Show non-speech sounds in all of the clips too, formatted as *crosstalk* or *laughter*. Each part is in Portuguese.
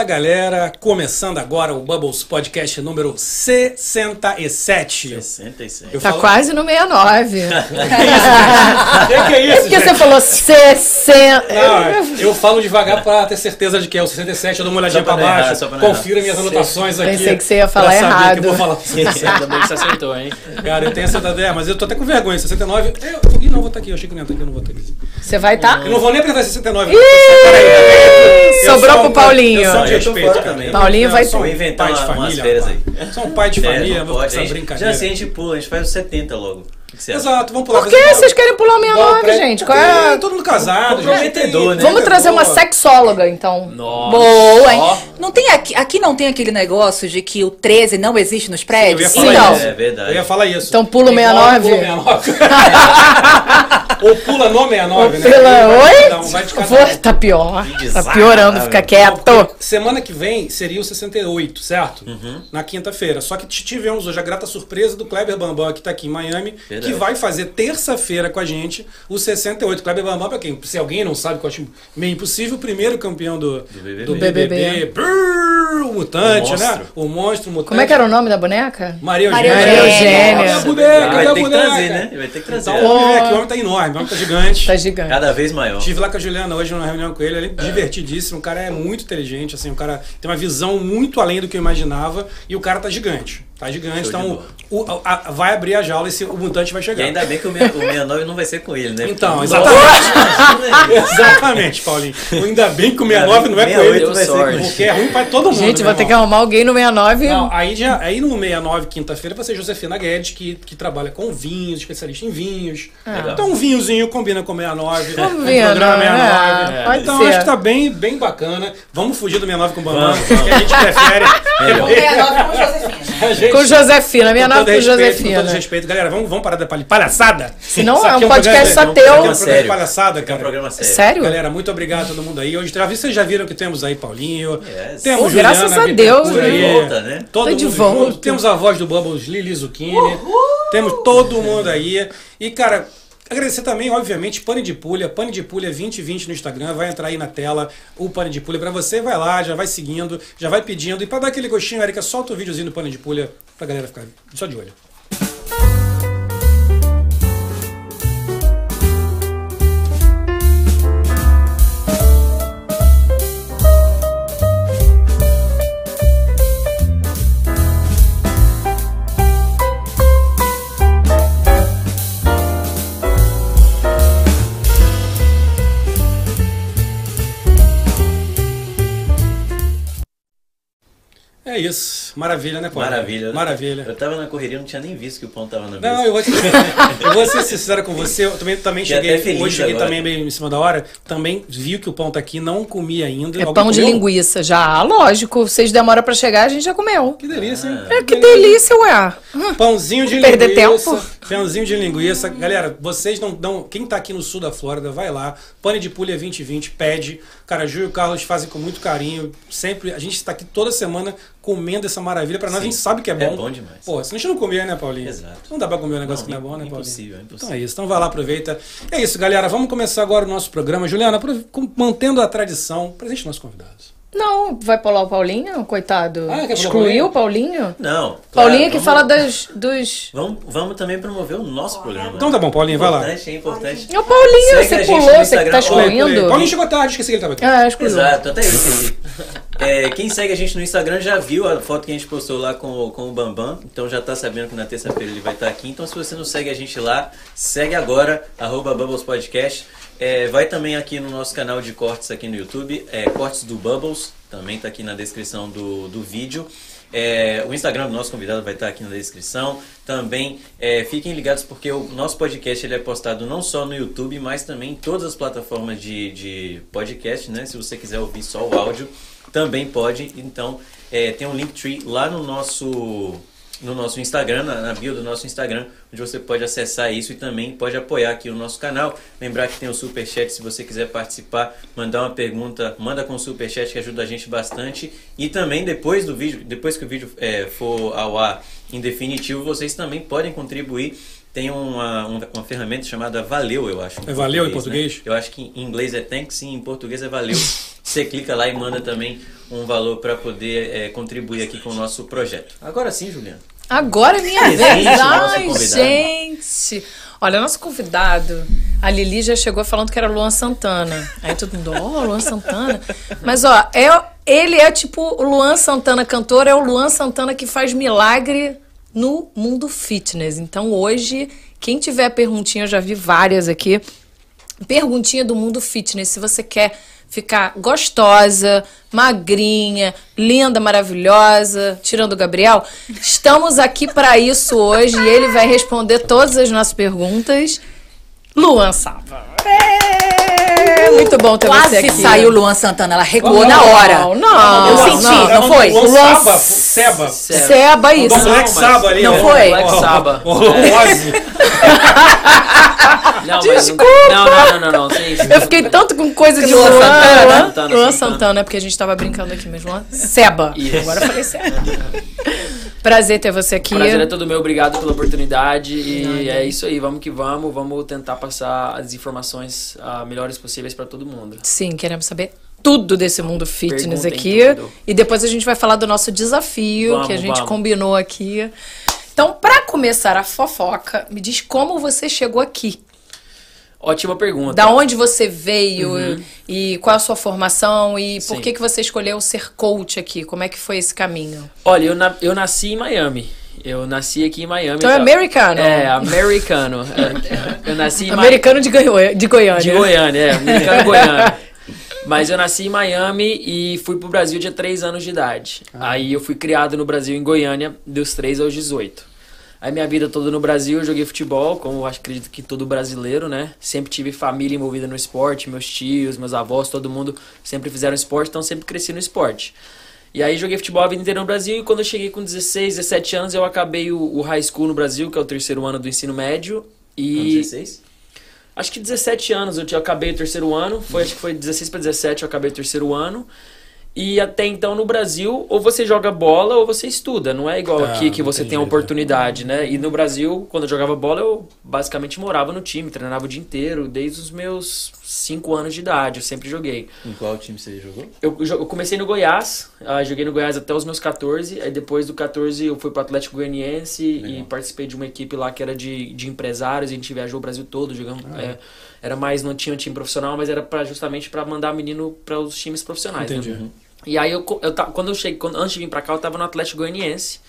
Fala galera, começando agora o Bubbles Podcast número 67. 67. Eu Tá falo- quase no 69. O *laughs* que, que é isso, Porque você gente? falou 60. Não, eu falo devagar pra ter certeza de que é o 67, eu dou uma olhadinha errar, baixo, confira minhas anotações aqui. Pensei que você ia pra falar saber errado. Que eu vou falar *laughs* 67. Ainda bem que você acertou, hein? Cara, eu tenho essa ideia, mas eu tô até com vergonha. 69. Eu, Ih, não, vou estar aqui. Eu achei que não ia estar aqui, eu não vou estar aqui. Você vai estar? Eu não vou nem apertar 69. Ih, Eu sobrou pro um- Paulinho. Eu sou um de Eu respeito, cara. também. Paulinho Eu vai sou um inventar pai de uma- umas família, férias rapaz. aí. Sou um pai de É, família, não vou brincadeira. Já assim a gente pula, a gente faz os 70 logo. Exato, vamos pular. Por que vocês querem pular o Igual 69, pré- gente? Qual é? Todo mundo casado. Comprometedor, gente. né? Vamos trazer uma sexóloga, então. Nossa. Boa, hein? Não tem aqui, aqui não tem aquele negócio de que o 13 não existe nos Eu prédios? ia Sim, falar não. isso. É verdade. Eu ia falar isso. Então pula o Igual 69. Pula o 69. Ou pula no 69, né? Pela... Vai de cada um, Oi? vai de cada Vou-. Tá pior. Tá Desagradável. piorando, fica quieto. Porque Semana que vem seria o 68, certo? Uhum. Na quinta-feira. Só que tivemos hoje a grata surpresa do Kleber Bambam, que tá aqui em Miami, Verdade. que vai fazer terça-feira com a gente o 68. Kleber Bambam, pra quem? Se alguém não sabe, que eu acho meio impossível, o primeiro campeão do, BBB. do BBB. BBB. Brrr, o mutante, O né? O monstro, o mutante. Como é que era o nome da boneca? Maria Maria Eugênia. Eugênia. Cadê a Vai boneca? Cadê a ter que boneca? trazer, né? Vai ter que trazer. Então, o homem tá enorme, o homem tá gigante. Tá gigante. Cada vez maior. Estive lá com a Juliana hoje numa reunião com ele, ele é divertidíssimo, o cara é muito inteligente, assim, o cara tem uma visão muito além do que eu imaginava e o cara tá gigante. Tá gigante, então o, a- a- vai abrir a jaula e esse- o mutante vai E chegar. ainda bem que o meu- o 69 não vai ser com ele, né? Então, exatamente. *laughs* Exatamente, Paulinho. Ainda bem que o 69 não é com 68 ele, vai ser sorte. com porque é ruim pra todo mundo. Gente, vou ter que arrumar alguém no 69. Não, aí, já, aí no 69, quinta-feira, vai ser Josefina Guedes, que, que trabalha com vinhos, especialista em vinhos. Legal. Então um vinhozinho combina com 69. Vamos com o ver, programa né? 69. É, pode então ser. acho que tá bem, bem bacana. Vamos fugir do 69 com o Vamos, que a gente prefere. Melhor. *laughs* 69 com Josefina. *laughs* A gente- Com Josefina, com 69 todo com respeito, Com Josefina. todo respeito. Galera, vamos, vamos parar da palha- palhaçada? Isso é aqui um podcast só teu. É um programa palhaçada, É um cara. programa sério. Sério? Galera, muito obrigado a todo mundo aí. Hoje, vocês já viram que temos aí Paulinho, Yes. temos Pô, Juliana graças a Deus, aí, de volta, né? Todo Tô de mundo volta. junto. Temos a voz do Bubbles, Lili Zucchini. Temos todo mundo aí. E, cara, agradecer também, obviamente, Pane de Pulha. Pane de Pulha 2020 no Instagram. Vai entrar aí na tela o Pane de Pulha pra você. Vai lá, já vai seguindo, já vai pedindo. E pra dar aquele gostinho, Erika, solta o videozinho do Pane de Pulha pra galera ficar só de olho. É isso. Maravilha, né, Paulo? Maravilha. né? Maravilha. Eu tava na correria, não tinha nem visto que o pão tava na mesa. Não, eu vou, ser, *laughs* eu vou ser sincero com você. Eu também, também Fiquei cheguei. até feliz Hoje cheguei agora. também meio em cima da hora. Também vi que o pão tá aqui, não comi ainda. É Alguém pão de comeu? linguiça já. Lógico, vocês demoram pra chegar, a gente já comeu. Que delícia, hein? É, que delícia, ué. Pãozinho de Perder linguiça. tempo. Pãozinho de linguiça. Galera, vocês não dão. Quem tá aqui no sul da Flórida, vai lá. Pane de Pulha 2020, pede. Cara, Ju e o Carlos fazem com muito carinho. Sempre. A gente está aqui toda semana comendo essa maravilha. Pra nós, a Sim. gente sabe que é É bom. bom demais. Pô, se a gente não comer, né, Paulinho? Exato. Não dá pra comer um negócio Não, que não é bom, né, Paulinho? impossível, é impossível. Então é isso. Então vai lá, aproveita. É isso, galera. Vamos começar agora o nosso programa. Juliana, mantendo a tradição, presente nossos convidados. Não, vai pular o Paulinho, coitado. Ah, Excluiu o Paulinho? Não. Paulinho claro, que vamos- fala das, dos. Vamos, vamos também promover o nosso programa. Então tá bom, Paulinho, vai lá. Importante, é importante. É o Paulinho, Segue você pulou, você que tá excluindo. Paulinho chegou tarde, esqueci que ele tava aqui. É, excluiu. Exato, até eu esqueci. *laughs* É, quem segue a gente no Instagram já viu a foto que a gente postou lá com, o- com o Bambam, então já tá sabendo que na terça-feira ele vai estar aqui. Então se você não segue a gente lá, segue agora, arroba Bubbles Podcast. É, vai também aqui no nosso canal de cortes aqui no YouTube, é, Cortes do Bubbles, também tá aqui na descrição do, do vídeo. É, o Instagram do nosso convidado vai estar aqui na descrição. Também é, fiquem ligados porque o nosso podcast ele é postado não só no YouTube, mas também em todas as plataformas de, de podcast, né? Se você quiser ouvir só o áudio, também pode. Então é, tem um Linktree lá no nosso no nosso Instagram, na, na bio do nosso Instagram, onde você pode acessar isso e também pode apoiar aqui o nosso canal. Lembrar que tem o Superchat se você quiser participar, mandar uma pergunta, manda com o Superchat que ajuda a gente bastante. E também depois do vídeo, depois que o vídeo é, for ao ar em definitivo, vocês também podem contribuir. Tem uma, uma, uma ferramenta chamada Valeu, eu acho. É Valeu em né? português? Eu acho que em inglês é thanks e em português é valeu. *laughs* você clica lá e manda também um valor para poder é, contribuir aqui com o nosso projeto. Agora sim, Juliana. Agora é minha vez. Ai, gente. Olha, nosso convidado, a Lili já chegou falando que era Luan Santana. Aí todo mundo, ó, Luan Santana. Mas, ó, é, ele é tipo o Luan Santana cantor, é o Luan Santana que faz milagre no mundo fitness. Então, hoje, quem tiver perguntinha, eu já vi várias aqui. Perguntinha do mundo fitness. Se você quer ficar gostosa, magrinha, linda, maravilhosa, tirando o Gabriel, estamos aqui para isso hoje e ele vai responder todas as nossas perguntas. Luan Sava. É, muito bom ter Quase você aqui. saiu Luan Santana, ela recuou Não, na hora. Não, não. Eu senti, não, foi? Luan Luan Saba, Seba. Seba, isso. Do Black Saba ali. não né? foi? Black Saba. Ozzy. *laughs* Não, mas Desculpa. Não, não, não, não, não. Sim, sim. Eu fiquei tanto com coisa de Luan Santana. Luan, Santana, Luan Santana. É porque a gente tava brincando aqui mesmo. Luan Seba. Isso. Agora eu falei Seba. *laughs* Prazer ter você aqui. Prazer é todo meu, obrigado pela oportunidade. E é isso aí, vamos que vamos. Vamos tentar passar as informações ah, melhores possíveis pra todo mundo. Sim, queremos saber tudo desse mundo fitness Perguntem aqui. tudo. E depois a gente vai falar do nosso desafio Vamos, que a gente vamos. combinou aqui. Então, pra começar a fofoca, me diz como você chegou aqui. Ótima pergunta. Da onde você veio Uhum. e qual a sua formação e por Sim. que, que você escolheu ser coach aqui? Como é que foi esse caminho? Olha, eu, na- eu nasci em Miami. Eu nasci aqui em Miami. Então é tá? americano. É, americano. É, eu nasci em Americano de, Goi- de Goiânia. De Goiânia, é, americano Goiânia. Mas eu nasci em Miami e fui pro Brasil de 3 anos de idade. Aí eu fui criado no Brasil, em Goiânia, dos 3 aos 18. Aí minha vida toda no Brasil, eu joguei futebol, como acredito que todo brasileiro, né? Sempre tive família envolvida no esporte, meus tios, meus avós, todo mundo sempre fizeram esporte, então sempre cresci no esporte. E aí joguei futebol a vida inteira no Brasil e quando eu cheguei com 16, 17 anos, eu acabei o, o high school no Brasil, que é o terceiro ano do ensino médio. Com E 16? Acho que 17 anos eu acabei o terceiro ano. Foi, acho que foi 16 para 17 eu acabei o terceiro ano. E até então no Brasil, ou você joga bola ou você estuda. Não é igual Ah, aqui que você tem a né? oportunidade, né? E no Brasil, quando eu jogava bola, eu basicamente morava no time, treinava o dia inteiro, desde os meus 5 anos de idade. Eu sempre joguei. Em qual time você jogou? Eu, eu comecei no Goiás, ah, joguei no Goiás até os meus 14, aí depois do 14 eu fui pro Atlético Goianiense e participei de uma equipe lá que era de, de empresários, a gente viajou o Brasil todo, jogando, é, era mais, não tinha um time profissional, mas era pra, justamente para mandar menino para os times profissionais, né? Entendi. E aí eu, eu quando eu cheguei, quando, antes de vir pra cá, eu tava no Atlético Goianiense,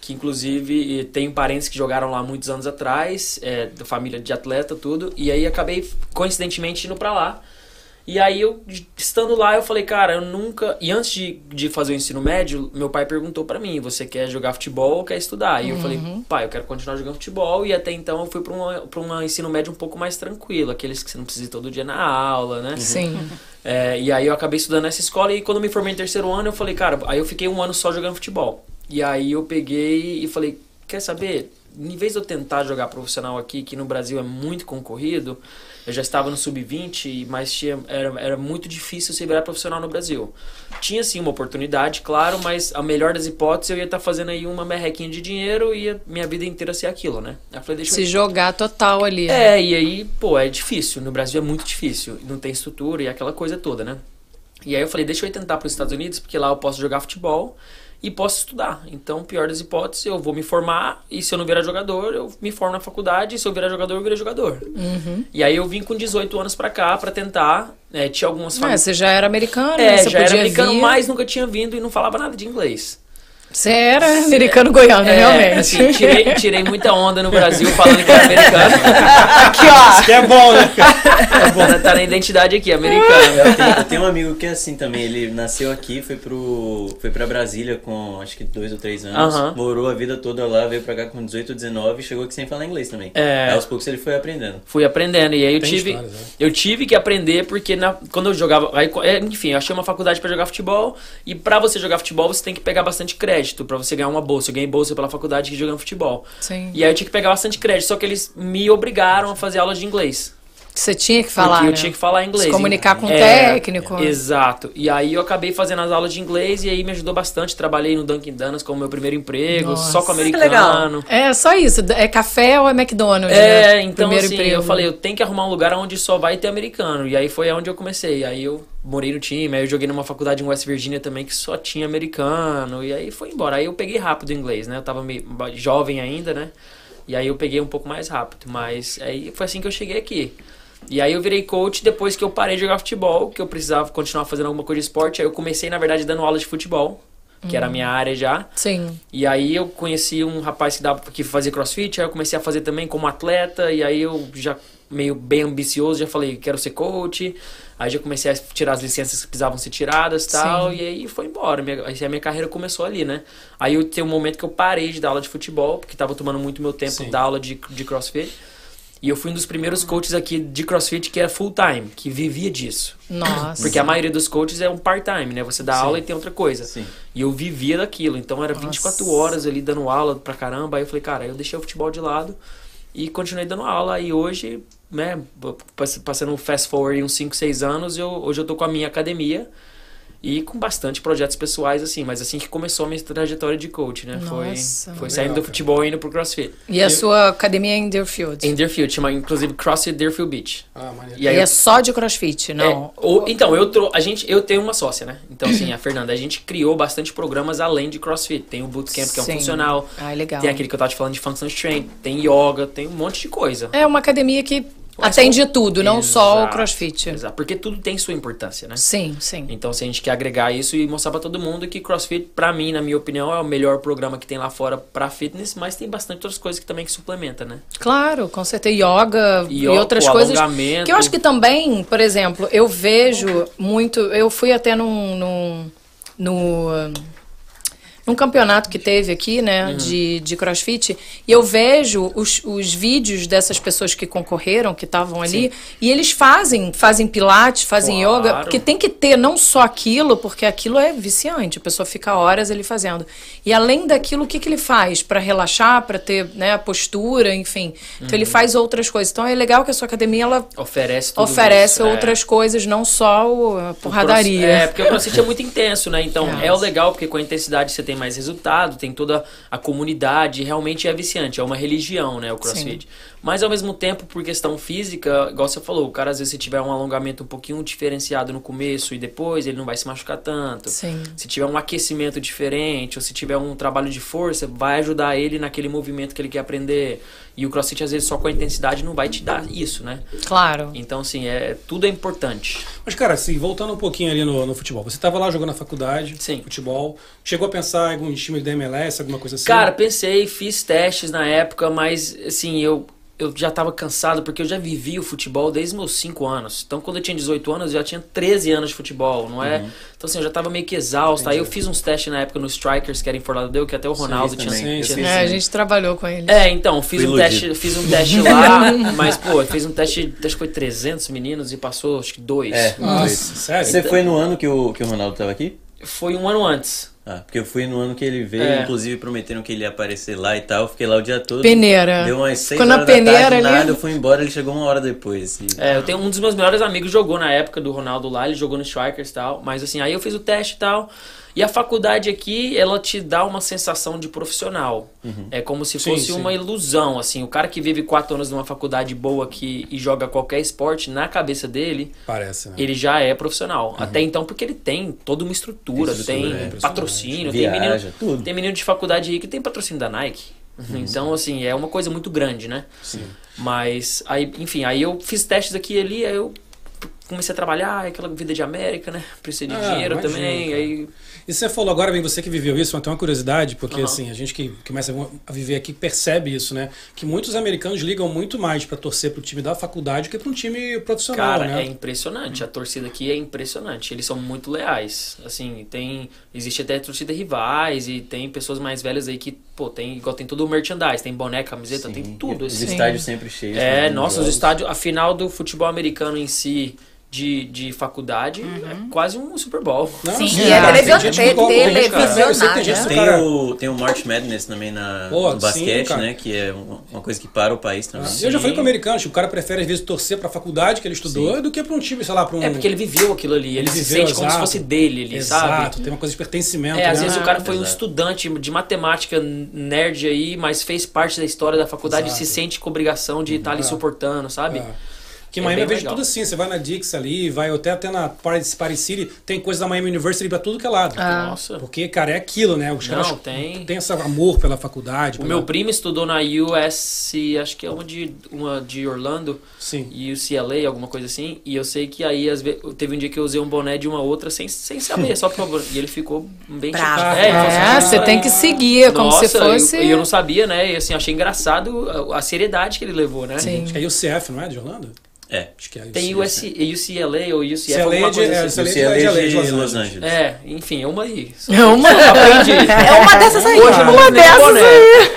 que inclusive tenho parentes que jogaram lá muitos anos atrás, é, da família de atleta, tudo, e aí acabei coincidentemente indo pra lá. E aí eu, estando lá, eu falei, cara, eu nunca. E antes de, de fazer o ensino médio, meu pai perguntou pra mim: você quer jogar futebol ou quer estudar? E eu falei, pai, eu quero continuar jogando futebol. E até então eu fui pra uma ensino médio um pouco mais tranquilo, aqueles que você não precisa ir todo dia na aula, né? Sim. *laughs* É, e aí eu acabei estudando nessa escola e quando me formei em terceiro ano, eu falei, cara, aí eu fiquei um ano só jogando futebol. E aí eu peguei e falei, quer saber? Em vez de eu tentar jogar profissional aqui, que no Brasil é muito concorrido, eu já estava no sub-20, mas tinha, era, era muito difícil se virar profissional no Brasil. Tinha sim uma oportunidade, claro, mas a melhor das hipóteses eu ia estar fazendo aí uma merrequinha de dinheiro e minha vida inteira ser aquilo, né? Eu falei, deixa eu Se jogar total ali. é, e aí, pô, é difícil. No Brasil é muito difícil. Não tem estrutura e aquela coisa toda, né? E aí eu falei, deixa eu ir tentar para os Estados Unidos, porque lá eu posso jogar futebol e posso estudar. Então, pior das hipóteses, eu vou me formar e se eu não virar jogador, eu me formo na faculdade e se eu virar jogador, eu virei jogador. E aí eu vim com 18 anos pra cá pra tentar. É, tinha algumas famílias. você já era americano, É, né? você já era americano, vir. mas nunca tinha vindo e não falava nada de inglês. Você era americano goiano, É, realmente. assim, tirei, tirei muita onda no Brasil falando que era americano. Aqui, ó. Que é bom, né? tá, tá na identidade aqui, americano. Eu tenho, eu tenho um amigo que é assim também, ele nasceu aqui, foi pro. foi pra Brasília com acho que dois ou três anos, Aham. morou a vida toda lá, veio pra cá com 18, 19 e chegou aqui sem falar inglês também. É. Aí aos poucos ele foi aprendendo. Fui aprendendo. E aí eu Tem tive. histórias, né? Eu tive que aprender porque na, quando eu jogava. Aí, é, enfim, eu achei uma faculdade pra jogar futebol. E pra você jogar futebol, você tem que pegar bastante crédito pra você ganhar uma bolsa. Eu ganhei bolsa pela faculdade que jogando futebol. Sim. E aí eu tinha que pegar bastante crédito. Só que eles me obrigaram a fazer aulas de inglês. Você tinha que falar. Porque eu né? tinha que falar inglês. Se comunicar com o É, técnico. Exato. E aí eu acabei fazendo as aulas de inglês e aí me ajudou bastante. Trabalhei no Dunkin' Donuts como meu primeiro emprego, Nossa. só com Que legal. americano. É só isso. É café ou é McDonald's? É, né? então Primeiro assim, emprego. eu falei, eu tenho que arrumar um lugar onde só vai ter americano. E aí foi onde eu comecei. Aí eu morei no time, aí eu joguei numa faculdade em West Virginia também que só tinha americano. E aí foi embora. Aí eu peguei rápido o inglês, né? Eu tava meio jovem ainda, né? E aí eu peguei um pouco mais rápido. Mas aí foi assim que eu cheguei aqui. E aí eu virei coach depois que eu parei de jogar futebol, que eu precisava continuar fazendo alguma coisa de esporte. Aí eu comecei, na verdade, dando aula de futebol, que era a minha área já. Sim. E aí eu conheci um rapaz que, dava, que fazia crossfit, aí eu comecei a fazer também como atleta, e aí eu já meio bem ambicioso, já falei, quero ser coach. Aí já comecei a tirar as licenças que precisavam ser tiradas e tal, Sim. e aí foi embora. Minha, aí a minha carreira começou ali, né? Aí eu tenho um momento que eu parei de dar aula de futebol, porque tava tomando muito meu tempo Sim. dar aula de, de crossfit. E eu fui um dos primeiros coaches aqui de crossfit que era full time, que vivia disso. Nossa. Porque a maioria dos coaches é um part-time, né? Você dá aula e tem outra coisa. Sim. E eu vivia daquilo. Então era 24 Nossa. horas ali dando aula pra caramba. Aí eu falei, cara, eu deixei o futebol de lado e continuei dando aula. E hoje, né, pass- passando um fast forward em uns 5, 6 anos, eu, hoje eu tô com a minha academia. E com bastante projetos pessoais, assim, mas assim que começou a minha trajetória de coach, né? foi Nossa. foi Legal, saindo do futebol e indo pro CrossFit. E a sua academia é em Deerfield? Em Deerfield, chama inclusive CrossFit Deerfield Beach. Ah, maneiro. E E aí é eu- só de crossfit, não? É, ou- então, eu, trou- a gente, eu tenho uma sócia, né? Então, assim, a Fernanda, a gente criou bastante programas além de CrossFit. Tem o Bootcamp, que é um Sim. funcional. Ah, legal. Tem aquele que eu tava te falando de Functional Strength. Tem yoga, tem um monte de coisa. É uma academia que atende tudo, não só o Exato, crossfit. Exato, porque tudo tem sua importância, né? Sim, sim. Então, se a gente quer agregar isso e mostrar pra todo mundo que CrossFit, pra mim, na minha opinião, é o melhor programa que tem lá fora pra fitness, mas tem bastante outras coisas que também que suplementa, né? Claro, com certeza. Yoga e, outras coisas. Que eu acho que também, por exemplo, eu vejo muito. Eu fui até num. num no, num campeonato que teve aqui, né, Uhum. de, de crossfit, e eu vejo os, os vídeos dessas pessoas que concorreram, que estavam ali, e eles fazem, fazem pilates, fazem Claro. yoga, porque tem que ter não só aquilo, porque aquilo é viciante, a pessoa fica horas ali fazendo. E além daquilo, o que, que ele faz? para relaxar, para ter né, a postura, enfim. Então Uhum. ele faz outras coisas. Então é legal que a sua academia ela Oferece oferece isso, é. outras coisas, não só o- a O porradaria. cross- É, porque o crossfit é muito intenso, né? Então *laughs* É. é. o legal, porque com a intensidade você tem mais resultado, tem toda a comunidade, realmente é viciante, é uma religião, né? O crossfit. Mas ao mesmo tempo, por questão física, igual você falou, o cara às vezes se tiver um alongamento um pouquinho diferenciado no começo e depois, ele não vai se machucar tanto. Sim. Se tiver um aquecimento diferente, ou se tiver um trabalho de força, vai ajudar ele naquele movimento que ele quer aprender. E o crossfit, às vezes, só com a intensidade não vai te dar isso, né? Claro. Então, assim, é, tudo é importante. Mas, cara, assim, voltando um pouquinho ali no, no futebol. Você tava lá jogando na faculdade, Sim. futebol. Chegou a pensar em algum time da MLS, alguma coisa assim? Cara, pensei, fiz testes na época, mas assim, eu, eu já tava cansado porque eu já vivi o futebol desde meus 5 anos. Então, quando eu tinha 18 anos, eu já tinha 13 anos de futebol, não é? Então, assim, eu já tava meio que exausto. Aí eu fiz uns testes na época no Strikers, que era em Lauderdale, que até o Ronaldo tinha, também. sim, tinha- sim. É, a gente trabalhou com ele. É, então, fiz Fui um iludido. teste, fiz um teste lá, *laughs* mas pô, eu fiz um teste, acho que foi 300 meninos e passou acho que dois. É. Nossa, sério? Você foi no ano que o, que o Ronaldo tava aqui? Foi um ano antes. Ah, porque eu fui no ano que ele veio, É. inclusive prometeram que ele ia aparecer lá e tal. eu Fiquei lá o dia todo. Peneira. Deu umas seis Ficou na horas da peneira tarde, ali. nada, eu fui embora, ele chegou uma hora depois. E- É, eu tenho um dos meus melhores amigos jogou na época do Ronaldo lá, ele jogou no Strikers e tal, mas assim, aí eu fiz o teste e tal. E a faculdade aqui, ela te dá uma sensação de profissional. É como se Sim, fosse sim. uma ilusão, assim. O cara que vive quatro anos numa faculdade boa aqui e joga qualquer esporte, na cabeça dele, Parece, né? ele já é profissional. Até então, porque ele tem toda uma estrutura, Estrutura, é tem impressionante. patrocínio, tem Viaja, menino, tudo. tem menino de faculdade aí que tem patrocínio da Nike. Então, assim, é uma coisa muito grande, né? Sim. Mas, aí, enfim, aí eu fiz testes aqui e ali, aí eu comecei a trabalhar, aquela vida de América, né? Precisa de Ah, dinheiro imagino, também, cara. aí... E você falou agora, bem, você que viveu isso, mas tem uma curiosidade, porque Aham. assim, a gente que começa a viver aqui percebe isso, né? Que muitos americanos ligam muito mais pra torcer pro time da faculdade que pra um time profissional, Cara, né? é impressionante. A torcida aqui é impressionante. Eles são muito leais. Assim, tem. Existe até torcida rivais e tem pessoas mais velhas aí que, pô, tem. Igual tem todo o merchandise, tem boné, camiseta, tem Sim. tudo. Os Assim. estádios sempre cheios. É, né, nossa, os estádios. A final do futebol americano em si, de, de faculdade, é quase um Super Bowl. Não, Sim, sim, e é televisionado, que tem né? cara- o, tem o March Madness também na, Pô, no sim, basquete, cara. né? Que é uma coisa que para o país também. Eu já falei com americanos, tipo, o cara prefere às vezes torcer pra faculdade que ele estudou do que pra um time, sei lá, pra um. É porque ele viveu aquilo ali, ele, se viveu, sente como se exato. fosse dele ali, Exato, sabe? tem uma coisa de pertencimento. É, às né? vezes o cara foi um Exato. estudante de matemática nerd aí, mas fez parte da história da faculdade Exato. e se sente com obrigação de estar ali É. suportando, sabe? É. Que É Miami eu bem vejo legal. tudo assim, você vai na Dix ali, vai até, até na Paris, Paris City, tem coisa da Miami University pra tudo que é lado. Nossa. Porque, cara, é aquilo, né? Os Não, caras tem. têm esse amor pela faculdade. O pela- meu primo estudou na US, acho que é uma de, uma de Orlando, Sim. e UCLA, alguma coisa assim, e eu sei que aí às vezes, teve um dia que eu usei um boné de uma outra sem, sem saber, só pra, e ele ficou bem Bravo. chateado. É, É, assim, você tem que seguir, como Nossa, se fosse. E eu, eu não sabia, né? E assim, achei engraçado a, a seriedade que ele levou, né? Sim. Acho que é UCF, não é? De Orlando? É. Acho que é Tem. US, UCLA ou UCF, CLA alguma de- coisa é, assim. CLA O CLA de LA, de de Los Los Angeles. É, enfim, é uma aí. É uma. Aprendi. *laughs* É uma dessas aí. Hoje eu não Uma uso boné.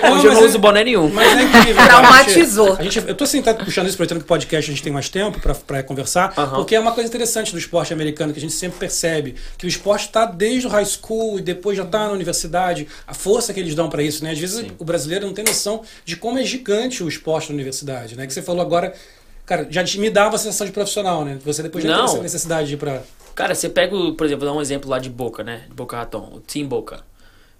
Não, Hoje eu não é- uso boné nenhum. Mas é incrível. Traumatizou. A gente, eu tô sentado puxando isso, aproveitando que o podcast a gente tem mais tempo pra, pra conversar, Aham. porque é uma coisa interessante do esporte americano que a gente sempre percebe, que o esporte tá desde o high school e depois já tá na universidade, a força que eles dão pra isso, né? Às vezes o brasileiro não tem noção de como é gigante o esporte na universidade, né? Que você falou agora, cara, já me dava a sensação de profissional, né? Você depois já Não. essa necessidade de ir pra... Cara, você pega, o- por exemplo, dar um exemplo lá de Boca, né? De Boca Raton, o Team Boca.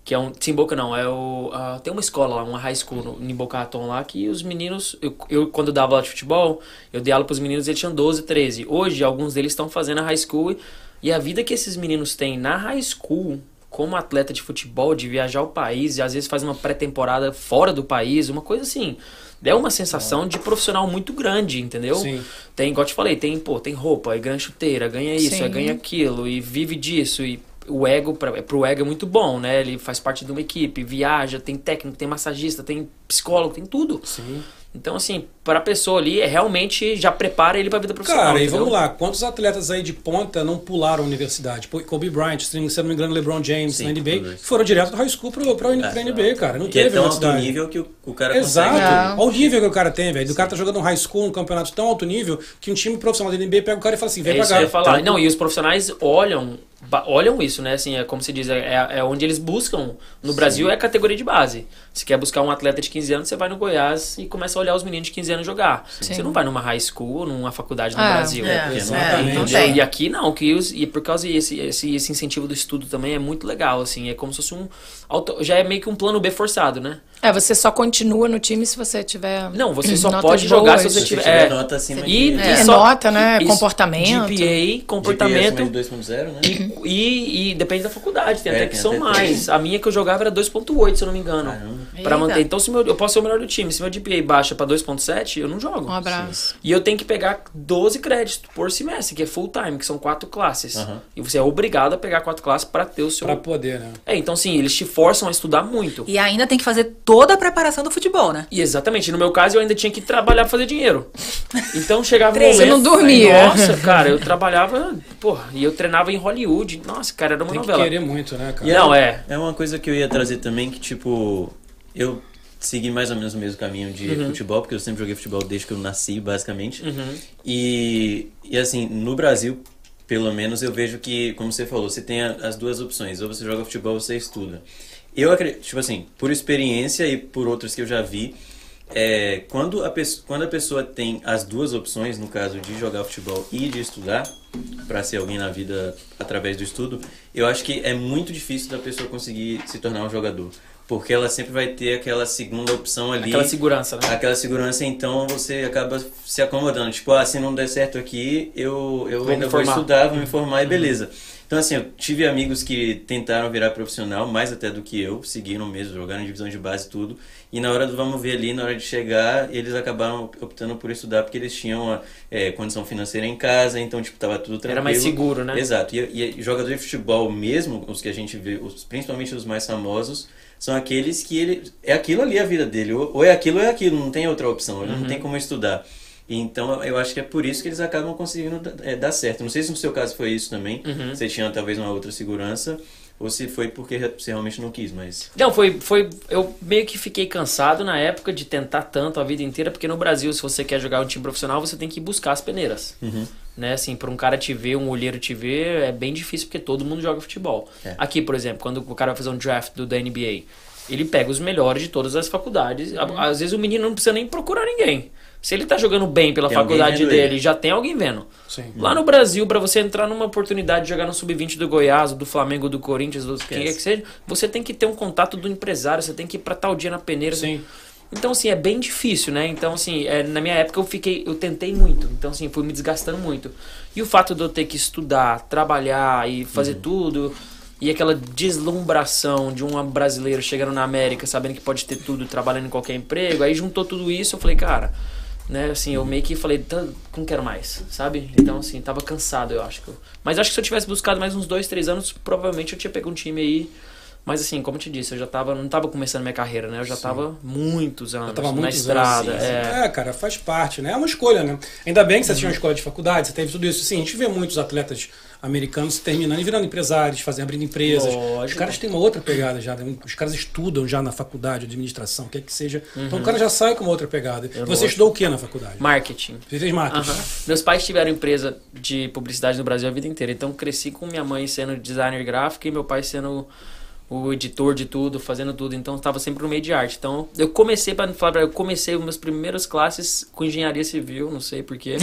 Que é um. Team Boca não, é o. ah, tem uma escola lá, uma high school no, em Boca Raton lá, que os meninos. Eu, eu, quando dava aula de futebol, eu dei aula pros meninos, eles tinham 12, 13. Hoje, alguns deles estão fazendo a high school. E, e a vida que esses meninos têm na high school, como atleta de futebol, de viajar o país, e às vezes faz uma pré-temporada fora do país, uma coisa assim. É uma sensação de profissional muito grande, entendeu? Sim. Tem, igual eu te falei, tem, pô, tem roupa, aí ganha chuteira, ganha isso, Sim. aí ganha aquilo, e vive disso, e o ego, pra, pro ego é muito bom, né? Ele faz parte de uma equipe, viaja, tem técnico, tem massagista, tem psicólogo, tem tudo. Sim. Então, assim, pra pessoa ali, é realmente já prepara ele pra vida profissional. Cara, e entendeu? vamos lá, quantos atletas aí de ponta não pularam a universidade? Kobe Bryant, se não me engano, LeBron James Sim, na NBA, foram direto do high school pro, pra, pra NBA, cara. Não Que é teve tão alto nível que o, o cara Exato. consegue. É. Olha o nível que o cara tem, velho. O cara tá jogando um high school, um campeonato tão alto nível, que um time profissional da NBA pega o cara e fala assim, vem É pra cá. falar. Tanto- Não, e os profissionais olham, olham isso, né? Assim, é como se diz, é, é onde eles buscam. No Brasil é categoria de base. Se quer buscar um atleta de 15 anos, você vai no Goiás e começa a olhar os meninos de 15 anos jogar. Sim. Você não vai numa high school, numa faculdade no Ah, Brasil. é, é, tem, não tem. E aqui não, que os, e por causa desse esse, esse incentivo do estudo também é muito legal, assim, é como se fosse um auto- já é meio que um plano B forçado, né? É, você só continua no time se você tiver. Não, você só pode jogar se boas. você Se tiver, tiver é, nota acima e, de... e É, só- nota, né? isso, Comportamento. GPA, comportamento GPA acima de 2.0, né? e, e, e depende da faculdade, tem É, até tem que são até mais. A minha que eu jogava era 2.8, se eu não me engano. Eita. manter. Então, se meu, eu posso ser o melhor do time. Se meu GPA baixa pra 2.7, eu não jogo. Um abraço. E eu tenho que pegar 12 créditos por semestre, que é full time, que são quatro classes. Aham. E você é obrigado a pegar quatro classes pra ter o seu. Pra poder, né? É, então sim, eles te forçam a estudar muito. E ainda tem que fazer toda a preparação do futebol, né? E exatamente, no meu caso eu ainda tinha que trabalhar pra fazer dinheiro. Então chegava um momento. Você não dormia. Nossa, cara, eu trabalhava, porra, e eu treinava em Hollywood. Nossa, cara, era uma Tem que novela. querer muito, né, cara? E Não, é. É uma coisa que eu ia trazer também, que tipo, eu segui mais ou menos o mesmo caminho de Uhum. futebol, porque eu sempre joguei futebol desde que eu nasci, basicamente. E, e assim, no Brasil, pelo menos, eu vejo que, como você falou, você tem as duas opções, ou você joga futebol ou você estuda. Eu acredito, tipo assim, por experiência e por outros que eu já vi, é, quando, a pessoa, quando a pessoa tem as duas opções, no caso de jogar futebol e de estudar, para ser alguém na vida através do estudo, eu acho que é muito difícil da pessoa conseguir se tornar um jogador. Porque ela sempre vai ter aquela segunda opção ali. Aquela segurança, né? Aquela segurança, então você acaba se acomodando. Tipo, ah, se não der certo aqui, eu, eu Vou ainda vou estudar, vou me formar e beleza. Então, assim, eu tive amigos que tentaram virar profissional, mais até do que eu, seguiram mesmo, jogaram em divisão de base e tudo. E na hora do vamos ver ali, na hora de chegar, eles acabaram optando por estudar porque eles tinham a é, condição financeira em casa, então, tipo, tava tudo tranquilo. Era mais seguro, né? Exato. E, e jogador de futebol mesmo, os que a gente vê, os, principalmente os mais famosos, são aqueles que ele é aquilo ali a vida dele, ou, ou é aquilo ou é aquilo, não tem outra opção, ele Uhum. não tem como estudar. Então eu acho que é por isso que eles acabam conseguindo é, dar certo. Não sei se no seu caso foi isso também, Uhum. você tinha talvez uma outra segurança, ou se foi porque você realmente não quis, mas. Não, foi, foi. Eu meio que fiquei cansado na época de tentar tanto a vida inteira, porque no Brasil, se você quer jogar um time profissional, você tem que buscar as peneiras. Né, assim, para um cara te ver, um olheiro te ver, é bem difícil porque todo mundo joga futebol. É. Aqui, por exemplo, quando o cara vai fazer um draft do, da NBA, ele pega os melhores de todas as faculdades. Uhum. Às vezes o menino não precisa nem procurar ninguém. Se ele tá jogando bem pela Tem faculdade dele, ele. já tem alguém vendo. Sim. Lá no Brasil, pra você entrar numa oportunidade de jogar no sub-20 do Goiás, do Flamengo, do Corinthians, do quem quer que seja, você tem que ter um contato do empresário, você tem que ir pra tal dia na peneira. Sim. Então, assim, é bem difícil, né? Então, assim, é, na minha época eu fiquei, eu tentei muito. Então, assim, fui me desgastando muito. E o fato de eu ter que estudar, trabalhar e fazer tudo, e aquela deslumbração de um brasileiro chegando na América, sabendo que pode ter tudo, trabalhando em qualquer emprego, aí juntou tudo isso, eu falei, cara, né, assim, eu meio que falei, "Tá, não quero mais, sabe? Então, assim, tava cansado, eu acho. que eu- Mas acho que se eu tivesse buscado mais uns dois, três anos, provavelmente eu tinha pego um time aí. Mas assim, como eu te disse, eu já tava, não tava começando minha carreira, né? Eu já tava muitos anos tava na muitos estrada. anos, sim, é. sim. É, cara, faz parte, né? É uma escolha, né? Ainda bem que você tinha uma escola de faculdade, você teve tudo isso. Sim, a gente vê muitos atletas americanos terminando e virando empresários, fazendo, abrindo empresas. Lógico. Os caras têm uma outra pegada já, né? Os caras estudam já na faculdade, administração, o que é que seja. Então o cara já sai com uma outra pegada. Você estudou o que na faculdade? Marketing. Você fez marketing. Aham. Meus pais tiveram empresa de publicidade no Brasil a vida inteira. Então cresci com minha mãe sendo designer gráfico e meu pai sendo o editor de tudo, fazendo tudo. Então estava sempre no meio de arte. Então eu comecei, para falar, pra- eu comecei as minhas primeiras classes com engenharia civil, não sei porquê.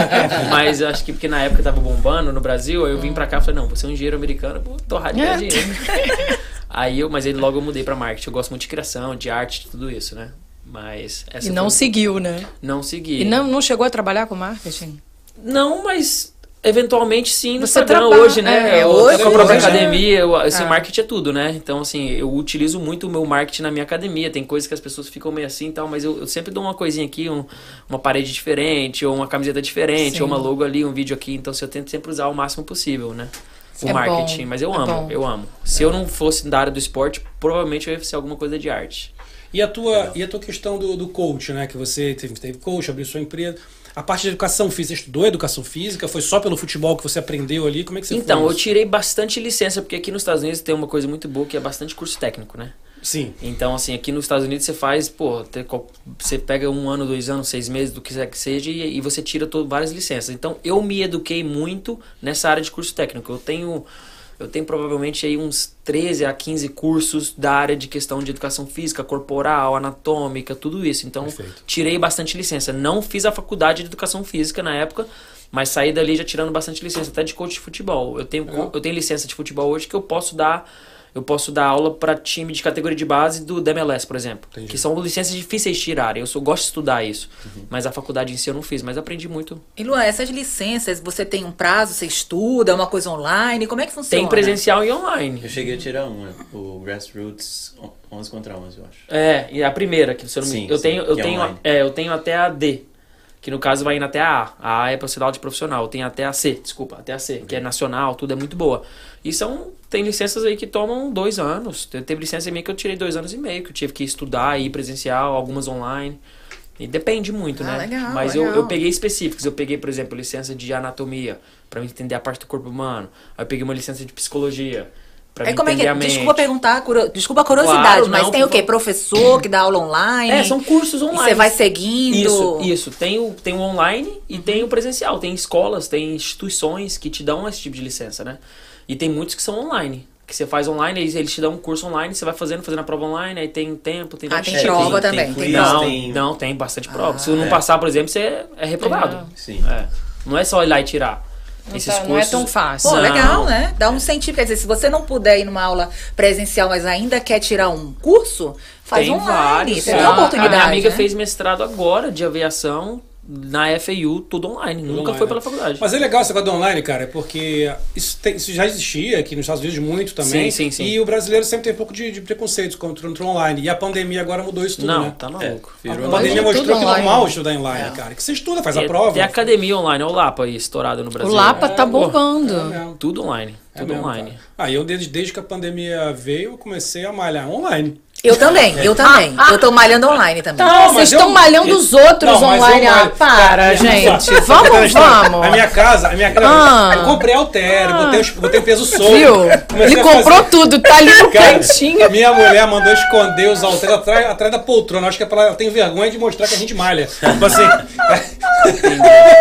*laughs* Mas eu acho que porque na época tava bombando no Brasil, aí eu vim pra cá e falei, não, você é um engenheiro americano, vou torrar de ganhar dinheiro. *laughs* aí eu, mas aí logo eu mudei pra marketing. Eu gosto muito de criação, de arte, de tudo isso, né? Mas essa E não foi- seguiu, né? não segui. E não, não chegou a trabalhar com marketing? Não, mas eventualmente sim no Você Instagram trabalha- hoje, né? é, eu, hoje- com a própria hoje, academia, eu, esse É. marketing é tudo, né? Então, assim, eu utilizo muito o meu marketing na minha academia. Tem coisas que as pessoas ficam meio assim e tal, mas eu, eu sempre dou uma coisinha aqui, um- uma parede diferente, ou uma camiseta diferente, Sim. ou uma logo ali, um vídeo aqui. Então, assim, eu tento sempre usar o máximo possível, né? O É marketing, bom, mas eu é amo, bom. eu amo. Se eu não fosse da área do esporte, provavelmente eu ia ser alguma coisa de arte. E a tua, e a tua questão do, do coach, né? Que você teve, teve coach, abriu sua empresa. A parte de educação física, você estudou educação física? Foi só pelo futebol que você aprendeu ali? Como é que você Então, eu tirei bastante licença, porque aqui nos Estados Unidos tem uma coisa muito boa que é bastante curso técnico, né? Sim. Então, assim, aqui nos Estados Unidos você faz, pô, você pega um ano, dois anos, seis meses, do que quer que seja, e, e você tira todo, várias licenças. Então, eu me eduquei muito nessa área de curso técnico. Eu tenho, eu tenho provavelmente aí uns 13 a 15 cursos da área de questão de educação física, corporal, anatômica, tudo isso. Então, Perfeito. tirei bastante licença. Não fiz a faculdade de educação física na época, mas saí dali já tirando bastante licença, até de coach de futebol. Eu tenho, eu tenho licença de futebol hoje que eu posso dar. Eu posso dar aula para time de categoria de base do da MLS, por exemplo. Entendi. Que são licenças difíceis de tirarem. Eu só gosto de estudar isso. Uhum. Mas a faculdade em si eu não fiz, mas aprendi muito. E Luan, essas licenças, você tem um prazo, você estuda, é uma coisa online, como é que funciona? Tem presencial e online. Eu cheguei a tirar uma, o Grassroots 11 contra 11, eu acho. É, e a primeira, que se eu não me Sim, eu sim, tenho, eu é tenho, é, eu tenho até a D, que no caso vai indo até a A. A A é profissional de profissional. Eu tenho até a C, desculpa, até a C, que é nacional, tudo é muito boa. E são, tem licenças aí que tomam dois anos. Te- Teve licença minha que eu tirei dois anos e meio, que eu tive que estudar, ir presencial, algumas online. E depende muito, Ah, né? legal, Mas eu, legal. eu peguei específicos. Eu peguei, por exemplo, licença de anatomia, pra eu entender a parte do corpo humano. Aí eu peguei uma licença de psicologia, pra me como é que é? Desculpa perguntar, curo- desculpa a curiosidade, Claro, mas não, tem o quê? Professor que dá aula online? É, são cursos online. você vai seguindo? Isso, isso. Tem o, tem o online e tem o presencial. Tem escolas, tem instituições que te dão esse tipo de licença, né? E tem muitos que são online. Que você faz online, eles, eles te dão um curso online, você vai fazendo, fazendo a prova online, aí tem tempo, tem Ah, tem prova também, tem quiz, prova. Não, tem- não, tem bastante prova. Ah, Se não é. passar, por exemplo, você é reprovado. Sim. É. Não é só ir lá e tirar. Não, Esses tá- cursos... não é tão fácil. Pô, Não. legal, né? Dá um incentivo. Quer dizer, se você não puder ir numa aula presencial, mas ainda quer tirar um curso, faz tem online. vários. Tem uma oportunidade. A minha amiga né? fez mestrado agora de aviação na FAU, tudo online. Nunca online, foi pela faculdade. Mas é legal esse negócio do online, cara, porque isso, tem- isso já existia aqui nos Estados Unidos muito também. Sim, sim, sim. E o brasileiro sempre tem um pouco de, de preconceito contra o online. E a pandemia agora mudou isso tudo, não, né? tá É, maluco. A virou pandemia mostrou tudo que é normal estudar online, cara. Que você estuda, faz a Tem- prova. Tem academia online, olha o Lapa aí, estourado no O Brasil. Lapa tá bombando. É mesmo. Tudo online. É Tudo mesmo, online. cara. Ah, eu desde, desde que a pandemia veio, eu comecei a malhar online. Eu também, eu também. Ah, ah. eu tô malhando online também. Tá, vocês estão eu- malhando os outros Não, online. Ah, para, É, gente. Vamos, a vamos. A minha casa, a minha casa. Ah. Eu comprei halter, botei, botei peso solto. Viu? comecei Ele a comprou fazer- tudo, tá ali no Cara, cantinho. minha mulher mandou esconder os halteres atrás, atrás da poltrona. Acho que é pra ela tem vergonha de mostrar que a gente malha. Tipo assim,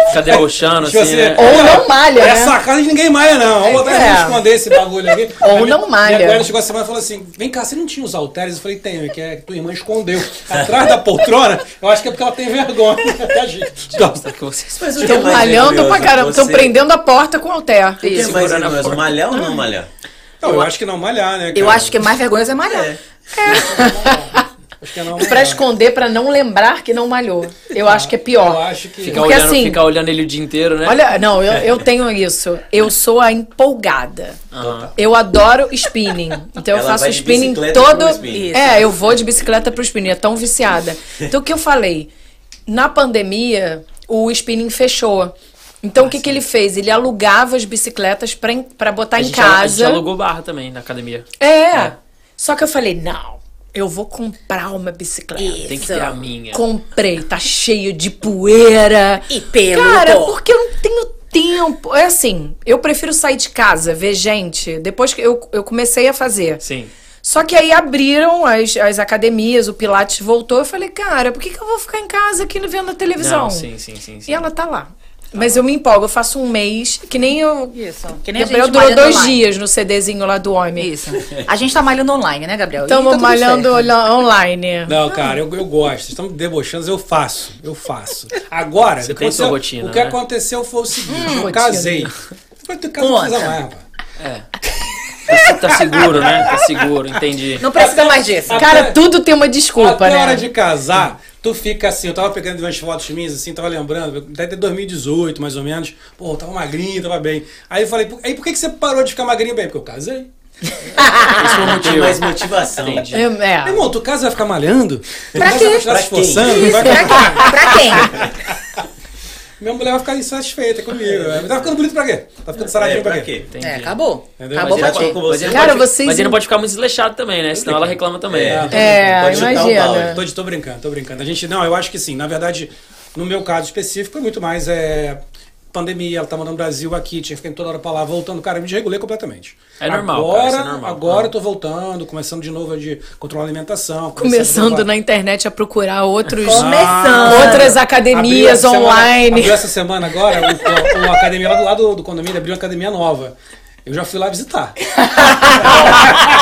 Fica debochando, assim, Tipo né? Ou não malha, né? Essa casa de ninguém malha, não. Vamos botar É. é. esconder esse bagulho aqui. Ou A minha- não malha. Minha cunhada chegou a semana e falou assim: vem cá, você não tinha os halteres? Eu falei, tenho, é que a tua irmã escondeu. Atrás da poltrona, eu acho que é porque ela tem vergonha. A gente gosta. Que vocês Mas o que Estão é mais malhando pra caramba. Estão Você- prendendo a porta com halter. O que é mais vergonhoso? Malhar ou não malhar? Não, eu acho que não malhar, né? Eu cara? acho que mais vergonhoso é malhar. É. É *laughs* malhar. esconder, pra não lembrar que não malhou. Eu acho que é Eu pior. acho que. Fica Porque olhando, assim- fica olhando ele o dia inteiro, né? Olha, não, eu, *laughs* eu tenho isso. Eu sou a empolgada. Aham. Eu adoro spinning. Então eu Ela faço vai de spinning todo. pro spinning. É, eu vou de bicicleta pro spinning. É tão viciada. Então o que eu falei? Na pandemia, o spinning fechou. Então o que, que ele fez? Ele alugava as bicicletas pra botar a em gente, a gente casa. alugou barra também na academia. É. Só que eu falei, não, eu vou comprar uma bicicleta. Tem que ter a minha. Comprei, tá cheio de poeira. E pelo, Cara, porque eu não tenho tempo. É assim, eu prefiro sair de casa, ver gente. Depois que eu, eu comecei a fazer. Sim. Só que aí abriram as, as academias, o Pilates voltou. Eu falei, cara, por que, que eu vou ficar em casa aqui vendo a televisão? Não, sim, sim, sim. sim. E ela tá lá. Mas eu me empolgo, eu faço um mês, que nem eu. Isso. Que nem a Gabriel gente durou dois online. dias no CDzinho lá do homem. Isso. A gente tá malhando online, né, Gabriel? Tá Estamos tudo malhando online. Não, cara, eu, eu gosto. Me debochando, eu faço. Eu faço. Agora, Você o que tem sua aconteceu- rotina, o que né? aconteceu foi o seguinte: eu rotina. casei. Foi tu precisa mais, rapaz. Tá, tá seguro, né? Tá seguro, entendi. Não precisa mais disso. Cara, Até- tudo tem uma desculpa, Até a hora né? de casar, tu fica assim, eu tava pegando umas fotos minhas, assim, tava lembrando, até 2018, mais ou menos. Pô, eu tava magrinho, tava bem. Aí eu falei, "Pô, aí por que, que você parou de ficar magrinho bem? Porque eu casei. *laughs* Esse foi Tem motivo. mais motivação. Entendi. É, Meu irmão, tu casa vai ficar malhando? Pra Tu quê? vai se esforçando? Não vai Pra quem? Pra quem? *laughs* Minha mulher vai ficar insatisfeita comigo. Tá ficando bonito pra quê? Tá ficando saradinho É, pra pra quê? quê? É, acabou. Entendeu? Acabou Mas pra ele quê? você. Mas Cara, pode, vocês- mas ele não pode ficar muito desleixado também, né? Senão ela reclama também. É. É, Pode imagina. balde. Tô, tô brincando, tô brincando. A gente, não, eu acho que sim. Na verdade, no meu caso específico, é muito mais é, pandemia, ela tá mandando Brasil aqui, tinha que ficar toda hora pra lá, voltando. Cara, eu me desregulei completamente. É normal, Agora, cara, isso é normal. agora Ah. eu tô voltando, começando de novo de controlar a alimentação. Começando na internet a procurar outros, Começando. outras Abriu academias semana- online. abriu essa semana agora, uma academia lá do lado do condomínio abriu uma academia nova. Eu já fui lá visitar. *laughs*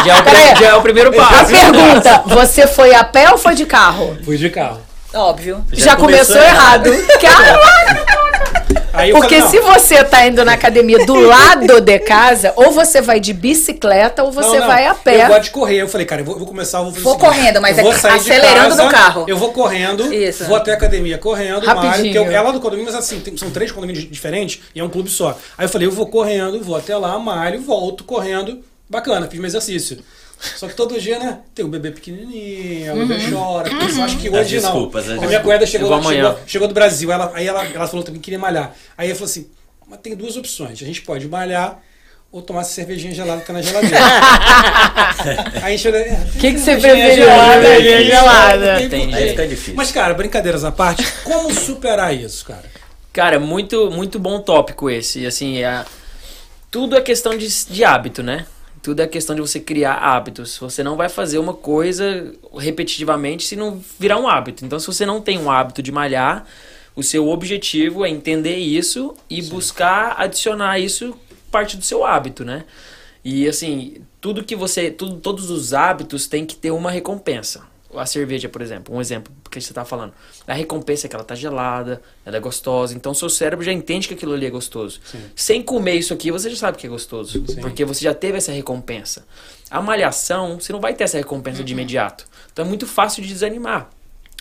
Já é o, Pera já é o primeiro A passo. pergunta, você foi a pé ou foi de carro? Fui de carro. Óbvio. Já, começou, começou errado. Cara, Aí eu porque se você tá indo na academia do *laughs* lado de casa, ou você vai de bicicleta ou você Não, não, vai a pé. Eu gosto de correr. Eu falei, cara, eu vou, vou começar, eu vou fazer Vou seguinte, correndo, mas vou é sair acelerando casa, no carro. Eu vou correndo, Isso. vou até a academia correndo, Rapidinho. que eu, é lá do condomínio, mas assim, tem- são três condomínios diferentes e é um clube só. Aí eu falei, eu vou correndo, vou até lá, malho, volto correndo. Bacana, fiz meu exercício. Só que todo dia, né? Tem o bebê pequenininho, o bebê chora. Eu só acho que hoje não. desculpas, as a minha cunhada chegou, chegou, chegou do Brasil, ela, aí ela, ela falou também que queria malhar. Aí eu falei assim, mas tem duas opções. A gente pode malhar ou tomar essa cervejinha gelada que tá na geladeira. *laughs* Aí a gente olha, é, que que você cervejinha preferiu? gelada, Cervejinha tem gelada. tem Entendi. por Aí fica difícil. Mas, cara, brincadeiras à parte, como superar isso, cara? Cara, muito, muito bom tópico esse. Assim, é, tudo é questão de, de hábito, né? Tudo é questão de você criar hábitos. Você não vai fazer uma coisa repetitivamente se não virar um hábito. Então, se você não tem um hábito de malhar, o seu objetivo é entender isso e buscar adicionar isso parte do seu hábito, né? E assim, tudo que você, tudo, todos os hábitos têm que ter uma recompensa. A cerveja, por exemplo, um exemplo que você tá falando. A recompensa é que ela tá gelada, ela é gostosa, então seu cérebro já entende que aquilo ali é gostoso. Sem comer isso aqui, você já sabe que é gostoso, porque você já teve essa recompensa. A malhação, você não vai ter essa recompensa de imediato. Então é muito fácil de desanimar.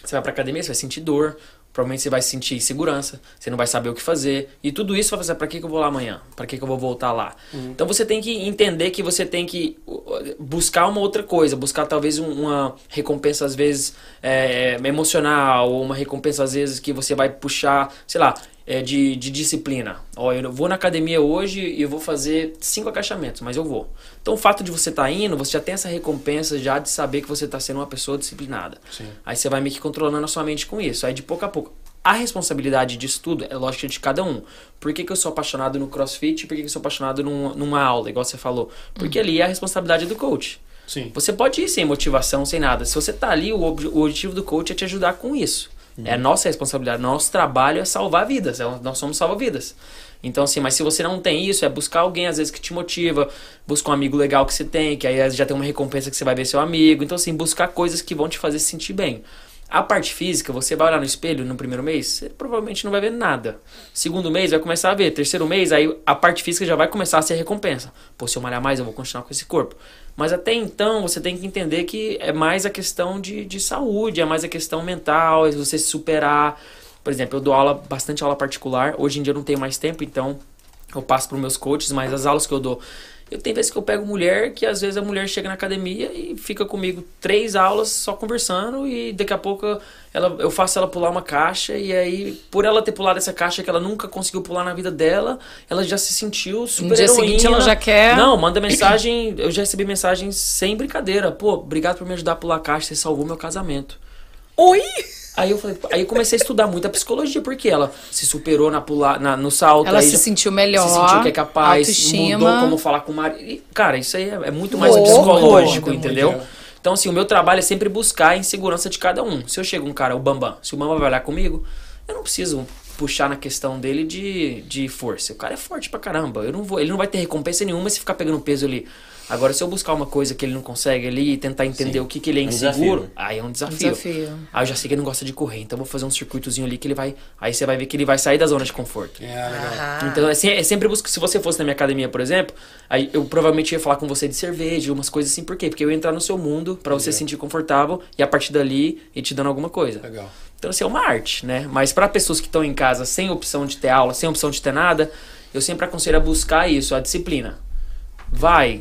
Você vai pra academia, você vai sentir dor, provavelmente você vai sentir insegurança, você não vai saber o que fazer. E tudo isso vai fazer, pra que, que eu vou lá amanhã? Pra que, que eu vou voltar lá? Então você tem que entender que você tem que uh, buscar uma outra coisa, buscar talvez um- uma recompensa às vezes é, emocional, ou uma recompensa às vezes que você vai puxar, sei lá, é, de, de disciplina. Ó, eu vou na academia hoje e eu vou fazer cinco agachamentos, mas eu vou. Então o fato de você estar indo, você já tem essa recompensa já de saber que você está sendo uma pessoa disciplinada. Aí você vai meio que controlando a sua mente com isso. Aí de pouco a pouco. A responsabilidade disso tudo é lógica de cada um. Por que, que eu sou apaixonado no crossfit? Por que, que eu sou apaixonado num- numa aula, igual você falou? Porque ali é a responsabilidade do coach. Sim. Você pode ir sem motivação, sem nada. Se você tá ali, o, ob- o objetivo do coach é te ajudar com isso. É a nossa responsabilidade. Nosso trabalho é salvar vidas. é- nós somos salva-vidas. Então, assim, mas se você não tem isso, é buscar alguém, às vezes, que te motiva, buscar um amigo legal que você tem, que aí já tem uma recompensa que você vai ver seu amigo. Então, assim, buscar coisas que vão te fazer se sentir bem. A parte física, você vai olhar no espelho no primeiro mês, você provavelmente não vai ver nada. Segundo mês, vai começar a ver. Terceiro mês, aí a parte física já vai começar a ser recompensa. Pô, se eu malhar mais, eu vou continuar com esse corpo. Mas até então, você tem que entender que é mais a questão de, de saúde, é mais a questão mental, é você se superar. Por exemplo, eu dou aula, bastante aula particular. Hoje em dia eu não tenho mais tempo, então eu passo para meus coaches, mas as aulas que eu dou. Eu tenho vezes que eu pego mulher que às vezes a mulher chega na academia e fica comigo três aulas só conversando e daqui a pouco ela, eu faço ela pular uma caixa e aí por ela ter pulado essa caixa que ela nunca conseguiu pular na vida dela, ela já se sentiu super dia seguinte heroína. ela já quer- Não, manda mensagem, eu já recebi mensagens sem brincadeira. Pô, obrigado por me ajudar a pular a caixa, você salvou meu casamento. Oi! Aí eu falei, aí eu comecei a estudar muito a psicologia, porque ela se superou na pular, na, no salto. Ela se sentiu melhor, Se sentiu que é capaz, autoestima. mudou como falar com o marido. Cara, isso aí é, é muito mais Louco. psicológico, Muito, entendeu? muito. Então, assim, o meu trabalho é sempre buscar a insegurança de cada um. Se eu chego um cara, o Bambam, se o Bambam vai olhar comigo, eu não preciso puxar na questão dele de, de força. O cara é forte pra caramba. Eu não vou, ele não vai ter recompensa nenhuma se ficar pegando peso ali. Agora, se eu buscar uma coisa que ele não consegue ali e tentar entender o que, que ele é um inseguro, desafio, né? aí é um desafio. Desafio. Aí eu já sei que ele não gosta de correr, então eu vou fazer um circuitozinho ali que ele vai. Aí você vai ver que ele vai sair da zona de conforto. É. Ah. Então é, é sempre buscar. Se você fosse na minha academia, por exemplo, aí eu provavelmente ia falar com você de cerveja, umas coisas assim. Por quê? Porque eu ia entrar no seu mundo pra você se sentir confortável e a partir dali ir te dando alguma coisa. Legal. Então, assim, é uma arte, né? Mas para pessoas que estão em casa sem opção de ter aula, sem opção de ter nada, eu sempre aconselho a buscar isso, a disciplina. Vai.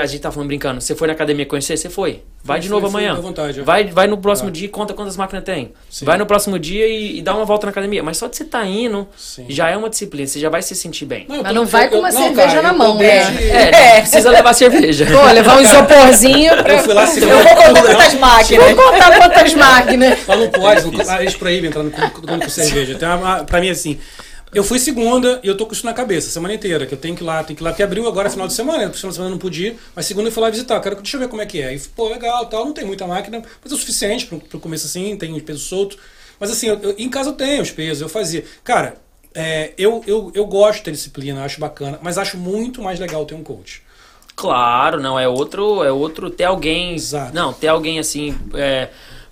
A gente tá falando brincando. Você foi na academia conhecer? Você foi. Vai Fui, de novo fui, amanhã. à vontade, eu- vai, vai no próximo Ah. dia e conta quantas máquinas tem. Sim. Vai no próximo dia e, e dá uma volta na academia. Mas só de você tá indo, Sim. já é uma disciplina. Você já vai se sentir bem. eu Mas não vai com eu- uma não, cerveja cara, na eu mão, desde- né? É, não *laughs* precisa levar cerveja. Pô, levar um isoporzinho pra... Eu fui lá segunda. Eu vou contar quantas máquinas. Vou contar quantas máquinas. Lá não pode, não, eles proíbem entrar no com, com, com cerveja. Uma- pra mim, assim, eu fui segunda e eu tô com isso na cabeça, semana inteira, que eu tenho que ir lá, tenho que ir lá, porque abriu agora final de semana, no final de semana eu não pude ir, mas segunda eu fui lá visitar, quero, deixa eu ver como é que é. E, pô, legal, tal, não tem muita máquina, mas é o suficiente pro, pro começo assim, tem os pesos soltos. Mas assim, eu- eu- em casa eu tenho os pesos, eu fazia. Cara, é, eu, eu, eu gosto ter disciplina, acho bacana, mas acho muito mais legal ter um coach. Claro, não, é outro, é outro ter alguém, Exato. não, ter alguém assim, é,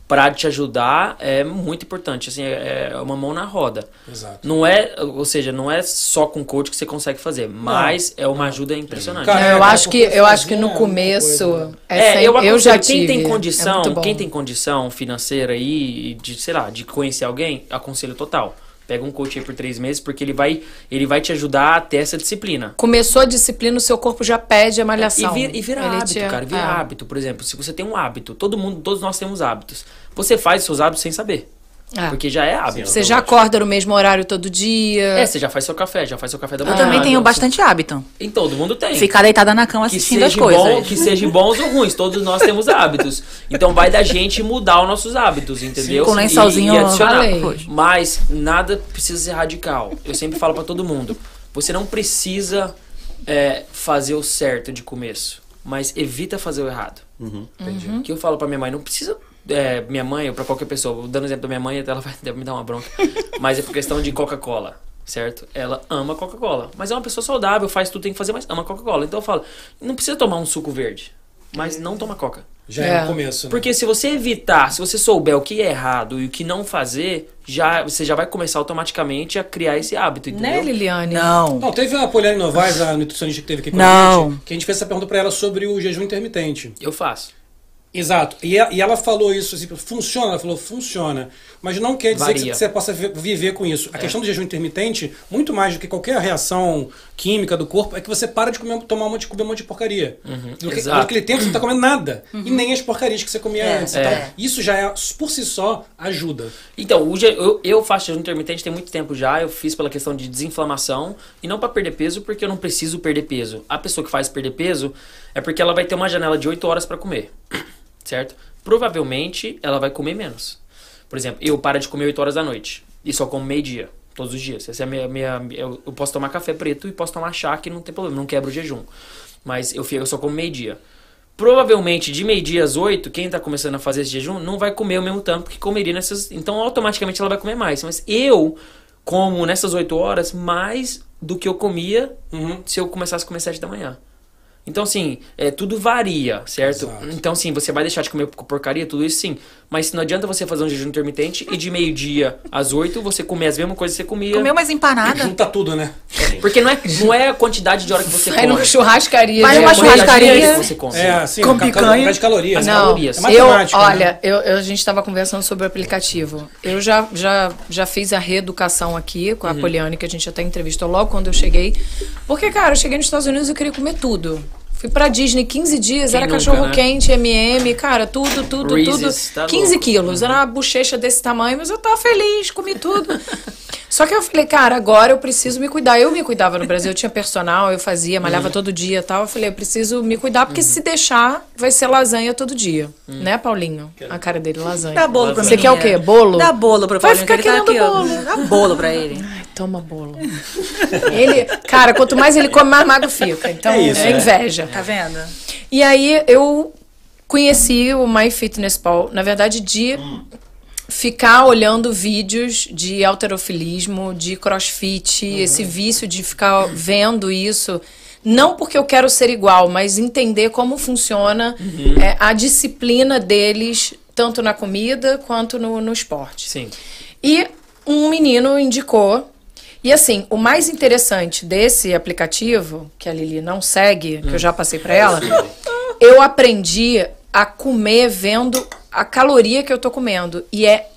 pra te ajudar é muito importante, assim, é, é uma mão na roda. Exato. Não é, ou seja, não é só com coach que você consegue fazer, mas é uma ajuda impressionante. Cara, Não, eu é, acho que eu acho que no é começo coisa, né? é, É, eu, eu, já quem tive. tem É condição, bom. quem tem condição financeira aí de, sei lá, de conhecer alguém, aconselho total. Pega um coach aí por três meses, porque ele vai, ele vai te ajudar a ter essa disciplina. Começou a disciplina, o seu corpo já pede a E malhação. vira, e vira Ele hábito, te- cara. Vira é. hábito. Por exemplo, se você tem um hábito, todo mundo, todos nós temos hábitos. Você faz seus hábitos sem saber. É. Porque já é hábito. Você já acorda no mesmo horário todo dia. É, você já faz seu café, já faz seu café da Eu manhã. também tenho bastante hábito. E todo mundo tem. Ficar deitada na cama que assistindo as seja, coisas. bom, que seja bons ou ruins, todos nós temos hábitos. Então vai da gente mudar os nossos hábitos, entendeu? com E- lençolzinho, e, adicionar. falei. Mas nada precisa ser radical. Eu sempre falo pra todo mundo, você não precisa é, fazer o certo de começo, mas evita fazer o errado. Uhum. Que eu falo pra minha mãe, não precisa é, minha mãe ou pra qualquer pessoa, dando exemplo da minha mãe, ela vai *laughs* deve me dar uma bronca, mas é por questão de Coca-Cola. Certo? Ela ama Coca-Cola. Mas é uma pessoa saudável, faz tudo, tem que fazer, mas ama Coca-Cola. Então eu falo, não precisa tomar um suco verde. Mas não toma Coca. Já é, É. no começo. né? Porque se você evitar, se você souber o que é errado e o que não fazer, já, você já vai começar automaticamente a criar esse hábito, entendeu? Né, Liliane? Não. Não, teve a Poliane Novaes, a nutricionista que teve aqui com a Não. gente, que a gente fez essa pergunta pra ela sobre o jejum intermitente. Eu faço. Exato. E, a- e ela falou isso, assim, funciona? Ela falou, funciona. Mas não quer dizer que você possa vi- viver com isso. A É. questão do jejum intermitente, muito mais do que qualquer reação química do corpo, é que você para de comer, tomar um monte, comer um monte de porcaria. Que, Uhum. exato. naquele tempo você não tá comendo nada. E nem as porcarias que você comia É, antes. é. Então, isso já é, por si só, ajuda. Então, o je- eu, eu faço jejum intermitente tem muito tempo já. Eu fiz pela questão de desinflamação e não pra perder peso, porque eu não preciso perder peso. A pessoa que faz perder peso é porque ela vai ter uma janela de 8 horas pra comer, certo? Provavelmente ela vai comer menos. Por exemplo, eu paro de comer 8 horas da noite e só como meio-dia, todos os dias. Essa é a minha, minha, eu, posso tomar café preto e posso tomar chá que não tem problema, não quebra o jejum. Mas eu, fico- eu só como meio-dia. Provavelmente de meio-dia às 8, quem tá começando a fazer esse jejum não vai comer o mesmo tanto que comeria nessas. Então automaticamente ela vai comer mais. Mas eu como nessas 8 horas mais do que eu comia Uhum. se eu começasse a comer 7 da manhã. Então, assim, é, tudo varia, certo? Exato. Então, sim, você vai deixar de comer porcaria, tudo isso sim. Mas não adianta você fazer um jejum intermitente e de meio-dia às 8 você comer as mesmas coisas que você comia. Comeu mais empanada. Junta tudo, né? Porque não é, não é a quantidade de hora que você Vai come. numa churrascaria. Vai numa É a quantidade de churrascaria. que você come. É, assim, Com ca- ca- picanha. de calorias. né? Não, calorias. É eu, matemática, né? olha, eu, eu- a gente estava conversando sobre o aplicativo. Eu já, já, já fiz a reeducação aqui com a Uhum. Poliane, que a gente até entrevistou logo quando eu cheguei. Porque, cara, eu cheguei nos Estados Unidos e eu queria comer tudo. Fui pra Disney 15 dias, Quem era nunca, cachorro né? quente, MM, cara, tudo, tudo, Reese's, tudo. tá 15 louco. quilos, era uma bochecha desse tamanho, mas eu tava feliz, comi tudo. *laughs* Só que eu falei, cara, agora eu preciso me cuidar. Eu me cuidava no Brasil, eu tinha personal, eu fazia, malhava Uhum. todo dia e tal. Eu falei, eu preciso me cuidar, porque se deixar, vai ser lasanha todo dia. Uhum. Né, Paulinho? A cara dele, lasanha. Dá bolo pra Você menina. quer o quê? Bolo? Dá bolo pro Vai Paulinho, ficar que tá querendo aqui, ó. bolo. Dá bolo pra ele. Ai, toma bolo. ele, cara, quanto mais ele come, mais magro fica. Então, É isso, é é. inveja. Tá vendo? E aí eu conheci o My Fitness Pal, na verdade, de ficar olhando vídeos de alterofilismo, de crossfit, esse vício de ficar vendo isso. Não porque eu quero ser igual, mas entender como funciona é, a disciplina deles, tanto na comida quanto no, no esporte. Sim. E um menino indicou. E assim, o mais interessante desse aplicativo, que a Lili não segue, que eu já passei pra ela, *laughs* eu aprendi a comer vendo a caloria que eu tô comendo. E é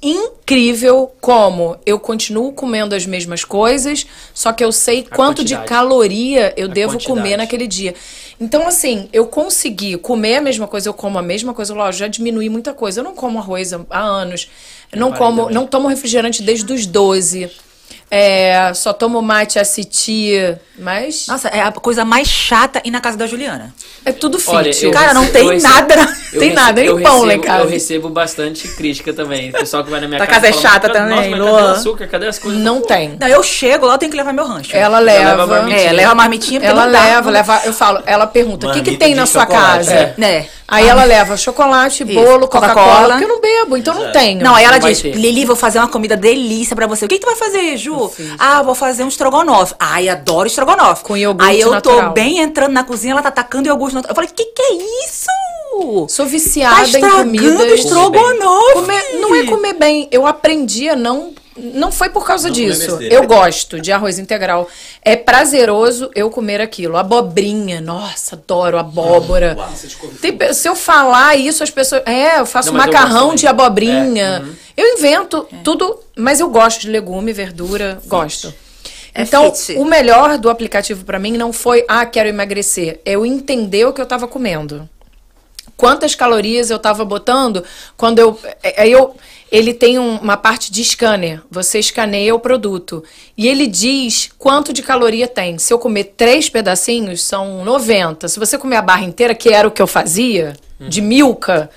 incrível como eu continuo comendo as mesmas coisas, só que eu sei quanto de quantidade. caloria eu A devo quantidade. comer naquele dia. Então, assim, eu consegui comer a mesma coisa, eu como a mesma coisa, lógico, já diminui muita coisa. Eu não como arroz há, anos. Eu não como, também. não tomo refrigerante desde os 12. É, só tomo mate aciti, mas Nossa, é a coisa mais chata ir na casa da Juliana. é tudo fit. Olha, Cara, não tem recebo- nada. Tem rece- nada, nem eu pão lá em recebo- casa. Eu recebo bastante crítica também. O pessoal que vai na minha casa. casa é fala, chata "Nossa, também, mas Luan." Cadê o açúcar? Cadê as coisas? Não tem. Não, eu chego lá, eu tenho que levar meu rancho. Ela leva a leva. É, leva a marmitinha porque Ela não dá. leva, leva. Eu falo, ela pergunta: o que, que tem na sua casa? é. Né? Aí ela leva chocolate, Isso, bolo, Coca-Cola. Porque eu não bebo, então não tenho. Não, aí ela Não diz. Lili, vou fazer uma comida delícia pra você. O que, que tu vai fazer, Ju? Ah, vou fazer um estrogonofe. Ai, adoro estrogonofe. Com iogurte Aí eu natural. tô bem entrando na cozinha, ela tá tacando iogurte natural. Eu falei, que que é isso? Sou Tá viciada em estragando comida. estrogonofe. Comer- não é comer bem. Eu aprendi a não. Não foi por causa Não disso. besteira. Eu gosto de arroz integral. É prazeroso eu comer aquilo. Abobrinha. Nossa, adoro abóbora. Uau. Tem se eu falar isso, as pessoas. É, eu faço Não, eu macarrão gosto de abobrinha. É, uhum. Eu invento tudo, mas eu gosto de legume, verdura, gosto. É Então, fit. o melhor do aplicativo pra mim não foi, ah, quero emagrecer. Eu entender o que eu tava comendo quantas calorias eu estava botando quando eu, é- é- eu ele tem um- uma parte de scanner você escaneia o produto e ele diz quanto de caloria tem se eu comer três pedacinhos são 90 se você comer a barra inteira que era o que eu fazia de milka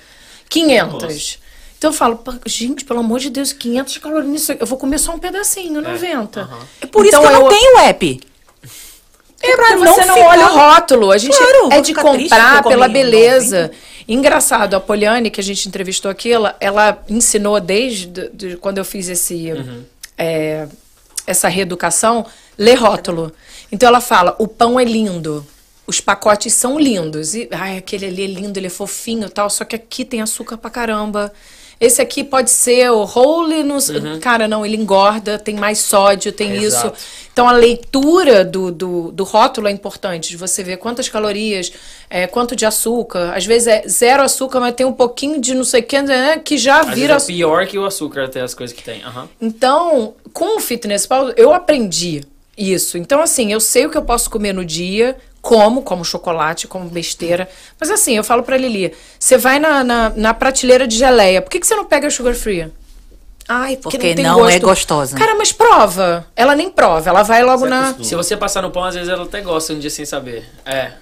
500 então eu falo, "Pá, gente, pelo amor de Deus, 500 calorias nisso. Eu vou comer só um pedacinho, 90. É por isso Então que eu não eu- tenho app. É pra pra não você não ficar- olha o rótulo. A gente Claro, é de triste comprar pela beleza. Engraçado, a Poliane, que a gente entrevistou aqui, ela, ela ensinou desde de quando eu fiz esse, é, essa reeducação, ler rótulo. Então ela fala, o pão é lindo. Os pacotes são lindos. E, ai, aquele ali é lindo, ele é fofinho e tal. Só que aqui tem açúcar pra caramba. Esse aqui pode ser o whole, no... cara, não, ele engorda, tem mais sódio, tem isso. Exato. Então, a leitura do, do, do rótulo é importante, de você ver quantas calorias, é, quanto de açúcar. Às vezes é zero açúcar, mas tem um pouquinho de não sei o que, né, que já Às vira... vezes é pior que o açúcar até as coisas que tem. Aham. Então, com o Fitness Pal, eu aprendi isso. Então, assim, eu sei o que eu posso comer no dia, como, como chocolate, como besteira. Mas assim, eu falo pra Lili, você vai na, na, na prateleira de geleia, por que, que você não pega sugar free? Ai, porque, Porque não, tem não gosto. é gostosa. Cara, mas prova. Ela nem prova, ela vai logo Você na... acostuma. Se você passar no pão, às vezes ela até gosta um dia sem saber. É.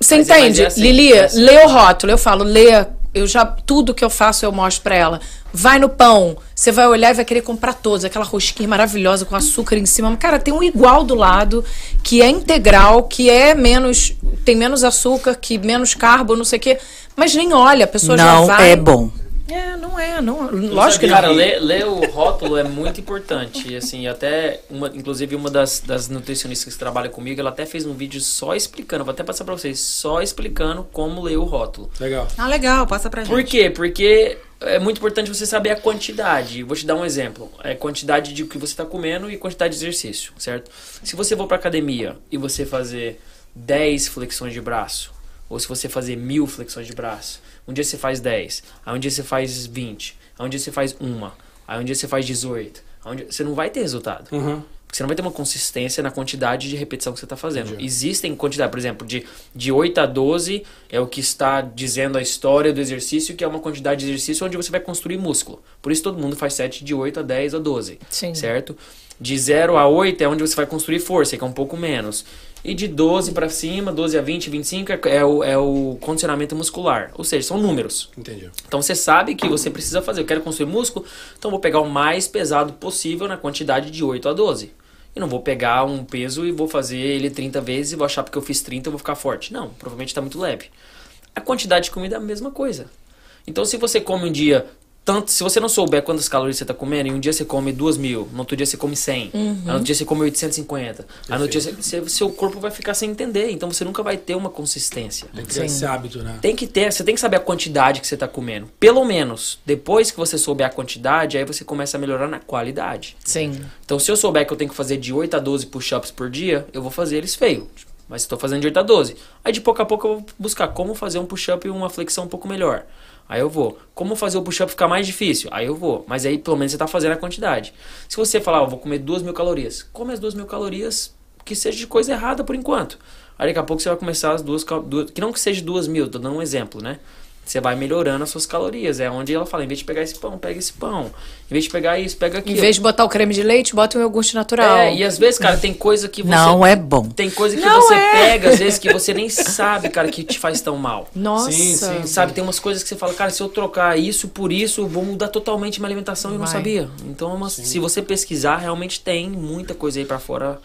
Você Mas entende? é assim, Lili, é assim. lê o rótulo. Eu falo, lê. Eu já, tudo que eu faço eu mostro pra ela. Vai no pão, você vai olhar e vai querer comprar todos, aquela rosquinha maravilhosa com açúcar em cima. Cara, tem um igual do lado, que é integral, que é menos. tem menos açúcar, que menos carbo, não sei o quê. Mas nem olha, a pessoa já Não vai. é bom. É, não é, não. Lógico que não. Cara, ler, ler o rótulo é muito importante. Assim, até, uma, inclusive, uma das, das nutricionistas que trabalha comigo, ela até fez um vídeo só explicando, vou até passar pra vocês, só explicando como ler o rótulo. Legal. Ah, legal, passa pra gente. Por quê? Porque é muito importante você saber a quantidade. Vou te dar um exemplo. É quantidade de o que você está comendo e quantidade de exercício, certo? Se você for para academia e você fazer 10 flexões de braço, ou se você fazer mil flexões de braço, um dia você faz 10, aí um dia você faz 20, aí um dia você faz uma, aí um dia você faz 18, aí um dia... você não vai ter resultado. Uhum. Porque você não vai ter uma consistência na quantidade de repetição que você está fazendo. Existem quantidade, por exemplo, de, de 8 a 12 é o que está dizendo a história do exercício, que é uma quantidade de exercício onde você vai construir músculo. Por isso todo mundo faz 7 de 8 a 10 a 12. Sim. Certo? De 0 a 8 é onde você vai construir força, que é um pouco menos. E de 12 para cima, 12 a 20, 25 é, é, o, é o condicionamento muscular. Ou seja, são números. Entendi. Então você sabe que você precisa fazer. Eu quero construir músculo, então eu vou pegar o mais pesado possível na quantidade de 8 a 12. E não vou pegar um peso e vou fazer ele 30 vezes e vou achar porque eu fiz 30 eu vou ficar forte. Não, provavelmente está muito leve. A quantidade de comida é a mesma coisa. Então se você come um dia tanto, se você não souber quantas calorias você está comendo, em um dia você come 2 mil, no outro dia você come 100, aí no outro dia você come 850, aí no outro dia você, você- seu corpo vai ficar sem entender, então você nunca vai ter uma consistência. Tem que ter esse hábito, né? Tem que ter, você tem que saber a quantidade que você está comendo. Pelo menos, depois que você souber a quantidade, aí você começa a melhorar na qualidade. Sim. Então, se eu souber que eu tenho que fazer de 8 a 12 push-ups por dia, eu vou fazer eles feio. Mas estou fazendo de 8 a 12. Aí, de pouco a pouco, eu vou buscar como fazer um push-up e uma flexão um pouco melhor. Aí eu vou. Como fazer o push-up ficar mais difícil? Aí eu vou. Mas aí, pelo menos, você está fazendo a quantidade. Se você falar, "Ah, vou comer 2 mil calorias, come as 2 mil calorias que seja de coisa errada por enquanto. Aí daqui a pouco você vai começar as duas, duas que não que seja duas mil, tô dando um exemplo, né? Você vai melhorando as suas calorias. É onde ela fala, em vez de pegar esse pão, pega esse pão. Em vez de pegar isso, pega Em aquilo. vez de botar o creme de leite, bota o iogurte natural. É, e às vezes, cara, tem coisa que você. Não é bom. Tem coisa que Não você é. pega, às vezes, que você nem sabe, cara, que te faz tão mal. *laughs* Nossa. Sim, sim. Sabe, tem umas coisas que você fala, cara, se eu trocar isso por isso, eu vou mudar totalmente minha alimentação e eu não sabia. Então, é uma- se você pesquisar, realmente tem muita coisa aí pra fora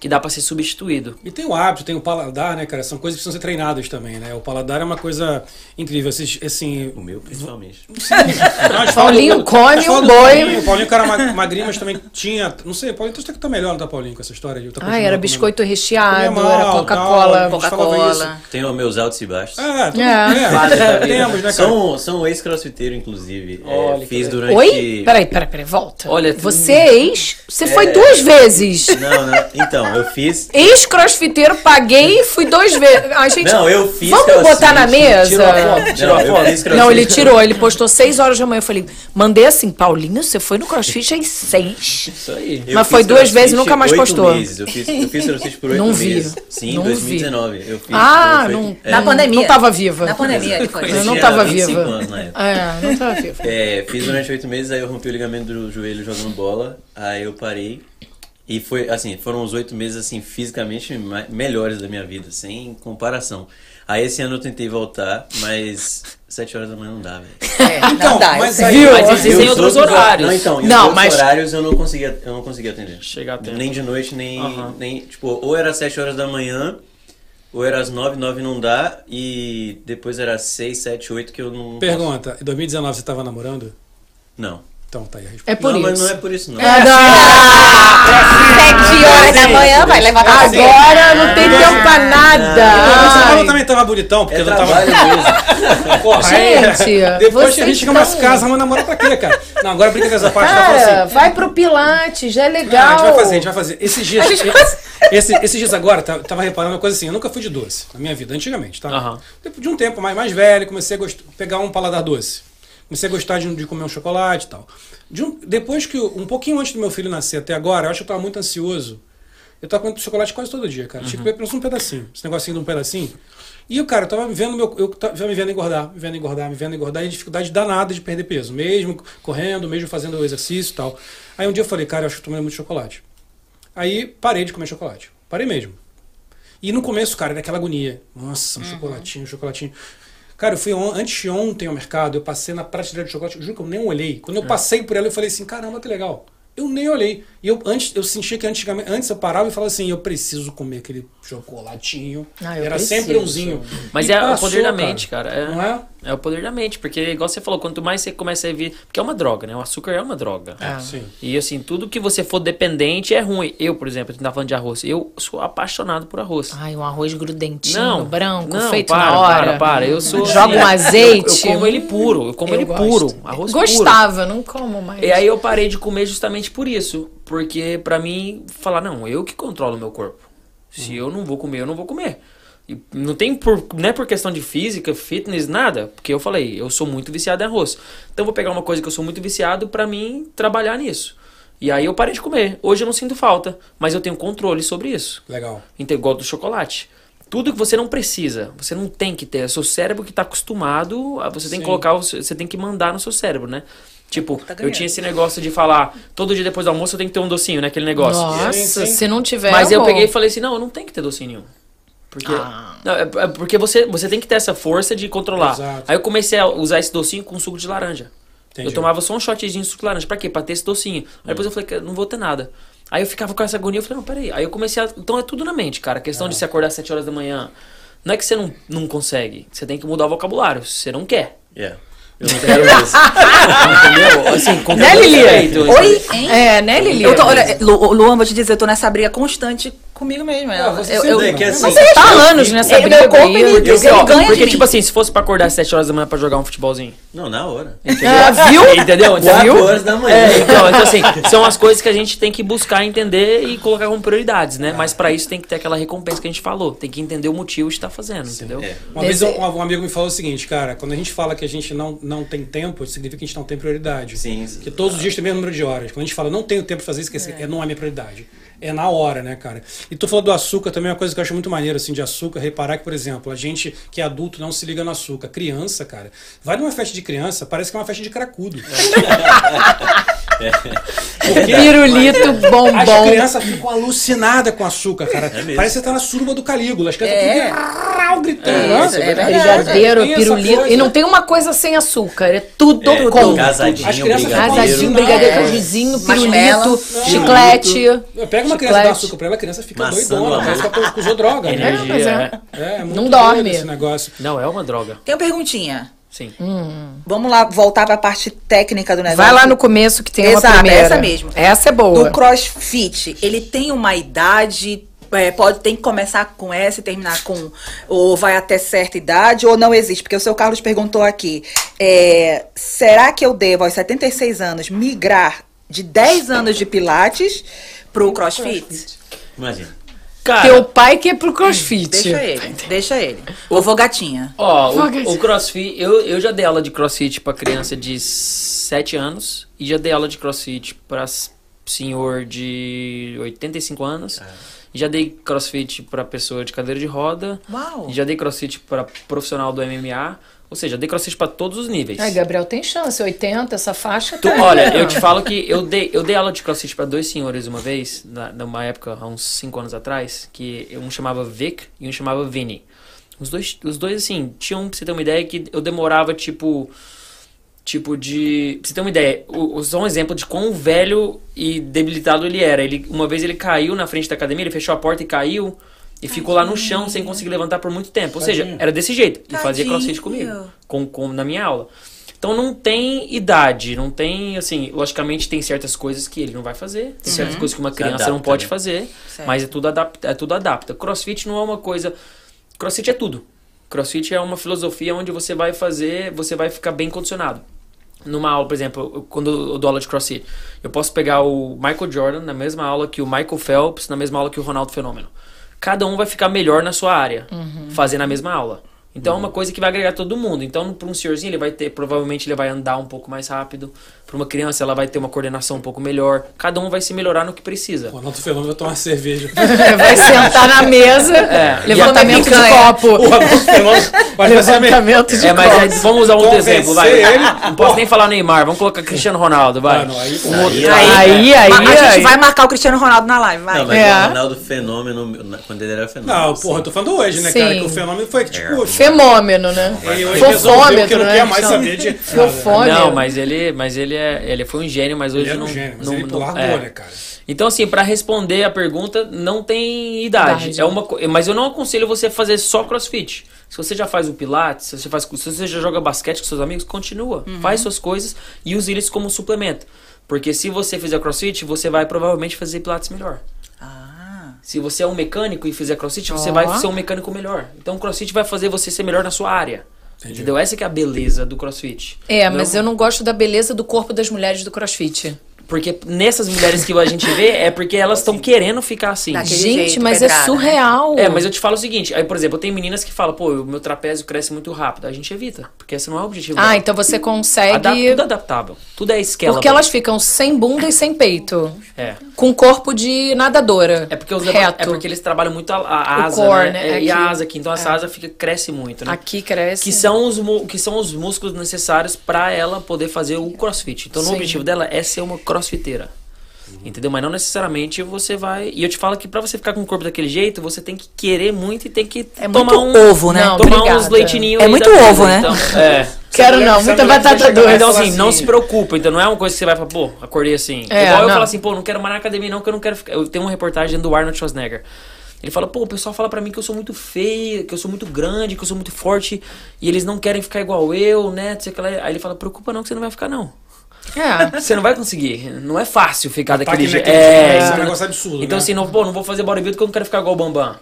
que dá pra ser substituído. E tem o hábito, tem o paladar, né, cara? São coisas que precisam ser treinadas também, né? O paladar é uma coisa incrível. Esses, assim, O meu, principalmente. Não, *laughs* Paulinho do- come um boi. Paulinho, o Paulinho, cara ma- magrinho, mas também tinha. Não sei, Paulinho, tu tá melhor, não tá, Paulinho, com essa história de. tá continuando era comendo. biscoito recheado, Comia mal, era Coca-Cola. Coca-Cola. Tem os meus altos e baixos. Ah, tudo, É. é. Vida. Temos, né, cara? São, são ex-crossfiteiro, inclusive. É, Olha que fiz durante. Oi? Peraí, peraí, peraí, volta. Olha, você é ex? Você foi duas vezes. Não, não. Então, eu fiz. Ex-crossfiteiro, paguei e fui duas vezes. A gente. Não, eu fiz Vamos crossfit. botar na mesa? Tirou a foto, tirou Não, foto. fiz. Não, ele tirou, ele postou 6 horas da manhã. Eu falei, mandei assim, Paulinho, você foi no crossfit às 6. Isso aí. Eu Mas foi duas vezes e nunca mais oito postou. Meses. Eu fiz, eu fiz crossfit por oito Não vi. meses. Sim, em Não 2019. Eu fiz. Ah, foi- não. é, Na pandemia. Não tava viva. Na pandemia que foi. Eu não tava 25 viva. anos época. É, não tava viva. É, fiz durante oito meses, aí eu rompi o ligamento do joelho jogando bola, aí eu parei. E foi, assim, foram os oito meses, assim, fisicamente melhores da minha vida, sem comparação. Aí esse ano eu tentei voltar, mas sete horas da manhã não dá, velho. É, Então, não dá, eu mas aí- Viu? Mas existem os outros horários. Não, então, Não, os outros mas- horários eu não conseguia, eu não conseguia atender. Chegar a tempo. Nem de noite, nem, Aham. nem. Tipo, ou era sete horas da manhã, ou era às nove, nove não dá, e depois era seis, sete, oito que eu não. Pergunta, em 2019 você tava namorando? Não. Então tá aí a resposta. É por não, isso. mas não é por isso, não. É, não. Sete horas da manhã, vai levantar Agora não tem Ah, tempo pra Não, nada. você Ai. também tava bonitão, porque É não tava. *laughs* Porra, Gente, é. Depois que a gente chega umas estão- casas, vamos namorar pra quê, cara? Não, agora brinca dessa parte, tá Cara, assim. vai pro Pilates, já é Não, a legal. gente vai fazer, a gente vai fazer. Esses dias. esse- esses dias agora, tá- tava reparando uma coisa assim, eu nunca fui de doce na minha vida, antigamente, tá? Depois de um tempo mais, mais velho, comecei a pegar um paladar doce. Comecei a gostar de, de comer um chocolate e tal. De um- depois que, eu- um pouquinho antes do meu filho nascer até agora, eu acho que eu tava muito ansioso. Eu tava comendo chocolate quase todo dia, cara. Tinha que comer pelo menos um pedacinho. Esse negocinho de um pedacinho. E o cara, eu tava me vendo meu. Eu tava me vendo engordar, me vendo engordar, me vendo engordar, e dificuldade danada de perder peso. Mesmo correndo, mesmo fazendo o exercício e tal. Aí um dia eu falei, cara, eu acho que eu comendo muito chocolate. Aí parei de comer chocolate. Parei mesmo. E no começo, cara, era aquela agonia. Nossa, um chocolatinho, um chocolatinho. Cara, eu fui on, antes de ontem ao mercado, eu passei na prateleira de chocolate, eu juro que eu nem olhei. Quando eu passei por ela, eu falei assim, caramba, que legal. Eu nem olhei. E eu antes eu sentia que antigamente, antes eu parava e falava assim, eu preciso comer aquele chocolatinho. Ah, eu Era preciso. sempre umzinho. Mas E é o passou, poder da mente, cara. É, Não é? É o poder da mente, porque igual você falou, quanto mais você começa a ver, porque é uma droga, né? O açúcar é uma droga. Ah. Sim. E assim, tudo que você for dependente é ruim. Eu, por exemplo, a gente tá falando de arroz. Eu sou apaixonado por arroz. Ai, um arroz grudentinho, Não, branco, não, feito para, na hora. Para, para. Eu sou. Joga um eu- azeite. Eu, como ele puro. Eu como Eu ele gosto. puro. Arroz puro. Gostava, não como mais. E aí eu parei de comer justamente por isso. Porque pra mim, falar, não, eu que controlo o meu corpo. Se eu não vou comer, eu não vou comer. E não tem por, não é por questão de física, fitness, nada. Porque eu falei, eu sou muito viciado em arroz. Então eu vou pegar uma coisa que eu sou muito viciado pra mim trabalhar nisso. E aí eu parei de comer. Hoje eu não sinto falta, mas eu tenho controle sobre isso. Legal. Então, igual do chocolate. Tudo que você não precisa, você não tem que ter. É o seu cérebro que está acostumado, a, você tem Sim. que colocar, você tem que mandar no seu cérebro, né? Tipo, Tá eu tinha esse negócio de falar, todo dia depois do almoço eu tenho que ter um docinho, né? Aquele negócio. Nossa, Sim, sim. se não tiver. Mas eu amor. peguei e falei assim, não, eu não tenho que ter docinho nenhum. Porque, Ah. não, é, é porque você, você tem que ter essa força de controlar. Exato. Aí eu comecei a usar esse docinho com suco de laranja. Entendi. Eu tomava só um shotzinho de suco de laranja. Pra quê? Pra ter esse docinho. Aí depois eu falei que eu não vou ter nada. Aí eu ficava com essa agonia. Eu falei, não, peraí. Aí eu comecei a... Então é tudo na mente, cara. A questão de se acordar às 7 horas da manhã. Não é que você não, não consegue. Você tem que mudar o vocabulário. Você não quer. Yeah. *laughs* Eu não quero isso. Entendeu? Assim, Né, Lili? respeito, Oi, hein? É, né, Lili? Eu tô, olha, Lu, Luan, vou te dizer, eu tô nessa briga constante comigo mesmo. Ah, você eu, eu, é que assim, Você tá há anos nessa Ele- meu briga corpo, ele- Eu, ó, ganha porque, tipo assim, se fosse pra acordar às 7 horas da manhã pra jogar um futebolzinho. Não, na hora. Ah, viu? Entendeu? Quatro Viu? horas da manhã. É, então, então, assim, são as coisas que a gente tem que buscar entender e colocar como prioridades, né? Mas pra isso tem que ter aquela recompensa que a gente falou. Tem que entender o motivo de estar fazendo, entendeu? É. Uma vez um, um amigo me falou o seguinte, cara, quando a gente fala que a gente não, não tem tempo, significa que a gente não tem prioridade. Sim, sim. Que todos os dias tem o mesmo número de horas. Quando a gente fala não tenho tempo de fazer isso, é. não é minha prioridade. É na hora, né, cara? E tu falou do açúcar também, é uma coisa que eu acho muito maneiro, assim, de açúcar. Reparar que, por exemplo, a gente que é adulto não se liga no açúcar. Criança, cara, vai numa festa de criança, parece que é uma festa de cracudo. *laughs* Porque Pirulito as bombom. crianças ficam alucinadas com açúcar, cara. mesmo. Parece que você tá na suruba do Calígula. As crianças É. ficam gritando. É, né? isso é verdade. Brigadeiro, pirulito. E não tem uma coisa sem açúcar. É tudo É, com. casadinho, As crianças ficam brigadeiro. Casadinho, brigadeiro, é. cajuzinho, pirulito, chiclete. Pega uma criança e dá açúcar pra ela, a criança fica Maçã doidona. Parece que ela usou droga, né? Energia, mas é. é. É, é muito Não dorme. esse negócio. Não, é uma droga. Tem uma perguntinha. Sim. Vamos lá voltar pra parte técnica do negócio. Vai lá no começo que tem uma Exato, primeira. essa mesmo. Essa é boa. Do crossfit, ele tem uma idade. é, pode tem que começar com essa e terminar com ou vai até certa idade ou não existe porque o seu Carlos perguntou aqui é, será que eu devo aos 76 anos migrar de 10 anos de pilates pro crossfit, Imagina. Cara, Teu pai que é pro crossfit. deixa ele deixa ele vou gatinha ó, o, o crossfit, eu, eu já dei aula de crossfit pra criança de 7 anos e já dei aula de crossfit pra senhor de 85 anos. E já dei crossfit pra pessoa de cadeira de roda. Uau. E já dei crossfit pra profissional do MMA. Ou seja, dei crossfit pra todos os níveis. Ai, Gabriel, tem chance. 80, essa faixa Tu- tá olha, eu te *laughs* falo que eu dei, eu dei aula de crossfit pra dois senhores uma vez, na, numa época, há uns 5 anos atrás, que um chamava Vic e um chamava Vini. Os dois, os dois assim, tinham, pra você ter uma ideia, que eu demorava, tipo. Tipo de. Pra você ter uma ideia, o- só um exemplo de quão velho e debilitado ele era. Ele, uma vez ele caiu na frente da academia, ele fechou a porta e caiu. E ficou lá no chão sem conseguir levantar por muito tempo. Ou seja, Tadinho. era desse jeito. E fazia Tadinho. crossfit comigo. Com, com, na minha aula. Então não tem idade, não tem, assim, logicamente tem certas coisas que ele não vai fazer, tem certas coisas que uma criança não pode né? fazer, Certo. mas é tudo, adapta, é tudo adapta. Crossfit não é uma coisa. Crossfit é tudo. Crossfit é uma filosofia onde você vai fazer, você vai ficar bem condicionado. Numa aula, por exemplo, quando eu dou aula de crossfit, eu posso pegar o Michael Jordan na mesma aula que o Michael Phelps, na mesma aula que o Ronaldo Fenômeno. Cada um vai ficar melhor na sua área, fazendo a mesma aula. Então é uma coisa que vai agregar todo mundo. Então, para um senhorzinho, ele vai ter, provavelmente ele vai andar um pouco mais rápido. Pra uma criança, ela vai ter uma coordenação um pouco melhor. Cada um vai se melhorar no que precisa. O Ronaldo Fenômeno vai tomar cerveja. *laughs* Vai sentar na mesa, É, levantamento de copo. O Ronaldo Fenômeno vai Levantamento de É, mas aí, copo. vamos usar um outro Convencer exemplo, vai. ele. *laughs* Não posso nem falar Neymar, vamos colocar Cristiano Ronaldo, vai. Não, aí- Um outro- Aí- Aí, aí, a gente aí. vai marcar o Cristiano Ronaldo na live, vai. Não, mas É. o Ronaldo Fenômeno, quando ele era fenômeno. Não, assim. porra, eu tô falando hoje, né, Sim. cara? Que o fenômeno foi que, tipo, Fenômeno, né? Fofômetro, não né? quer mais Chama. saber de. Fofômetro. Não, mas ele, mas ele é, ele foi um gênio, mas hoje Ele era não, um gênio, mas não, ele não- largou, é. né, cara? Então, assim, pra responder a pergunta, não tem idade. Idade. É uma, mas eu não aconselho você fazer só crossfit. Se você já faz o pilates, se você, faz, se você já joga basquete com seus amigos, continua. Faz suas coisas e use eles como suplemento. Porque se você fizer crossfit, você vai provavelmente fazer pilates melhor. Ah. Se você é um mecânico e fizer crossfit, você Ó. vai ser um mecânico melhor. Então o crossfit vai fazer você ser melhor na sua área. Entendeu? Essa que é a beleza do crossfit. É, mas eu não gosto da beleza do corpo das mulheres do crossfit. Porque nessas mulheres que a gente vê, é porque elas estão querendo ficar assim. Daquele Gente, jeito, mas pedrada, é surreal. É, mas eu te falo o seguinte, aí, por exemplo, tenho meninas que falam, pô, o meu trapézio cresce muito rápido. A gente evita, porque esse não é o objetivo. Ah, dela. então você Adap- consegue. tudo adaptável. Tudo é esquela. Porque elas ficam sem bunda e sem peito. É. Com corpo de nadadora. É porque, os reto. é porque eles trabalham muito a, a O asa, core, né? né? É, E a asa aqui. Então essa asa fica, cresce muito, né? Aqui cresce. Que são, os, que são os músculos necessários pra ela poder fazer o crossfit. Então, Sim. o objetivo dela é ser uma crossfiteira. Entendeu? Mas não necessariamente você vai. E eu te falo que pra você ficar com o corpo daquele jeito, você tem que querer muito e tem que É tomar muito um. ovo, né? Não, tomar obrigada. uns leitinhos É muito vida, ovo, né? Então, *laughs* é. Quero não, muita batata doce. Então, Fala assim, não assim- se preocupa. Então, não é uma coisa que você vai falar, pô, acordei assim. É, Igual eu não. falo assim, pô, não quero mais na academia, não, que eu não quero ficar. Eu tenho uma reportagem do Arnold Schwarzenegger. Ele fala, pô, o pessoal fala pra mim que eu sou muito feia, que eu sou muito grande, que eu sou muito forte, e eles não querem ficar igual eu, né? Aí ele fala, preocupa não, que você não vai ficar, não. É. Você não vai conseguir. Não é fácil ficar Ataque daquele jeito. É, é um então- negócio absurdo, Então, né? assim, não, pô, não vou fazer bodybuilding porque eu não quero ficar igual o Bambam.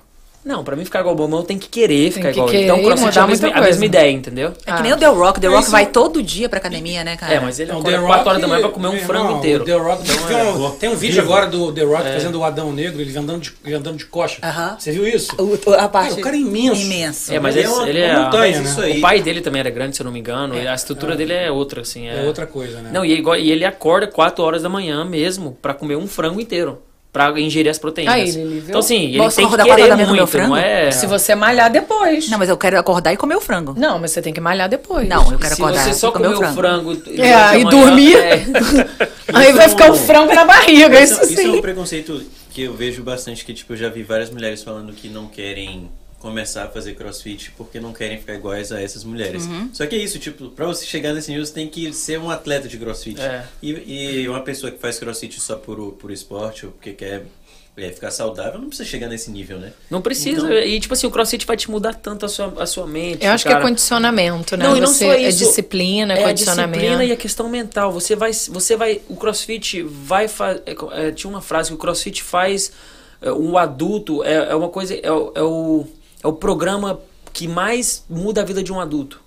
Não, pra mim ficar igual o Bambam, eu tenho que querer ficar que igual ele. querer Então, o crossfit é a mesma, muita a mesma ideia, entendeu? É que nem o The Rock. The É Rock isso. vai todo dia pra academia, né, cara? É, mas ele Não, acorda The 4 Rock, horas da manhã pra comer um frango irmão, inteiro. o The Rock, Então, tem, é. um, tem um vídeo agora do The Rock fazendo o Adão Negro, ele andando de, ele andando de coxa. Aham. Você viu isso? O- a parte... Cara, o cara é imenso. Imenso. É, mas Ele é uma- ele é. uma montanha, mas isso né? aí. O pai dele também era grande, se eu não me engano. e a estrutura dele é outra, assim. É, É outra coisa, né? Não, e, é igual- e ele acorda 4 horas da manhã mesmo pra comer um frango inteiro. Pra ingerir as proteínas. Aí, Lili, viu? então, assim, ele Posso tem que querer e muito, não é... Se você malhar depois. Não, mas eu quero acordar e comer o frango. Não, mas você tem que malhar depois. Não, eu quero Se acordar você só e comer comer o frango. frango... É, e manhã, dormir. é. *laughs* Aí vai ficar o frango na barriga, isso, Isso, isso é sim. um preconceito que eu vejo bastante, que tipo, eu já vi várias mulheres falando que não querem começar a fazer crossfit porque não querem ficar iguais a essas mulheres. Uhum. Só que é isso, tipo, pra você chegar nesse nível, você tem que ser um atleta de crossfit. É. E, e uma pessoa que faz crossfit só por, por esporte ou porque quer é, ficar saudável, não precisa chegar nesse nível, né? Não precisa. Então- E, tipo assim, o crossfit vai te mudar tanto a sua, a sua mente. Eu acho que cara. é condicionamento, né? Não, e não você, só é isso. disciplina, é É a condicionamento. disciplina e a questão mental. Você vai, você vai, o CrossFit vai fazer. tinha uma frase que o CrossFit faz é, um adulto é, é uma coisa é, o- é o é o programa que mais muda a vida de um adulto.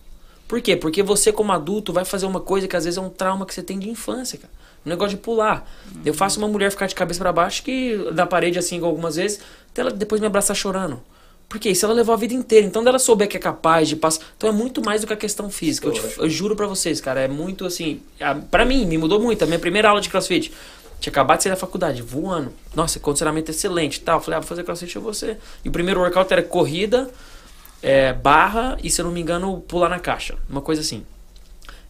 Por quê? Porque você como adulto vai fazer uma coisa que às vezes é um trauma que você tem de infância, cara. Um negócio de pular. Eu faço uma mulher ficar de cabeça para baixo que na parede assim algumas vezes, até ela depois me abraçar chorando. Porque isso ela levou a vida inteira. Então, dela souber que é capaz de passar. Então, é muito mais do que a questão física. Eu, te- eu juro pra vocês, cara. É muito assim. a- Pra mim, me mudou muito. A minha primeira aula de crossfit. Tinha acabado de sair da faculdade, voando. Nossa, condicionamento excelente e tal. Eu Falei, ah, vou fazer crossfit eu vou ser. E o primeiro workout era corrida, é, barra e, se eu não me engano, pular na caixa. Uma coisa assim.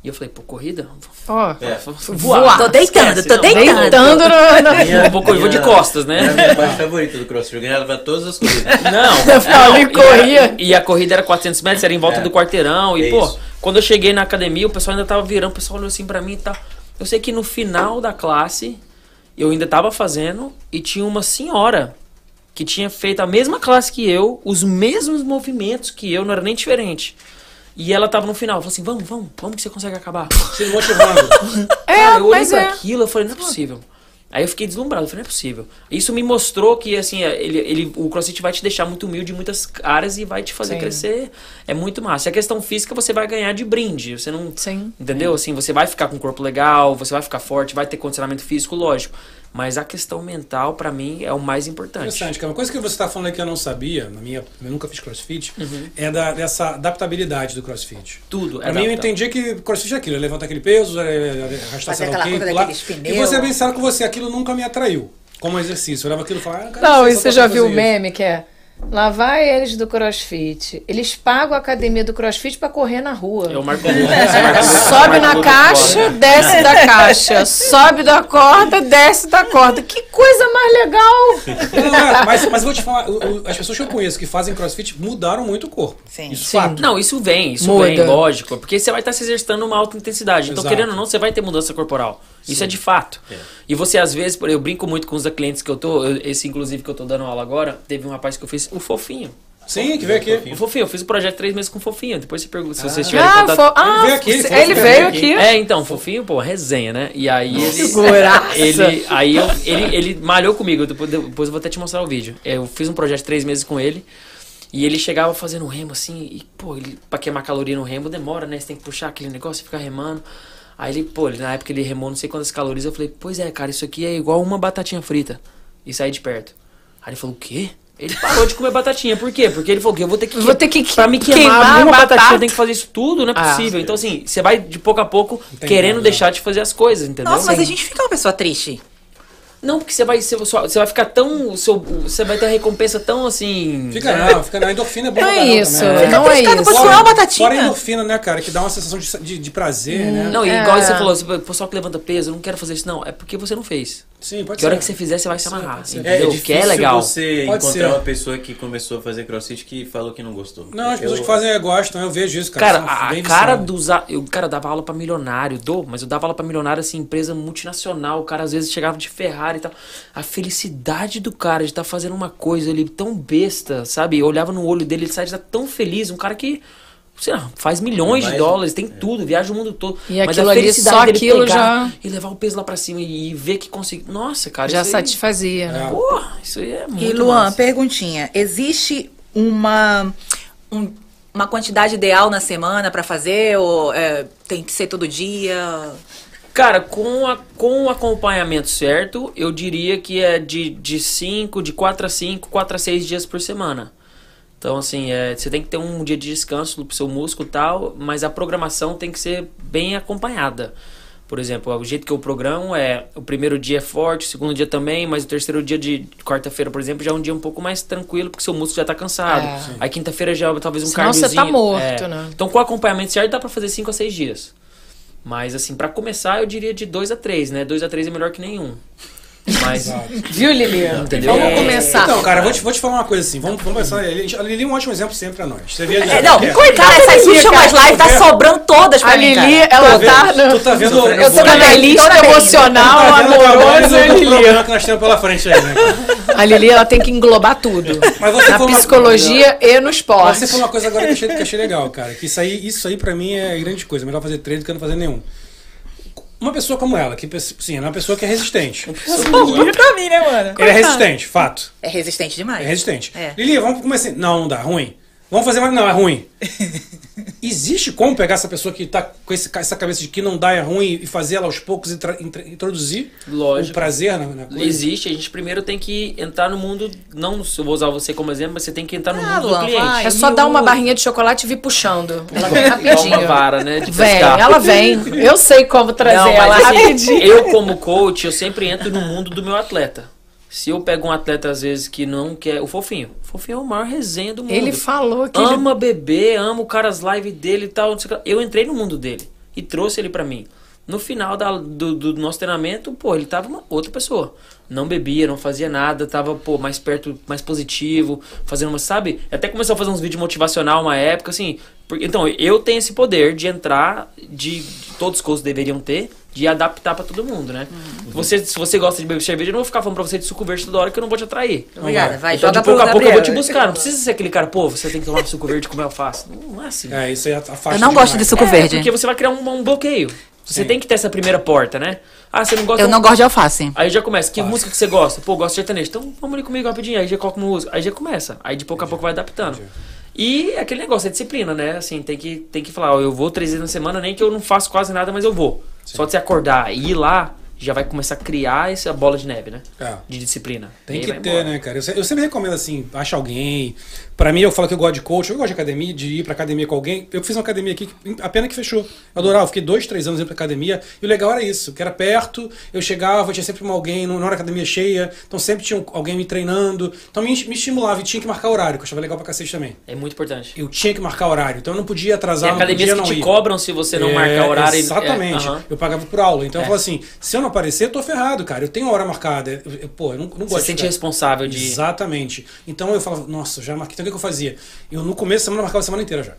E eu falei, pô, corrida? Ó, É. voar. Tô deitando, Esquece, tô não. deitando. Deitando no... no... Minha- pouco- eu vou de minha- costas, né? É a minha parte favorita do crossfit. Eu ganhava todas as corridas. *laughs* Não, Eu ficava ali, não, e corria. a- E a, corrida era 400 metros, era em volta É. do quarteirão. E, É pô, isso. quando eu cheguei na academia, o pessoal ainda tava virando, o pessoal olhou assim pra mim e tal. Eu sei que no final da classe, eu ainda tava fazendo, e tinha uma senhora que tinha feito a mesma classe que eu, os mesmos movimentos que eu, não era nem diferente. E ela tava no final, falou assim: vamos, vamos, vamos que você consegue acabar. Se motivando. É, *laughs* Cara, eu olhei mas pra é. aquilo, eu falei, não é possível. Aí eu fiquei deslumbrado, eu falei, não é possível. Isso me mostrou que, assim, ele, ele, o CrossFit vai te deixar muito humilde em muitas áreas e vai te fazer Sim. crescer. É muito massa. E a questão física você vai ganhar de brinde. Você não. Sim. Entendeu? Assim, você vai ficar com o corpo legal, você vai ficar forte, vai ter condicionamento físico, lógico. Mas a questão mental, pra mim, é o mais importante. Interessante, cara. Uma coisa que você está falando aí que eu não sabia, na minha, eu nunca fiz crossfit, Uhum. é da, dessa adaptabilidade do crossfit. Tudo. Pra mim, eu entendia que crossfit é aquilo, é levantar aquele peso, é, é arrastar Fazer sei lá aquela o coisa pular. daqueles E pneus. você é bem sério com você, aquilo nunca me atraiu como exercício. Eu olhava aquilo e falava, ah, cara, Não, sei e você já viu o meme que é? Lá vai eles do crossfit. Eles pagam a academia do crossfit pra correr na rua. É o Marco Rubio- Sobe na caixa, desce da caixa. Sobe da corda, desce da corda. Que coisa mais legal! Não, *laughs* é, mas, mas eu vou te falar, as pessoas que eu conheço que fazem crossfit mudaram muito o corpo. Sim. Isso Sim. fato. Não, isso vem, isso Muda. vem, lógico. Porque você vai estar se exercitando uma alta intensidade. Então, Exato. querendo ou não, você vai ter mudança corporal. Isso é de fato. E você, às vezes, por- eu brinco muito com os clientes que eu tô, eu- esse inclusive que eu tô dando aula agora, teve um rapaz que eu fiz, o Fofinho. Sim, que veio aqui. O Fofinho, eu fiz o projeto três meses com o Fofinho. Depois você pergunta se vocês tiverem Ah, contato. fo- ah, Ele veio aqui, ele veio veio aqui. É, então, fofinho, pô, resenha, né? E aí ele. Figuraça. ele aí eu- ele, ele malhou comigo, depois, depois eu vou até te mostrar o vídeo. Eu fiz um projeto três meses com ele. E ele chegava fazendo remo assim, e, pô, ele, pra queimar caloria no remo demora, né? Você tem que puxar aquele negócio e ficar remando. Aí ele, pô, ele, na época ele remou não sei quantas calorias. Eu falei, pois é, cara, isso aqui é igual uma batatinha frita. E sair de perto. Aí ele falou, o quê? Ele parou de comer batatinha. Por quê? Porque ele falou que eu vou ter que. Vou ter que Pra me queimar, queimar uma a batatinha, batata. eu tenho que fazer isso tudo, não é Ah. possível. então, assim, você vai de pouco a pouco Entendi, querendo né? deixar de fazer as coisas, entendeu? Nossa, mas a gente fica uma pessoa triste. Não, porque você vai, você, vai ficar tão. Seu, você vai ter a recompensa tão assim. Fica né? não, fica não. A endorfina é boa Não pra é caramba isso, também, né? não é depois isso. comer uma batatinha. Fora a endorfina, né, cara? Que dá uma sensação de, de, de prazer, né? Não, e É. igual você falou, o pessoal que levanta peso, eu não quero fazer isso, não. É porque você não fez. Sim, pode Que ser. hora que você fizer, você vai se Sim, amarrar. ser. É, é que é legal. você Pode encontrar ser. uma pessoa que começou a fazer crossfit que falou que não gostou. Não, as pessoas Eu- que fazem é, gostam, eu vejo isso, cara. Cara, a bem cara dos. a- Eu, cara, dava aula pra milionário, dou, mas eu dava aula pra milionário, assim, empresa multinacional. O cara às vezes chegava de Ferrari e tal. A felicidade do cara de estar fazendo uma coisa ali tão besta, sabe? Eu olhava no olho dele, ele sai de estar tão feliz. Um cara que, lá, faz milhões de dólares, tem tudo, viaja o mundo todo. E mas aquilo a ali, felicidade só dele aquilo pegar já- E levar o peso lá pra cima e, e ver que conseguiu. Nossa, cara, Já isso aí- satisfazia, né? Porra, isso aí é muito E Luan, massa. perguntinha. Existe uma, um- uma quantidade ideal na semana pra fazer? Ou é, tem que ser todo dia? Cara, com, a, com o acompanhamento certo, eu diria que é de 5, de, cinco, de 4 a 5, 4 a 6 dias por semana. Então, assim, é, você tem que ter um dia de descanso pro seu músculo e tal, mas a programação tem que ser bem acompanhada. Por exemplo, o jeito que eu programo é o primeiro dia é forte, o segundo dia também, mas o terceiro dia de quarta-feira, por exemplo, já é um dia um pouco mais tranquilo, porque seu músculo já tá cansado. É. Aí quinta-feira já é talvez um Senão você tá cardiozinho. morto, É. né? Então, com o acompanhamento certo, dá pra fazer 5 a 6 dias. Mas, assim, pra começar, eu diria de 2 a 3, né? 2 a 3 é melhor que nenhum. Mas, Viu, Lilian? Entendeu? Vamos começar. Então, cara, vou te, vou te falar uma coisa assim. Vamos, vamos pensar. A Lili é um ótimo exemplo sempre pra nós. Você via É, não, é, cara, essas Lili, últimas lives tá vê? sobrando todas pra a mim, Lili, cara. ela Tu tá vê- no... Tu tá vendo. Eu tô Toda na vez, lista emocional, tá vendo o amorosa, Lilian. problema que nós temos pela frente aí, né? A Lili, ela tem que englobar tudo. Mas você Na uma- psicologia e no Mas esporte. Você falou uma coisa agora que eu achei, que achei legal, cara. Que isso aí, isso aí pra mim é grande coisa. Melhor fazer treino do que não fazer nenhum. Uma pessoa como ela, que sim, é uma pessoa que é resistente. *laughs* Pra mim, né, mano? Ele é resistente, fato. É resistente demais. É resistente. É. Lili, vamos começar. Não, não dá, ruim. Vamos fazer mais. Não, é ruim. Existe como pegar essa pessoa que tá com esse, essa cabeça de que não dá, é ruim, e fazer ela aos poucos intra- intra- introduzir Lógico. o prazer na, na coisa? existe. A gente primeiro tem que entrar no mundo. Não, se eu vou usar você como exemplo, mas você tem que entrar no Ah, mundo Luan, do cliente. vai. É só dar uma barrinha de chocolate e vir puxando. *laughs* Ela vem rapidinho. uma vara, né? De Vem, pescar. ela vem. Eu sei como trazer Não, ela mas assim, rapidinho. eu como coach, eu sempre entro no mundo do meu atleta. Se eu pego um atleta, às vezes, que não quer... O Fofinho. O Fofinho é o maior resenha do mundo. Ele falou que ele ama beber, ama o cara as lives dele e tal. Eu entrei no mundo dele e trouxe ele pra mim. No final da- do, do nosso treinamento, pô, ele tava uma outra pessoa. Não bebia, não fazia nada, tava, pô, mais perto, mais positivo, fazendo uma, sabe? Até começou a fazer uns vídeos motivacional uma época, assim. Porque, então, eu tenho esse poder de entrar, de, de todos os coaches deveriam ter, de adaptar pra todo mundo, né? Você, se você gosta de beber cerveja, eu não vou ficar falando pra você de suco verde toda hora que eu não vou te atrair. Obrigada, vai, então, joga de pouco pro a pouco eu vou te buscar. Não precisa ser aquele cara, pô, você tem que tomar suco verde e comer alface. Não, não é assim. É, isso aí afasta Eu não gosto de suco É, verde. porque você vai criar um, um bloqueio. Você Sim. tem que ter essa primeira porta, né? Ah, você não gosta... Eu não gosto de alface. Aí já começa. Que música que você gosta? Pô, eu gosto de sertanejo. Então vamos ali comigo rapidinho. Aí já coloca uma música. Aí já começa. Aí de pouco a pouco vai adaptando. Entendi. E aquele negócio, é disciplina, né? Assim, tem que, tem que falar, ó, eu vou três vezes na semana, nem que eu não faço quase nada, mas eu vou. Só de você acordar e ir lá, já vai começar a criar essa bola de neve, né? É. De disciplina. Tem que ter, embora. né, cara? Eu, eu sempre recomendo assim, acha alguém. Pra mim, eu falo que eu gosto de coach, eu gosto de academia, de ir pra academia com alguém. Eu fiz uma academia aqui, que- a pena que fechou. Eu adorava, eu fiquei dois, três anos indo pra academia. E o legal era isso, que era perto, eu chegava, tinha sempre uma alguém, não era academia cheia, então sempre tinha alguém me treinando. Então me, me estimulava e tinha que marcar horário, que eu achava legal pra cacete também. É muito importante. Eu tinha que marcar horário, então eu não podia atrasar, Tem não podia que não te ir. cobram se você não É, marcar horário. e- Exatamente. É, aham. Eu pagava por aula. Então É. eu falo assim: se eu não aparecer, eu tô ferrado, cara. Eu tenho hora marcada. Eu- eu- pô, eu não, não gosto Você se sente responsável de. Exatamente. Então eu falava, nossa, já marquei. Que eu fazia? Eu no começo da semana marcava a semana inteira já.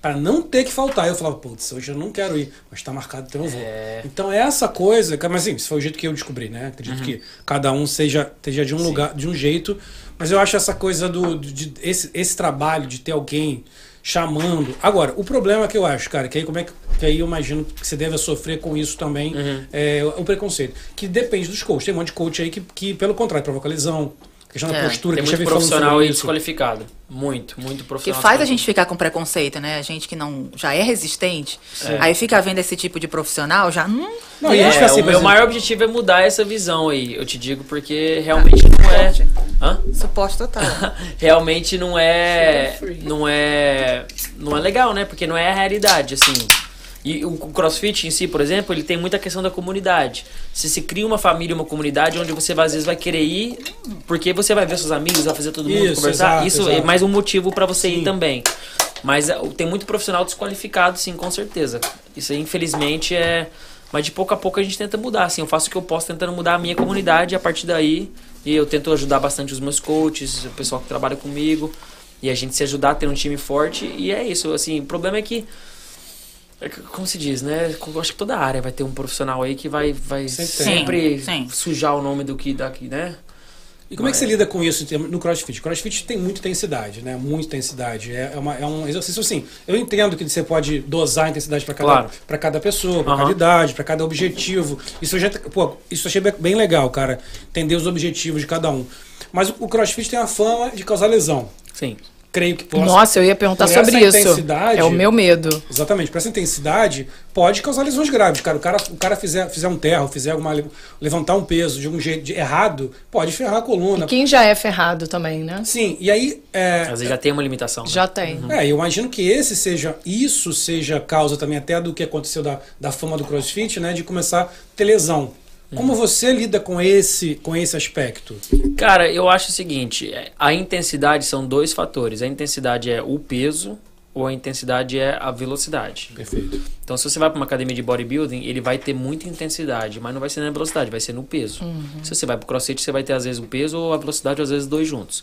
Pra não ter que faltar. Eu falava, putz, hoje eu não quero ir, mas tá marcado, então eu vou. É. Então é essa coisa, mas assim, isso foi o jeito que eu descobri, né? Uhum. Acredito que cada um seja, seja de um lugar, de um jeito. Mas eu acho essa coisa do. De- esse, esse trabalho de ter alguém chamando. Agora, o problema que eu acho, cara, que aí como é que. Que aí eu imagino que você deve sofrer com isso também, Uhum. é o preconceito. Que depende dos coaches. Tem um monte de coach aí que, que pelo contrário, provoca lesão. Questão da É, postura, Tem que a muito profissional isso. desqualificado. Muito, muito Que profissional. faz a gente ficar com preconceito, né? A gente que não já é resistente, É. aí fica vendo esse tipo de profissional, já hum, Não, e a É, fica assim, o meu exemplo, maior objetivo é mudar essa visão aí, eu te digo, porque realmente não é. suporte. Hã? Suporte total. *laughs* realmente não é não é não é legal, né? Porque não é a realidade, assim. E o CrossFit em si, por exemplo, ele tem muita questão da comunidade. Se se cria uma família, uma comunidade onde você às vezes vai querer ir, porque você vai ver seus amigos, vai fazer todo mundo Isso, conversar. exato, Isso é exato. mais um motivo para você Sim. ir também. Mas é, tem muito profissional desqualificado, sim, com certeza. Isso aí, infelizmente, é. Mas de pouco a pouco a gente tenta mudar, assim. Eu faço o que eu posso tentando mudar a minha comunidade e a partir daí. E eu tento ajudar bastante os meus coaches, o pessoal que trabalha comigo. E a gente se ajudar a ter um time forte. E é isso, assim. O problema é que. É Como se diz, né? Eu acho que toda área vai ter um profissional aí que vai, vai Sempre Sim, sujar o nome do que daqui, né? E como é que você lida com isso no CrossFit? CrossFit tem muita intensidade, né? Muita intensidade. É, é uma- é um exercício assim. Eu entendo que você pode dosar a intensidade para cada, Claro. pra cada pessoa, para Aham. cada idade, para cada objetivo. Isso eu já, pô, isso eu achei bem- legal, cara. Entender os objetivos de cada um. Mas o, o CrossFit tem a fama de causar lesão. Sim. Creio que possa. Nossa, eu ia perguntar sobre isso. intensidade- É o meu medo. Exatamente, por essa intensidade, pode causar lesões graves. Cara, o cara, o cara fizer, fizer um terro, fizer alguma. levantar um peso de um jeito de- errado, pode ferrar a coluna. E quem já é ferrado também, né? Sim, e aí. É, Às vezes já tem uma limitação. né? Já tem. é, eu imagino que esse seja, isso seja causa também até do que aconteceu da, da fama do CrossFit, né? De começar a ter lesão. Como você lida com esse, com esse aspecto? Cara, eu acho o seguinte: é, a intensidade são dois fatores. A intensidade é o peso ou a intensidade é a velocidade. Perfeito. Então, se você vai para uma academia de bodybuilding, ele vai ter muita intensidade, mas não vai ser na velocidade, vai ser no peso. Se você vai para crossfit, você vai ter às vezes o peso ou a velocidade, ou às vezes dois juntos.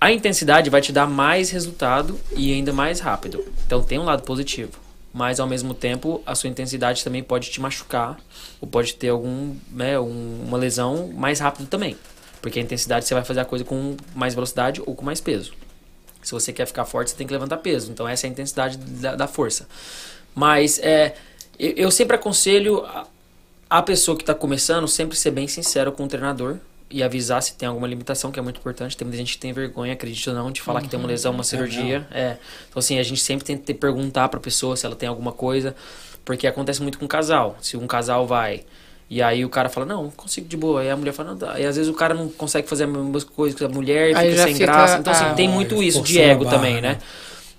A intensidade vai te dar mais resultado e ainda mais rápido. Então, tem um lado positivo. Mas, ao mesmo tempo, a sua intensidade também pode te machucar ou pode ter algum, né, um- uma lesão mais rápido também. Porque a intensidade você vai fazer a coisa com mais velocidade ou com mais peso. Se você quer ficar forte, você tem que levantar peso. Então, essa é a intensidade da, da força. Mas é, eu, eu sempre aconselho a, a pessoa que está começando sempre ser bem sincero com o treinador e avisar se tem alguma limitação, que é muito importante. Tem muita gente que tem vergonha, acredito ou não, de falar que tem uma lesão, uma cirurgia. É. Então, assim, a gente sempre tem que perguntar para a pessoa se ela tem alguma coisa, porque acontece muito com casal. Se um casal vai. E aí o cara fala, não, consigo de boa. Aí a mulher fala, não, dá. E às vezes o cara não consegue fazer as mesmas coisas que a mulher Aí fica sem fica, graça. Então, assim, ah, tem muito isso de ego barra, também, né? né?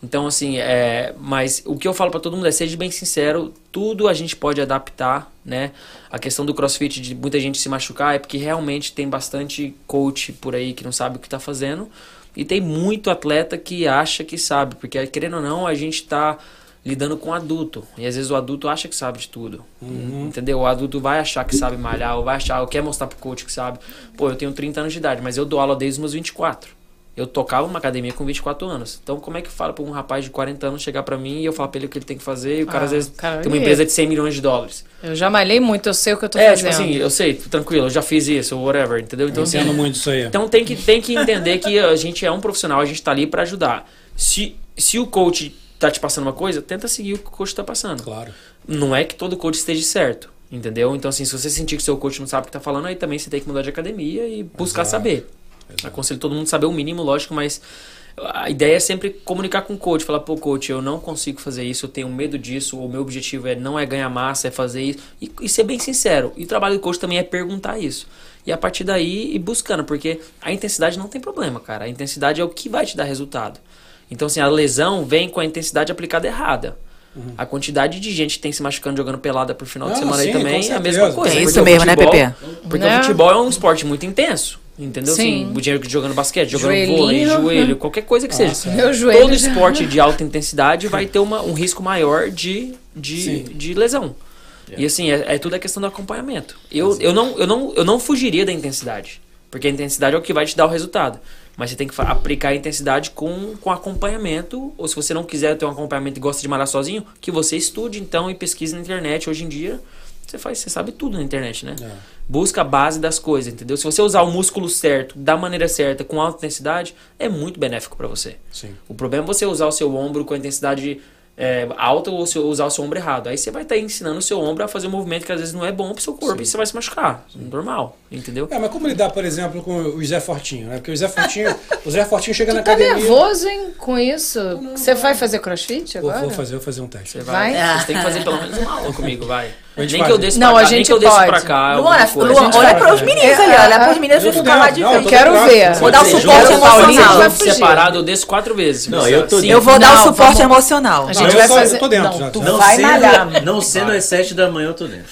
Então, assim, é, mas o que eu falo pra todo mundo é seja bem sincero, tudo a gente pode adaptar, né? A questão do crossfit de muita gente se machucar é porque realmente tem bastante coach por aí que não sabe o que tá fazendo e tem muito atleta que acha que sabe, porque querendo ou não, a gente tá lidando com adulto e às vezes o adulto acha que sabe de tudo, entendeu? O adulto vai achar que sabe malhar, ou vai achar, ou quer mostrar pro coach que sabe. Pô, eu tenho 30 anos de idade, mas eu dou aula desde os meus 24. Eu tocava numa academia com 24 anos. Então, como é que fala pra um rapaz de 40 anos chegar pra mim e eu falar pra ele o que ele tem que fazer e o cara Ah, às vezes cara, tem uma e- empresa de 100 milhões de dólares? Eu já malhei muito, eu sei o que eu tô é, tipo fazendo. assim, eu sei, tranquilo, eu já fiz isso, whatever, entendeu? Então, Eu assim, entendo muito isso aí. então tem que, tem que entender que a gente é um profissional, a gente tá ali pra ajudar. Se, se o coach tá te passando uma coisa, tenta seguir o que o coach tá passando. Claro. Não é que todo coach esteja certo, entendeu? Então, assim, se você sentir que seu coach não sabe o que tá falando, aí também você tem que mudar de academia e buscar Exato. saber. Exato. Aconselho todo mundo a saber o mínimo, lógico, mas a ideia é sempre comunicar com o coach, falar, pô, coach, eu não consigo fazer isso, eu tenho medo disso, o meu objetivo é não é ganhar massa, é fazer isso. E, e ser bem sincero. E o trabalho do coach também é perguntar isso. E a partir daí ir buscando, porque a intensidade não tem problema, cara. A intensidade é o que vai te dar resultado. Então, assim, a lesão vem com a intensidade aplicada errada. A quantidade de gente que tem se machucando jogando pelada por final de Não, semana sim, aí também é a mesma coisa. É isso mesmo, né, futebol- Pepe? Porque Né? o futebol é um esporte muito intenso. Entendeu? Sim. Assim, o dinheiro jogando basquete, jogando Joelhinho. vôlei, joelho, qualquer coisa que seja. Meu joelho Todo já- esporte de alta intensidade vai ter uma, um risco maior de, de, Sim. de lesão. E assim, é, é tudo a questão do acompanhamento. Eu, eu, não, eu, não, eu não fugiria da intensidade. Porque a intensidade é o que vai te dar o resultado. Mas você tem que aplicar a intensidade com, com acompanhamento. Ou se você não quiser ter um acompanhamento e gosta de malhar sozinho, que você estude então e pesquise na internet. Hoje em dia, você faz, você sabe tudo na internet, né? Busca a base das coisas, entendeu? Se você usar o músculo certo, da maneira certa, com alta intensidade, é muito benéfico para você. Sim. O problema é você usar o seu ombro com a intensidade é, alta ou se- usar o seu ombro errado. Aí você vai estar ensinando o seu ombro a fazer um movimento que às vezes não é bom pro seu corpo e você vai se machucar. Normal, entendeu? É, mas como lidar, por exemplo, com o Zé Fortinho, né? Porque o Zé Fortinho, o Zé Fortinho chega na Tá academia. nervoso, hein, com isso? Você vai fazer crossfit Vou, agora? vou fazer, vou fazer um teste. Você vai. Vai? Você tem que fazer pelo menos uma aula comigo, vai. Nem que eu desça Não, pra a cá, nem que eu desça pode. pra cá. Luana. Luana, olha para os meninos ali, olha para os meninos Eu tô ficar lá de frente. tô Quero ver. Vou dar o suporte emocional. separado, eu desço quatro vezes. Não, eu tô. Eu vou dar o suporte emocional. A gente eu vai tô- fazer. eu tô dentro não, já, tu vai sendo, malhar. não sendo às 7 da manhã, eu tô dentro.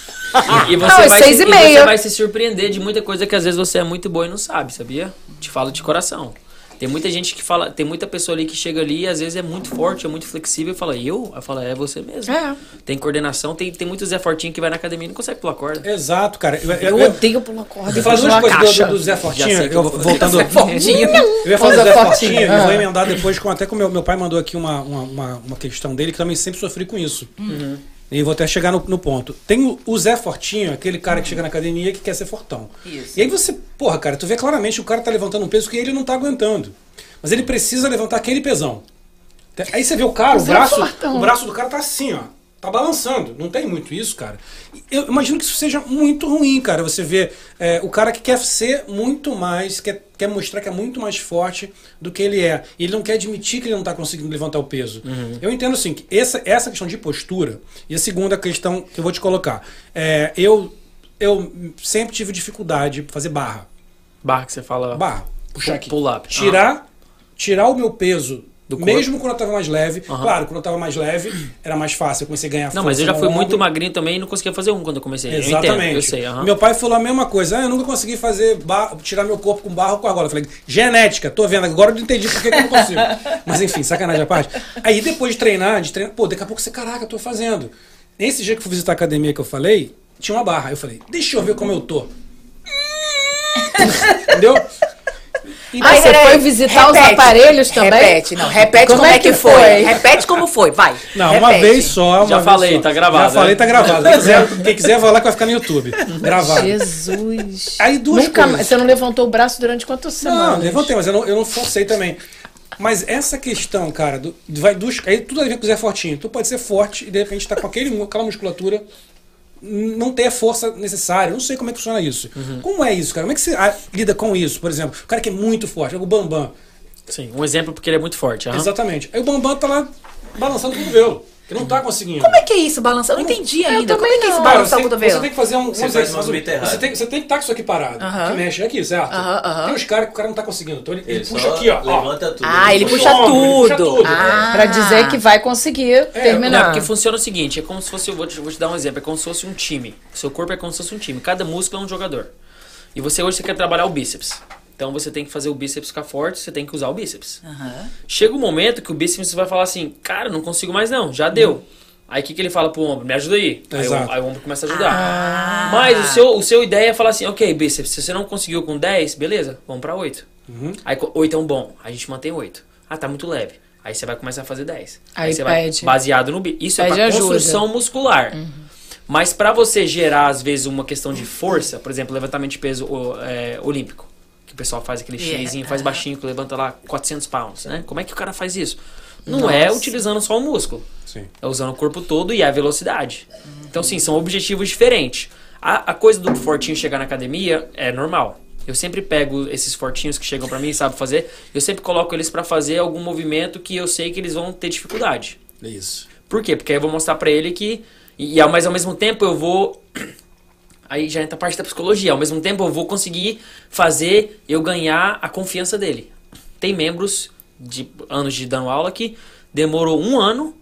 E você, Não, vai seis se, e e meia. você vai se surpreender de muita coisa que às vezes você é muito boa e não sabe, sabia? Te falo de coração. Tem muita gente que fala, tem muita pessoa ali que chega ali e às vezes é muito forte, é muito flexível e fala, eu? Eu falo, é você mesmo. É. Tem coordenação, tem, tem muito Zé Fortinho que vai na academia e não consegue pular corda. Exato, cara. Eu, Eu eu, odeio pular corda. eu falar duas coisas do, do Zé Fortinho. Eu, voltando. Fortinho. Eu ia falar do Zé Zé Fortinho. Eu Ah. vou emendar depois com até com meu, meu pai mandou aqui uma, uma, uma, uma questão dele que também sempre sofri com isso. E vou até chegar no, no ponto. Tem o, o Zé Fortinho, aquele cara que chega na academia que quer ser fortão. Isso. E aí você, porra, cara, tu vê claramente o cara tá levantando um peso que ele não tá aguentando. Mas ele precisa levantar aquele pesão. Aí você vê o cara, o Zé braço, Fortão. o braço do cara tá assim, ó. Tá balançando. Não tem muito isso, cara. Eu imagino que isso seja muito ruim, cara. Você vê é, o cara que quer ser muito mais, quer, quer mostrar que é muito mais forte do que ele é. E ele não quer admitir que ele não tá conseguindo levantar o peso. Eu entendo assim, que essa, essa questão de postura, e a segunda questão que eu vou te colocar. É, eu, eu sempre tive dificuldade pra fazer barra. Barra que você fala. Barra. Puxar aqui. pull up. Tirar, tirar o meu peso. Mesmo quando eu tava mais leve. Aham. Claro, quando eu tava mais leve, era mais fácil. Eu comecei a ganhar Não, força mas eu já fui muito ombro. magrinho também e não conseguia fazer um quando eu comecei. Eu Exatamente. entendo, eu sei. aham. Meu pai falou a mesma coisa. Ah, eu nunca consegui fazer bar- tirar meu corpo com barro com argola. Eu falei, genética, tô vendo. Agora eu entendi por que, que eu não consigo. *laughs* Mas enfim, sacanagem à parte. Aí depois de treinar, de treinar, pô, daqui a pouco você, caraca, eu tô fazendo. Nesse dia que eu fui visitar a academia que eu falei, tinha uma barra. Eu falei, deixa eu ver como eu tô. *laughs* Entendeu? E Aí você foi visitar os aparelhos também? Repete, não. Repete como, é que foi. Repete como foi, vai. Não, uma Repete. vez só. Uma Já vez falei, só. tá gravado, Já falei, né? tá gravado. Quem quiser, *laughs* quem quiser vai lá que vai ficar no YouTube. Gravado. Jesus. Aí duas Nunca coisas. mais. Você não levantou o braço durante quantas semanas? Não, levantei, mas eu não, eu não forcei também. Mas essa questão, cara, do, vai dos, aí tudo a ver com o Zé Fortinho. Tu pode ser forte e de repente tá com aquele, aquela musculatura, não ter a força necessária. Eu não sei como é que funciona isso. Como é isso, cara? Como é que você ah, lida com isso? Por exemplo, o cara que é muito forte, é o Bambam. Sim, um exemplo porque ele é muito forte. aham. Exatamente. Aí o Bambam tá lá balançando o cotovelo, que não tá conseguindo. Como é que é isso, balançar? Eu não entendi ainda. Como também é que é isso, não. Balançar o cotovelo? você tem que fazer um. Você um você tem, você tem que estar com isso aqui parado. Aham. Que mexe aqui, certo? Aham, aham. Tem uns caras que o cara não tá conseguindo. Então ele, ele Ele puxa aqui, ó. levanta tudo. Ah, ele puxa puxa o ombro, ele puxa tudo. tudo. Ah. Pra dizer que vai conseguir Não, terminar. porque funciona o seguinte, é como se fosse, eu vou te, vou te dar um exemplo, é como se fosse um time. Seu corpo é como se fosse um time, cada músculo é um jogador. E você hoje você quer trabalhar o bíceps. Então você tem que fazer o bíceps ficar forte, você tem que usar o bíceps. Aham. Chega um momento que o bíceps vai falar assim, cara, não consigo mais não, já deu. Aí o que, que ele fala pro ombro? Me ajuda aí. Aí o, aí o ombro começa a ajudar. Mas o seu, o seu ideia é falar assim, ok, bíceps, se você não conseguiu com 10, beleza, vamos pra 8. Aí co- 8 é um bom, a gente mantém 8. Ah, tá muito leve. Aí você vai começar a fazer 10. Aí você vai pede. baseado no bíceps. Isso é Pede pra ajuda. construção muscular. Mas pra você gerar, às vezes, uma questão de força, por exemplo, levantamento de peso é, olímpico, pessoal faz aquele Yeah. xizinho, faz baixinho, que levanta lá 400 pounds, né? Como é que o cara faz isso? Não é utilizando só o músculo. Sim. É usando o corpo todo e a velocidade. Então, sim, são objetivos diferentes. A, a coisa do fortinho chegar na academia é normal. Eu sempre pego esses fortinhos que chegam pra mim e sabem fazer, eu sempre coloco eles pra fazer algum movimento que eu sei que eles vão ter dificuldade. É Isso. Por quê? Porque aí eu vou mostrar pra ele que. E, ao- mas ao mesmo tempo eu vou. Aí já entra a parte da psicologia. Ao mesmo tempo eu vou conseguir fazer eu ganhar a confiança dele. Tem membros de anos de dando aula que demorou um ano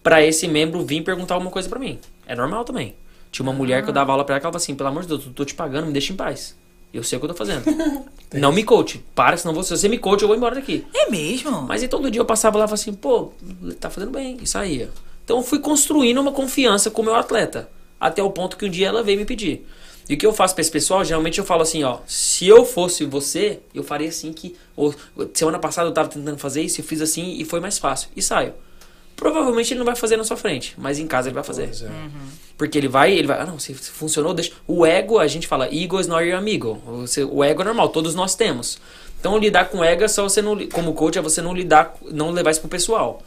pra esse membro vir perguntar alguma coisa pra mim. É normal também. Tinha uma mulher que eu dava aula pra ela que ela falava assim: pelo amor de Deus, eu tô te pagando, me deixa em paz. Eu sei o que eu tô fazendo. *laughs* Não me coach. Para, senão você, se você me coach, eu vou embora daqui. É mesmo? Mas aí todo dia eu passava lá e falava assim, pô, tá fazendo bem, e saía. Então eu fui construindo uma confiança com o meu atleta. Até o ponto que um dia ela veio me pedir. E o que eu faço pra esse pessoal, geralmente eu falo assim, ó, se eu fosse você, eu faria assim que. Ou, semana passada eu tava tentando fazer isso, eu fiz assim e foi mais fácil. E saio. Provavelmente ele não vai fazer na sua frente, mas em casa ele vai fazer. É. Porque ele vai, ele vai, ah não, se se funcionou, deixa. O ego, a gente fala, ego is not your amigo. Você- o ego é normal, todos nós temos. Então lidar com ego é só você não, como coach, é você não lidar, não levar isso pro pessoal.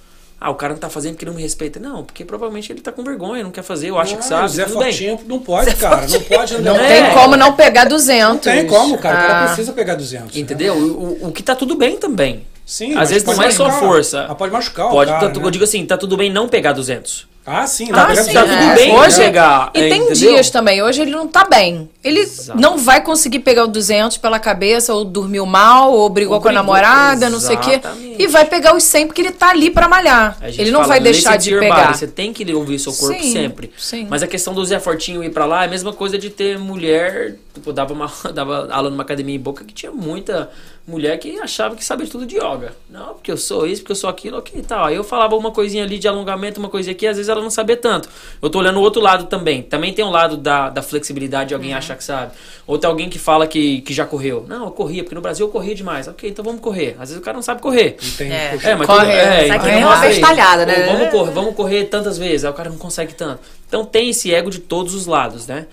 Ah, o cara não tá fazendo porque não me respeita. Não, porque provavelmente ele tá com vergonha, não quer fazer, eu acho que Ah, sabe, o Zé tudo bem. Fortinho não pode, cara. Não pode andar. Não É. tem como não pegar 200. Não tem como, cara. O cara Ah, precisa pegar 200. né? Entendeu? O, o- o que tá tudo bem também. Sim, Às mas vezes não é só força. Pode machucar Pode, o cara, tá- né? eu digo assim, tá tudo bem não pegar 200. Ah, sim. Ah, pegar sim, tá 200 tudo é, bem Hoje, pegar, e é, tem entendeu? dias também. Hoje ele não tá bem. Ele Exato. não vai conseguir pegar o 200 pela cabeça, ou dormiu mal, ou brigou Ou com a brigou, namorada, não sei o quê. E vai pegar os 100 porque ele tá ali pra malhar. Ele não fala, vai deixar de pegar. body, Você tem que ouvir seu corpo Sim, sempre. sim. Mas a questão do Zé Fortinho ir pra lá é a mesma coisa de ter mulher. Tipo, dava, uma, *laughs* dava aula numa academia em Boca que tinha muita mulher que achava que sabia tudo de yoga. Não, porque eu sou isso, porque eu sou aquilo, ok, tal. Aí eu falava uma coisinha ali de alongamento, uma coisinha aqui, às vezes ela não sabia tanto. Eu tô olhando o outro lado também. Também tem um lado da, da flexibilidade de alguém Uhum. achar que sabe. Ou tem alguém que fala que, que já correu. Não, eu corria, porque no Brasil eu corria demais. Ok, então vamos correr. Às vezes o cara não sabe correr. Tem, É. É, mas Corre, tudo- é, sai então que não uma bestalhada, né? Ou Vamos correr, vamos correr tantas vezes, aí o cara não consegue tanto. Então tem esse ego de todos os lados, né?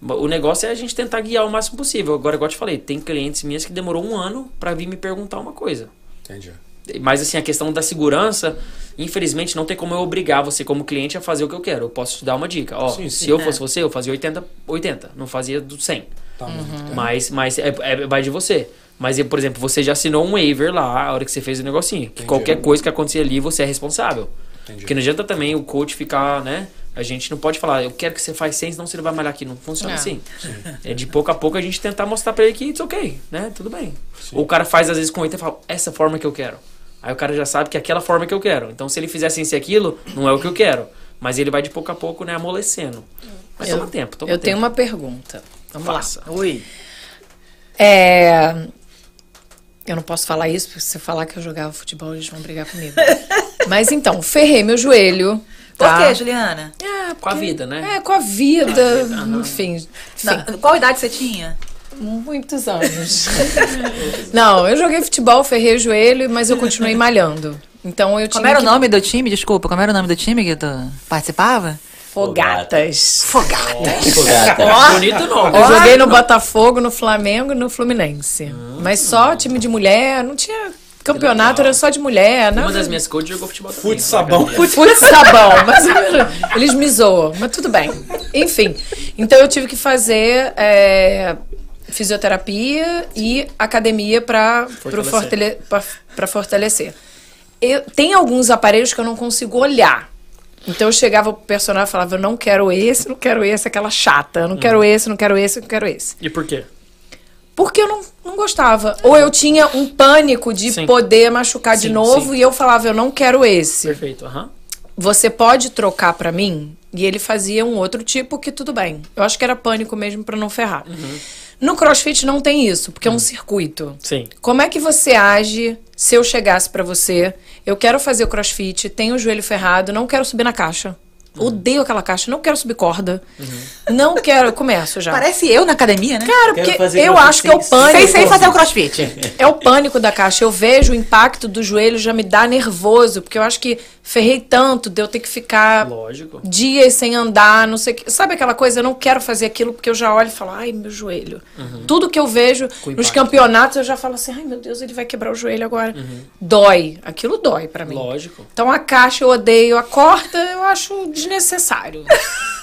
O negócio é a gente tentar guiar o máximo possível. Agora, igual eu te falei, tem clientes minhas que demorou um ano pra vir me perguntar uma coisa. Entendi. Mas assim, a questão da segurança, infelizmente não tem como eu obrigar você como cliente a fazer o que eu quero. Eu posso te dar uma dica. Ó, Sim, se sim. eu fosse você, eu fazia 80, 80, não fazia do 100. Tá. Uhum. Mas, mas é, é- vai de você. Mas, por exemplo, você já assinou um waiver lá a hora que você fez o negocinho. Que qualquer coisa que acontecer ali, você é responsável. Entendi. Porque não adianta também o coach ficar, né? A gente não pode falar, eu quero que você faz 100, senão você não vai malhar aqui. Não funciona Não. assim. É de pouco a pouco a gente tentar mostrar pra ele que it's ok, né? Tudo bem. Ou o cara faz às vezes com 80 e fala, essa forma que eu quero. Aí o cara já sabe que é aquela forma que eu quero. Então se ele fizesse isso e aquilo, não é o que eu quero. Mas ele vai de pouco a pouco, né, amolecendo. Mas Eu- toma tempo, toma Eu tempo. tenho uma pergunta. Vamos Faça. lá. Ui. É... Eu não posso falar isso, porque se eu falar que eu jogava futebol, eles vão brigar comigo. *laughs* Mas então, ferrei meu joelho. Por tá? quê, Juliana? É, Com a porque- vida, né? É, com a vida. Enfim, enfim, Na- qual idade você tinha? muitos anos. *laughs* não, eu joguei futebol, ferrei o joelho, mas eu continuei malhando. Então eu tinha Como era o que... nome do time? Desculpa, como era o nome do time que tu participava? Fogatas. Fogatas. Fogata. Bonito nome. Eu joguei no Botafogo, no Flamengo e no Fluminense. Mas só time de mulher, não tinha campeonato, era só de mulher. Uma Nada... das minhas coaches jogou futebol também. Fute sabão. Fute sabão, *laughs* mas *laughs* eles me zoam, mas tudo bem. Enfim, então eu tive que fazer é, fisioterapia e academia para Fortalecer. fortale para fortalecer. Eu, tem alguns aparelhos que eu não consigo olhar. Então eu chegava pro personagem e falava, eu não quero esse, não quero esse, aquela chata. Eu não quero esse, não quero esse, não quero esse. E por quê? Porque eu não, não gostava. Ou eu tinha um pânico de Sim. poder machucar de Sim, novo sim. e eu falava, eu não quero esse Perfeito, aham. você pode trocar pra mim? E ele fazia um outro tipo que tudo bem. Eu acho que era pânico mesmo pra não ferrar. No CrossFit não tem isso, porque é um circuito. Sim. Como é que você age se eu chegasse pra você, eu quero fazer o CrossFit, tenho o joelho ferrado, não quero subir na caixa. Odeio aquela caixa, não quero subir corda. Não quero, eu começo já. Parece eu na academia, né? Cara, Quero porque eu acho que é o pânico. Sem, sem fazer o crossfit. É o pânico da caixa. Eu vejo o impacto do joelho, já me dá nervoso, porque eu acho que ferrei tanto de eu ter que ficar Lógico. dias sem andar, não sei o que. Sabe aquela coisa? Eu não quero fazer aquilo porque eu já olho e falo, ai, meu joelho. Tudo que eu vejo nos campeonatos, eu já falo assim, ai, meu Deus, ele vai quebrar o joelho agora. Dói. Aquilo dói pra mim. Lógico. Então a caixa eu odeio, a corda eu acho desnecessário.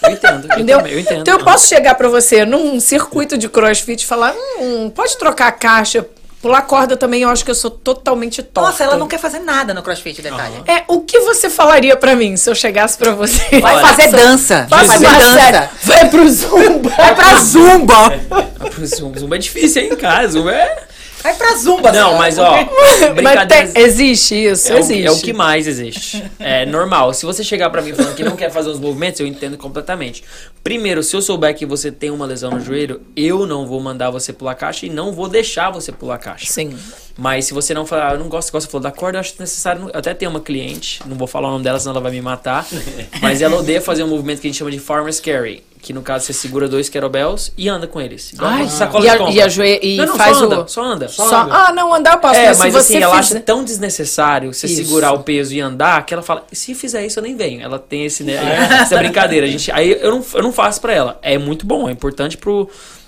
Eu entendo. Eu, Entendeu? também, eu entendo. Então eu posso chegar pra você num circuito de crossfit e falar: hum, pode trocar a caixa, pular corda também, eu acho que eu sou totalmente torta. Nossa, ela não quer fazer nada no crossfit, detalhe. É, o que você falaria pra mim se eu chegasse pra você? Vai Olha, fazer dança. Vai fazer dança. série. Vai pro Zumba. Vai pra zumba. Ah, pro Zumba, Zumba é difícil, hein, cara? Zumba é... Vai pra zumba. Não, mas ó, *laughs* Mas tem- existe isso, É o, existe. é o que mais existe. É normal. Se você chegar pra mim falando que não quer fazer os movimentos, eu entendo completamente. Primeiro, se eu souber que você tem uma lesão no joelho, eu não vou mandar você pular caixa e não vou deixar você pular caixa. Sim. Mas se você não falar, "Ah, eu não gosto, gosta falou da corda, eu acho necessário. Eu até tenho uma cliente, não vou falar o nome dela, senão ela vai me matar. *laughs* mas ela odeia fazer um movimento que a gente chama de farmer's carry. Que no caso você segura dois kettlebells e anda com eles. Igual Ai, sacola e, de a, e, a joe- e não, não, faz só o. anda, só anda. Só- ah, não, andar eu posso. É, mas, mas se assim, você ela fizer- acha tão desnecessário você Isso. segurar o peso e andar que ela fala, se fizer isso eu nem venho. Ela tem esse, né, *laughs* essa brincadeira. A gente, aí eu não, eu não faço pra ela. É muito bom, é importante pro,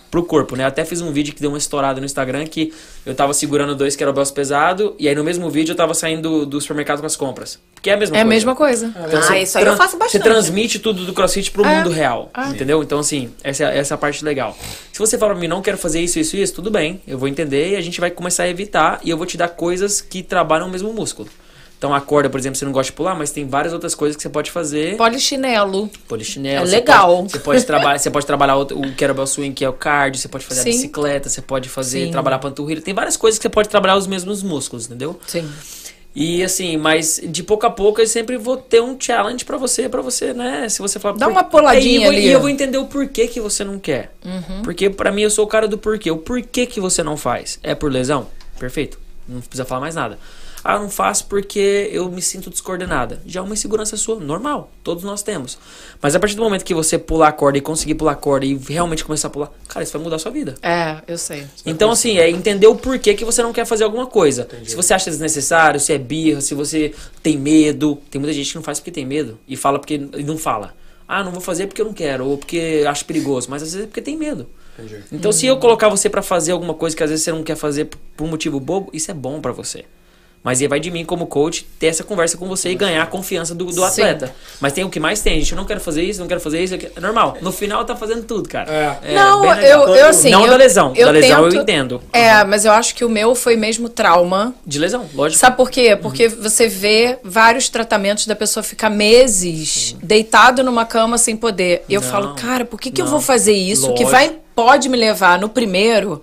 pro corpo, né? Eu até fiz um vídeo que deu uma estourada no Instagram que eu tava segurando dois kettlebells pesado e aí no mesmo vídeo eu tava saindo do, do supermercado com as compras. Que é a mesma É a coisa. mesma coisa. Então, Ah, você isso aí eu faço Você bastante. transmite tudo do crossfit pro É. mundo real. Entendeu? Então, assim, essa, é- essa é a parte legal. Se você falar pra mim, não quero fazer isso, isso, isso, tudo bem. Eu vou entender e a gente vai começar a evitar. E eu vou te dar coisas que trabalham o mesmo músculo. Então, a corda, por exemplo, você não gosta de pular, mas tem várias outras coisas que você pode fazer. Polichinelo. Polichinelo. É você legal. pode- Você pode, trabalhar, você pode trabalhar o, kettlebell swing, que é o cardio. Você pode fazer Sim. a bicicleta. Você pode fazer, Sim. trabalhar a panturrilha. Tem várias coisas que você pode trabalhar os mesmos músculos, entendeu? Sim. E assim, mas de pouco a pouco eu sempre vou ter um challenge pra você, pra você, né? Se você falar Dá por- uma puladinha eu vou, ali. E eu vou entender o porquê que você não quer. Uhum. Porque pra mim eu sou o cara do porquê. O porquê que você não faz? É por lesão? Perfeito. Não precisa falar mais nada. Ah, eu não faço porque eu me sinto descoordenada. Já é uma insegurança sua, normal. Todos nós temos. Mas a partir do momento que você pular a corda e conseguir pular a corda e realmente começar a pular, cara, isso vai mudar a sua vida. É, eu sei. Então, assim, é entender o porquê que você não quer fazer alguma coisa. Se você acha desnecessário, se é birra, se você tem medo. Tem muita gente que não faz porque tem medo. E fala porque. E não fala. Ah, não vou fazer porque eu não quero. Ou porque acho perigoso. Mas às vezes é porque tem medo. Entendi. Então, se eu colocar você pra fazer alguma coisa que às vezes você não quer fazer por por um motivo bobo, isso é bom pra você. Mas aí vai de mim como coach ter essa conversa com você e ganhar a confiança do, do atleta. Mas tem o que mais tem, gente. Eu não quero fazer isso, não quero fazer isso. eu quero- É normal. No final tá fazendo tudo, cara. É. não, bem legal. eu, eu assim. Não eu, da lesão. eu da lesão tento- eu entendo. É, mas eu acho que o meu foi mesmo trauma. De lesão, lógico. Sabe por quê? Porque você vê vários tratamentos da pessoa ficar meses deitado numa cama sem poder. E eu Não, falo, cara, por que, que eu não. vou fazer isso? Que Lógico. vai pode me levar no primeiro.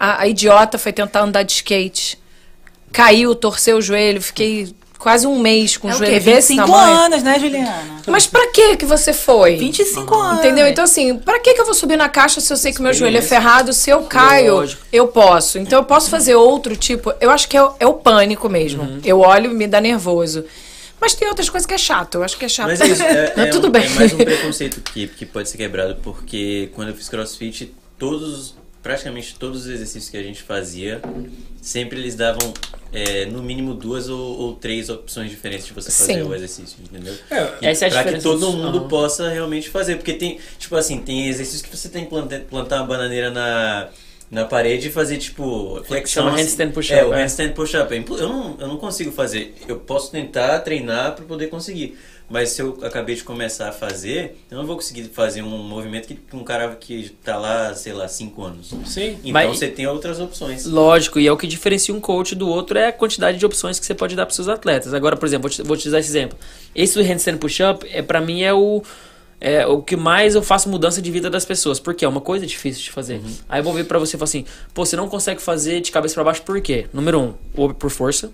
A, a idiota foi tentar andar de skate. Caiu, torceu o joelho, fiquei quase um mês com É o o joelho quê? desse 25 tamanho. anos, né, Juliana? Mas pra que que você foi? 25 anos. Entendeu? Então, assim, pra que, que eu vou subir na caixa se eu sei que o meu joelho é ferrado? Se eu caio, Lógico. eu posso. Então, eu posso fazer outro tipo. Eu acho que é, o- é o pânico mesmo. Uhum. Eu olho e me dá nervoso. Mas tem outras coisas que é chato. Eu acho que é chato. Mas é isso, é, *laughs* é tudo um- bem. é mais um preconceito que, que pode ser quebrado, porque quando eu fiz crossfit, todos, praticamente todos os exercícios que a gente fazia, sempre eles davam é, no mínimo duas ou, ou três opções diferentes de você fazer Sim. o exercício, entendeu? É, Essa é a pra que todo mundo Aham. possa realmente fazer. Porque tem, tipo assim, tem exercícios que você tem que plantar, plantar uma bananeira na, na parede e fazer, tipo, flexão. Chama assim. handstand push-up, É, o é. handstand push-up. É Eu não, eu não consigo fazer. Eu posso tentar treinar para poder conseguir. Mas se eu acabei de começar a fazer, eu não vou conseguir fazer um movimento que um cara que tá lá, sei lá, 5 anos. Sim. Então Mas- você tem outras opções. Lógico, e é o que diferencia um coach do outro é a quantidade de opções que você pode dar para seus atletas. Agora, por exemplo, vou te, vou te dar esse exemplo. Esse do handstand push-up, é, para mim, é o, é o que mais eu faço mudança de vida das pessoas. Porque é uma coisa difícil de fazer. Aí eu vou vir para você e falar assim, pô, você não consegue fazer de cabeça para baixo por quê? Número um, ou por força.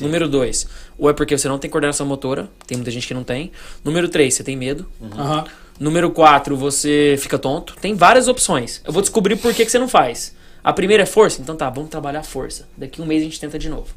Número dois, ou é porque você não tem coordenação motora, tem muita gente que não tem. Número três, você tem medo. Aham. Número 4, você fica tonto. Tem várias opções. Eu vou descobrir por que, que você não faz. A primeira é força? Então tá, vamos trabalhar a força. Daqui um mês a gente tenta de novo.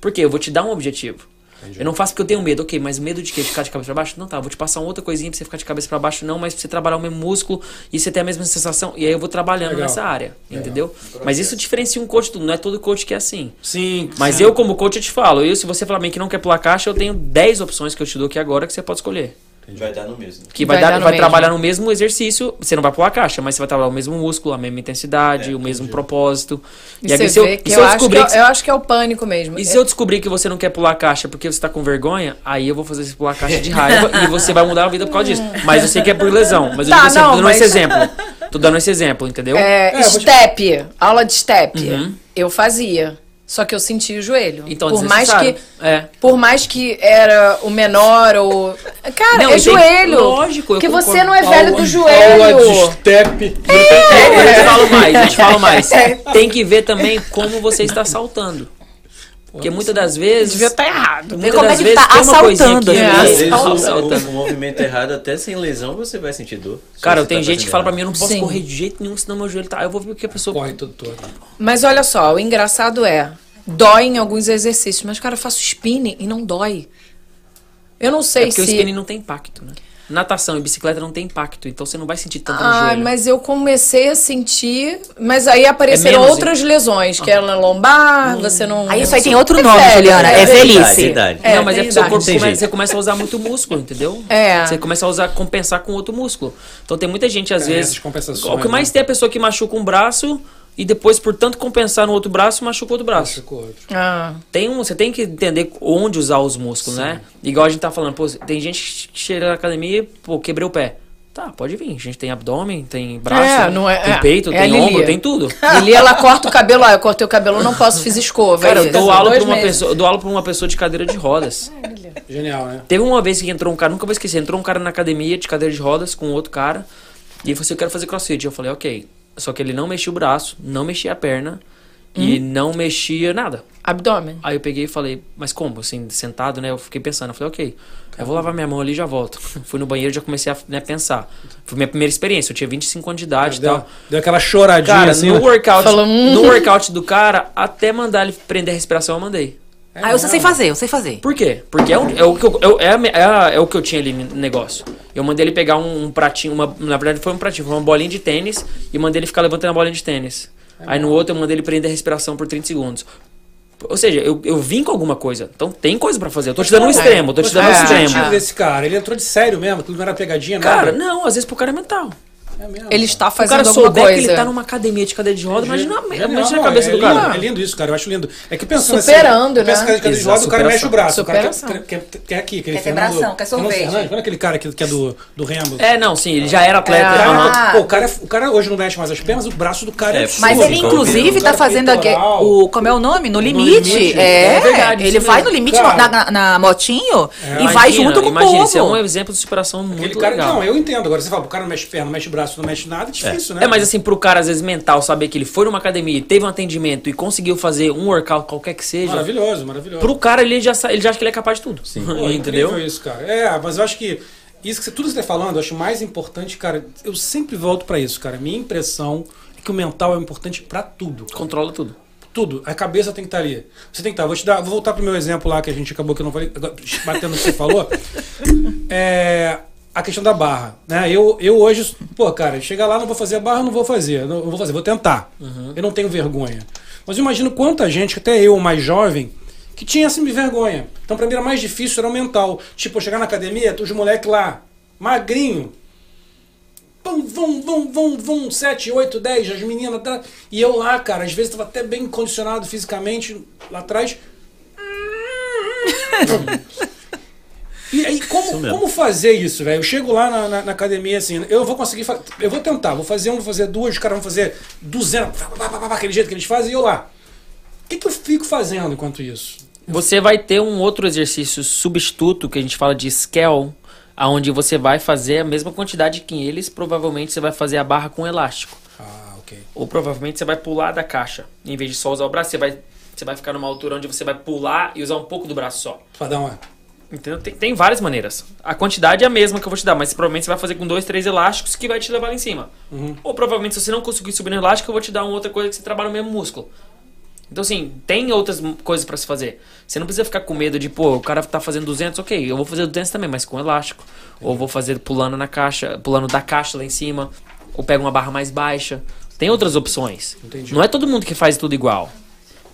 Por quê? Eu vou te dar um objetivo. Eu não faço porque eu tenho medo, ok, mas medo de quê? Ficar de cabeça pra baixo? Não, tá, vou te passar uma outra coisinha pra você ficar de cabeça pra baixo, não, mas pra você trabalhar o mesmo músculo e você ter a mesma sensação. E aí eu vou trabalhando Legal. nessa área, entendeu? Mas isso diferencia um coach do não é todo coach que é assim. Sim. Mas sim. eu, como coach, eu te falo, eu, se você falar bem que não quer pular caixa, eu tenho 10 opções que eu te dou aqui agora que você pode escolher. Vai dar no mesmo. Que vai, Vai dar, vai trabalhar no mesmo exercício, você não vai pular a caixa, mas você vai trabalhar o mesmo músculo, a mesma intensidade, o mesmo propósito. E aí, você se eu, que eu, eu acho que, descobrir eu, que- eu acho que é o pânico mesmo. E se eu descobrir que você não quer pular a caixa porque você tá com vergonha, aí eu vou fazer você pular a caixa de raiva e você vai mudar a vida por causa disso. *laughs* Mas eu sei que é por lesão. Mas eu Tá, digo assim, não, tô dando mas- esse exemplo. Tô dando esse exemplo, entendeu? É, É, step, aula de step. Uhum. Eu fazia. Só que eu sentia o joelho. Então, por mais que. É. Por mais que era o menor ou. Cara, Não, é e tem- joelho. lógico, Porque você não é velho Aula- do joelho. Aula de step. É, eu te falo mais, eu te falo mais. É. Tem que ver também como você está saltando. Porque muitas das vezes. Devia estar errado. Muitas como é das que vezes tá tem uma coisinha assaltando, aqui né? Às vezes o, assaltando. o- o movimento errado, até sem lesão, você vai sentir dor. Cara, tem tá gente que fala pra mim, eu não posso Sim. correr de jeito nenhum, senão meu joelho tá. Eu vou ver o que a pessoa. Corre todo todo. Mas olha só, o engraçado é, dói em alguns exercícios, mas cara, eu faço spinning e não dói. Eu não sei É porque o se spinning não tem impacto, né? Natação e bicicleta não tem impacto, então você não vai sentir tanto no Ah, joelho. mas eu comecei a sentir, mas aí apareceram É menos, outras lesões, que era na lombar, você não Aí isso aí tem outro É nome, velho, Juliana. é É velhice. Idade, idade. É, não, mas é porque seu corpo jeito. você começa a usar muito músculo, entendeu? É. Você começa a usar, compensar com outro músculo. Então tem muita gente, às vezes. essas compensações, O que mais né? tem é a pessoa que machuca um braço e depois, por tanto compensar no outro braço, machuca o outro braço. Ficou outro. Ah, Tem um, você tem que entender onde usar os músculos, né? Igual a gente tá falando, pô, tem gente que chega na academia e, pô, quebrei o pé. Tá, pode vir. A gente tem abdômen, tem braço, É, não é- tem é. peito, É tem ombro, tem tudo. *laughs* Lili, ela corta o cabelo, ah, eu cortei o cabelo, eu não posso, fiz escova. Cara, Aí, eu dou aula, pra uma meses. pessoa, eu dou aula pra uma pessoa de cadeira de rodas. Genial, né? Teve uma vez que entrou um cara, nunca vou esquecer, entrou um cara na academia de cadeira de rodas com outro cara. E ele falou assim: Eu quero fazer crossfit. Eu falei: Ok. Só que ele não mexia o braço, não mexia a perna e não mexia nada. Abdômen. Aí eu peguei e falei: Mas como? Assim, sentado, né? Eu fiquei pensando. Eu falei: Ok. Eu vou lavar minha mão ali e já volto. *laughs* Fui no banheiro e já comecei a né, pensar. Foi minha primeira experiência. Eu tinha 25 anos de idade e Deu, tal. deu aquela choradinha Cara, assim. no né? workout, Falou, "Hum." no workout do cara, até mandar ele prender a respiração, eu mandei. Ah, eu sei fazer, eu sei fazer. Por quê? Porque é, um- é o, que eu, eu- é, a me- é a- é o que eu tinha ali no negócio. Eu mandei ele pegar um, um pratinho, uma, na verdade foi um pratinho, foi uma bolinha de tênis e mandei ele ficar levantando a bolinha de tênis. Aí no outro eu mandei ele prender a respiração por 30 segundos. Ou seja, eu, eu vim com alguma coisa. Então tem coisa pra fazer. Eu tô te dando um extremo, tô te dando um é o extremo. objetivo desse cara? Ele entrou de sério mesmo, tudo não era pegadinha, Cara, nada. não, às vezes pro cara é mental. É mesmo. Ele está O cara fazendo alguma souber coisa. que ele tá numa academia de cadeira de roda, imagina, Genial, imagina a não, cabeça é do cara. lindo, É lindo isso, cara. Eu acho lindo. É que pensando Superando, assim, pensa né? que cadeira de roda, o cara mexe o braço. O cara quer, Superação. quer, quer, quer aqui, aquele Quer Fernando- quer sorvete. Fernandes, Quando é aquele cara que, que é do, do Remo? É, não, sim, ele já era atleta. É. Ah. Pô, o, cara, é- o cara hoje não mexe mais as pernas, o braço do cara é, É. Mas ele, inclusive, o tá cara fazendo o. Como é o nome? No limite. limite. É, É verdade, Ele vai no limite Cara. na, na- na motinho e Imagina, vai junto com imagina, o isso é um povo. exemplo de superação muito cara, legal. não, eu entendo. Agora você fala, o cara não mexe perna, não mexe braço, não mexe nada, é difícil, né? É, mas assim, pro cara, às vezes, mental, saber que ele foi numa academia, teve um atendimento e conseguiu fazer um workout, qualquer que seja, Maravilhoso, maravilhoso. pro cara, ele já, ele já acha que ele é capaz de tudo. *laughs* Pô, Entendeu? isso, cara. É, mas eu acho que isso que você, tudo que você tá falando, eu acho mais importante, cara. Eu sempre volto pra isso, cara. Minha impressão é que o mental é importante pra tudo. cara. Controla tudo. Tudo. A cabeça tem que estar ali. Você tem que estar. Vou te dar, vou voltar pro meu exemplo lá que a gente acabou que eu não falei, agora, batendo no que você falou. *laughs* É, a questão da barra, né? Eu, eu hoje, pô, cara, chegar lá não vou fazer a barra, não vou fazer, não, vou fazer, vou tentar. Eu não tenho vergonha. Mas eu imagino quanta gente, até eu, mais jovem, que tinha assim vergonha. Então, pra mim era mais difícil, era o mental. Tipo, eu chegar na academia, os moleques lá, magrinho, Vão, vão, vão, vão, vão, 7, 8, 10, as meninas. Tá, e eu lá, cara, às vezes estava até bem condicionado fisicamente lá atrás. *laughs* E aí, como, como fazer isso, velho? Eu chego lá na, na- na academia assim, eu vou conseguir, eu vou tentar, vou fazer um, vou fazer duas, os caras vão fazer 200, pá, pá, pá, pá, aquele jeito que eles fazem, e eu lá. O que, que eu fico fazendo enquanto isso? Você vai ter um outro exercício substituto, que a gente fala de scale, aonde você vai fazer a mesma quantidade que eles, provavelmente você vai fazer a barra com elástico. Ah, ok. Ou provavelmente você vai pular da caixa. Em vez de só usar o braço, você vai, você vai ficar numa altura onde você vai pular e usar um pouco do braço só. Pra dar uma. Entendeu? Tem, tem várias maneiras. A quantidade é a mesma que eu vou te dar, mas provavelmente você vai fazer com dois, três elásticos que vai te levar lá em cima. Ou provavelmente, se você não conseguir subir no elástico, eu vou te dar uma outra coisa que você trabalha no mesmo músculo. Então, assim, tem outras coisas pra se fazer. Você não precisa ficar com medo de, pô, o cara tá fazendo 200, ok, eu vou fazer 200 também, mas com elástico. Ou vou fazer pulando na caixa, pulando da caixa lá em cima. Ou pego uma barra mais baixa. Tem outras opções. Entendi. Não é todo mundo que faz tudo igual.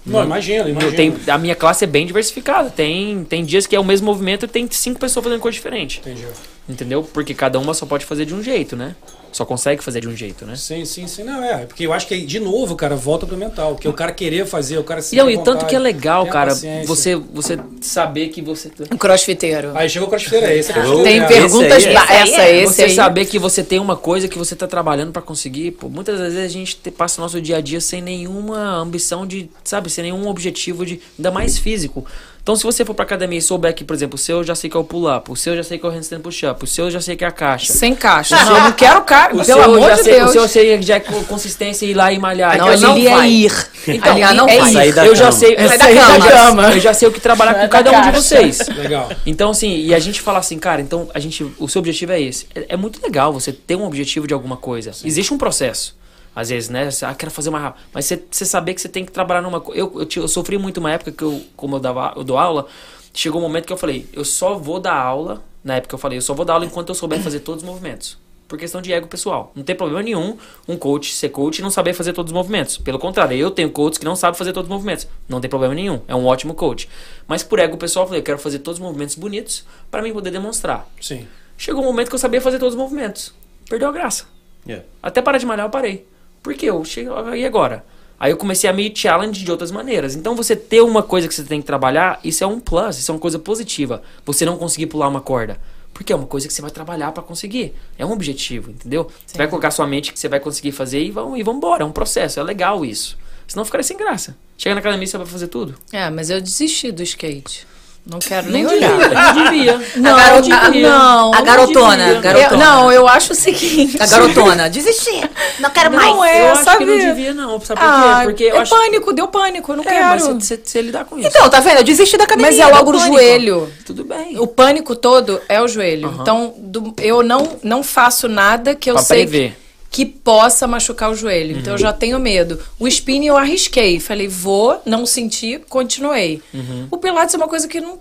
Não, imagina, imagina. Eu tenho, a minha classe é bem diversificada. Tem, tem dias que é o mesmo movimento e tem cinco pessoas fazendo coisa diferente. Entendi. Entendeu? Porque cada uma só pode fazer de um jeito, né? Só consegue fazer de um jeito, né? Sim, sim, sim. Não, é. Porque eu acho que, de novo, cara, volta pro mental. Que o cara querer fazer, o cara se E, não, e tanto vontade, que é legal, cara, paciência. você, você saber que você. Um crossfiteiro. Aí chegou o crossfiteiro, é esse. é Show. Tem é, perguntas esse aí é- essa, é. esse você aí. saber que você tem uma coisa que você tá trabalhando pra conseguir. Pô, muitas das vezes a gente te- passa o nosso dia a dia sem nenhuma ambição de, sabe, sem nenhum objetivo de, ainda mais físico. Então, se você for pra academia e souber que, por exemplo, o seu eu já sei que é o pull-up, o seu eu já sei que é o handstand push-up, o seu eu já sei que é a caixa. Sem caixa. Eu não quero caixa, O pelo amor já de sei, Deus. O seu eu sei já é consistência ir lá e malhar. Não, Então, a Lili é vai. ir. Então, A Lili não é vai. ir. Sair da eu já sei, eu, Sai da cama. eu já- sei o que trabalhar com cada um de vocês. *laughs* Legal. Então, assim, e a gente fala assim, cara, então a gente, o seu objetivo é esse. É, é muito legal você ter um objetivo de alguma coisa. Existe um processo. Às vezes, né? Você, ah, quero fazer mais rápido. Mas você, você saber que você tem que trabalhar numa coisa. Eu, eu, eu sofri muito uma época que eu, como eu, dava, eu dou aula, chegou um momento que eu falei, eu só vou dar aula. Na época eu falei, eu só vou dar aula enquanto eu souber fazer todos os movimentos. Por questão de ego pessoal. Não tem problema nenhum um coach ser coach e não saber fazer todos os movimentos. Pelo contrário, eu tenho coaches que não sabem fazer todos os movimentos. Não tem problema nenhum. É um ótimo coach. Mas por ego pessoal, eu falei, eu quero fazer todos os movimentos bonitos para mim poder demonstrar. Sim. Chegou um momento que eu sabia fazer todos os movimentos. Perdeu a graça. Yeah. Até parar de malhar, eu parei. Por quê? Eu cheguei, e agora? Aí eu comecei a me challenge de outras maneiras. Então você ter uma coisa que você tem que trabalhar, isso é um plus, isso é uma coisa positiva. Você não conseguir pular uma corda. Porque é uma coisa que você vai trabalhar pra conseguir. É um objetivo, entendeu? Você vai colocar sua mente que você vai conseguir fazer e vamos e vambora. É um processo, é legal isso. Senão ficaria sem graça. Chega na academia e você vai fazer tudo. É, mas eu desisti do skate. Não quero nem não olhar. devia, não devia. Não, garota- não, a- não, a não garotona, devia. garotona. Eu- não, eu acho o seguinte. A garotona, desistir. Não quero mais. Não é, eu acho sabe? que não devia, não. Sabe por Ah, quê? Porque eu é acho pânico, deu pânico, eu não É, quero. mas você, lidar com isso. Então, tá vendo? Eu desisti da academia. Mas é logo no pânico. joelho. tudo bem. O pânico todo é o joelho. Então, do- eu não, não faço nada que eu Pra sei prever. que, que possa machucar o joelho. Então, eu já tenho medo. O spinning eu arrisquei. Falei, vou, não senti, continuei. O pilates é uma coisa que não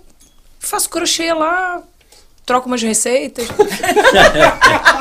faço crochê lá, troco umas receitas.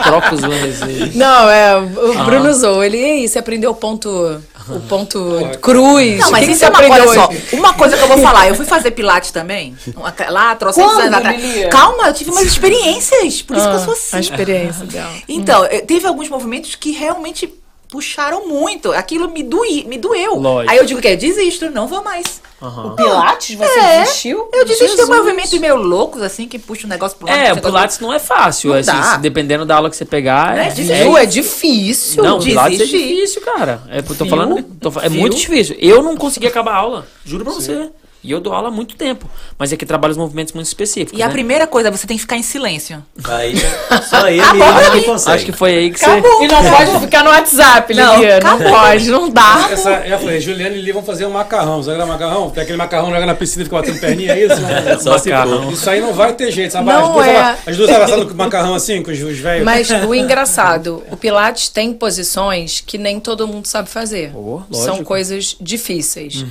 Troca os lances aí. Não, é, o Bruno usou. Ele, ei, você aprendeu o ponto, o ponto cruz. Não, mas que, que isso você é uma coisa só. hoje? Uma coisa que eu vou falar. Eu fui fazer pilates também. uma- Lá, Quando, anos atrás. Lilia? Calma, eu tive umas *laughs* experiências. Por isso que eu sou Ah, assim. A experiência *laughs* dela. Então, eu- teve alguns movimentos que realmente puxaram muito. Aquilo me, doí, me doeu. Lógico. Aí eu digo que é, desisto, não vou mais. Aham. Pilates, você É, desistiu? Eu desisti de Jesus. movimentos meio loucos, assim, que puxa um negócio pro lado. É, o um Pilates não é fácil. Não assim, dá. se- dependendo da aula que você pegar. Né? É, Desistiu, É, difícil. Não, o Pilates é desistir. difícil, cara. É, tô Viu? falando. tô é Viu? muito difícil. Eu não consegui acabar a aula. Juro pra você. E eu dou aula há muito tempo. Mas é que trabalho os movimentos muito específicos. E a né? primeira coisa, você tem que ficar em silêncio. Aí, *laughs* só aí a Acabou, menina não aí. consegue. Acho que foi aí que você. E não pode ficar no WhatsApp, Não, Lilia. Não, acabou. pode, não dá. Essa, eu falei, Juliana e Lili vão fazer um macarrão. Sabe aquele macarrão? Tem aquele macarrão joga na piscina e fica batendo perninha, é isso? *laughs* É só macarrão. Isso aí não vai ter jeito, sabe? Não as duas, é. as duas abraçadas com o macarrão assim, com os, os velhos. Mas o *laughs* engraçado, o Pilates tem posições que nem todo mundo sabe fazer. Oh, São coisas difíceis.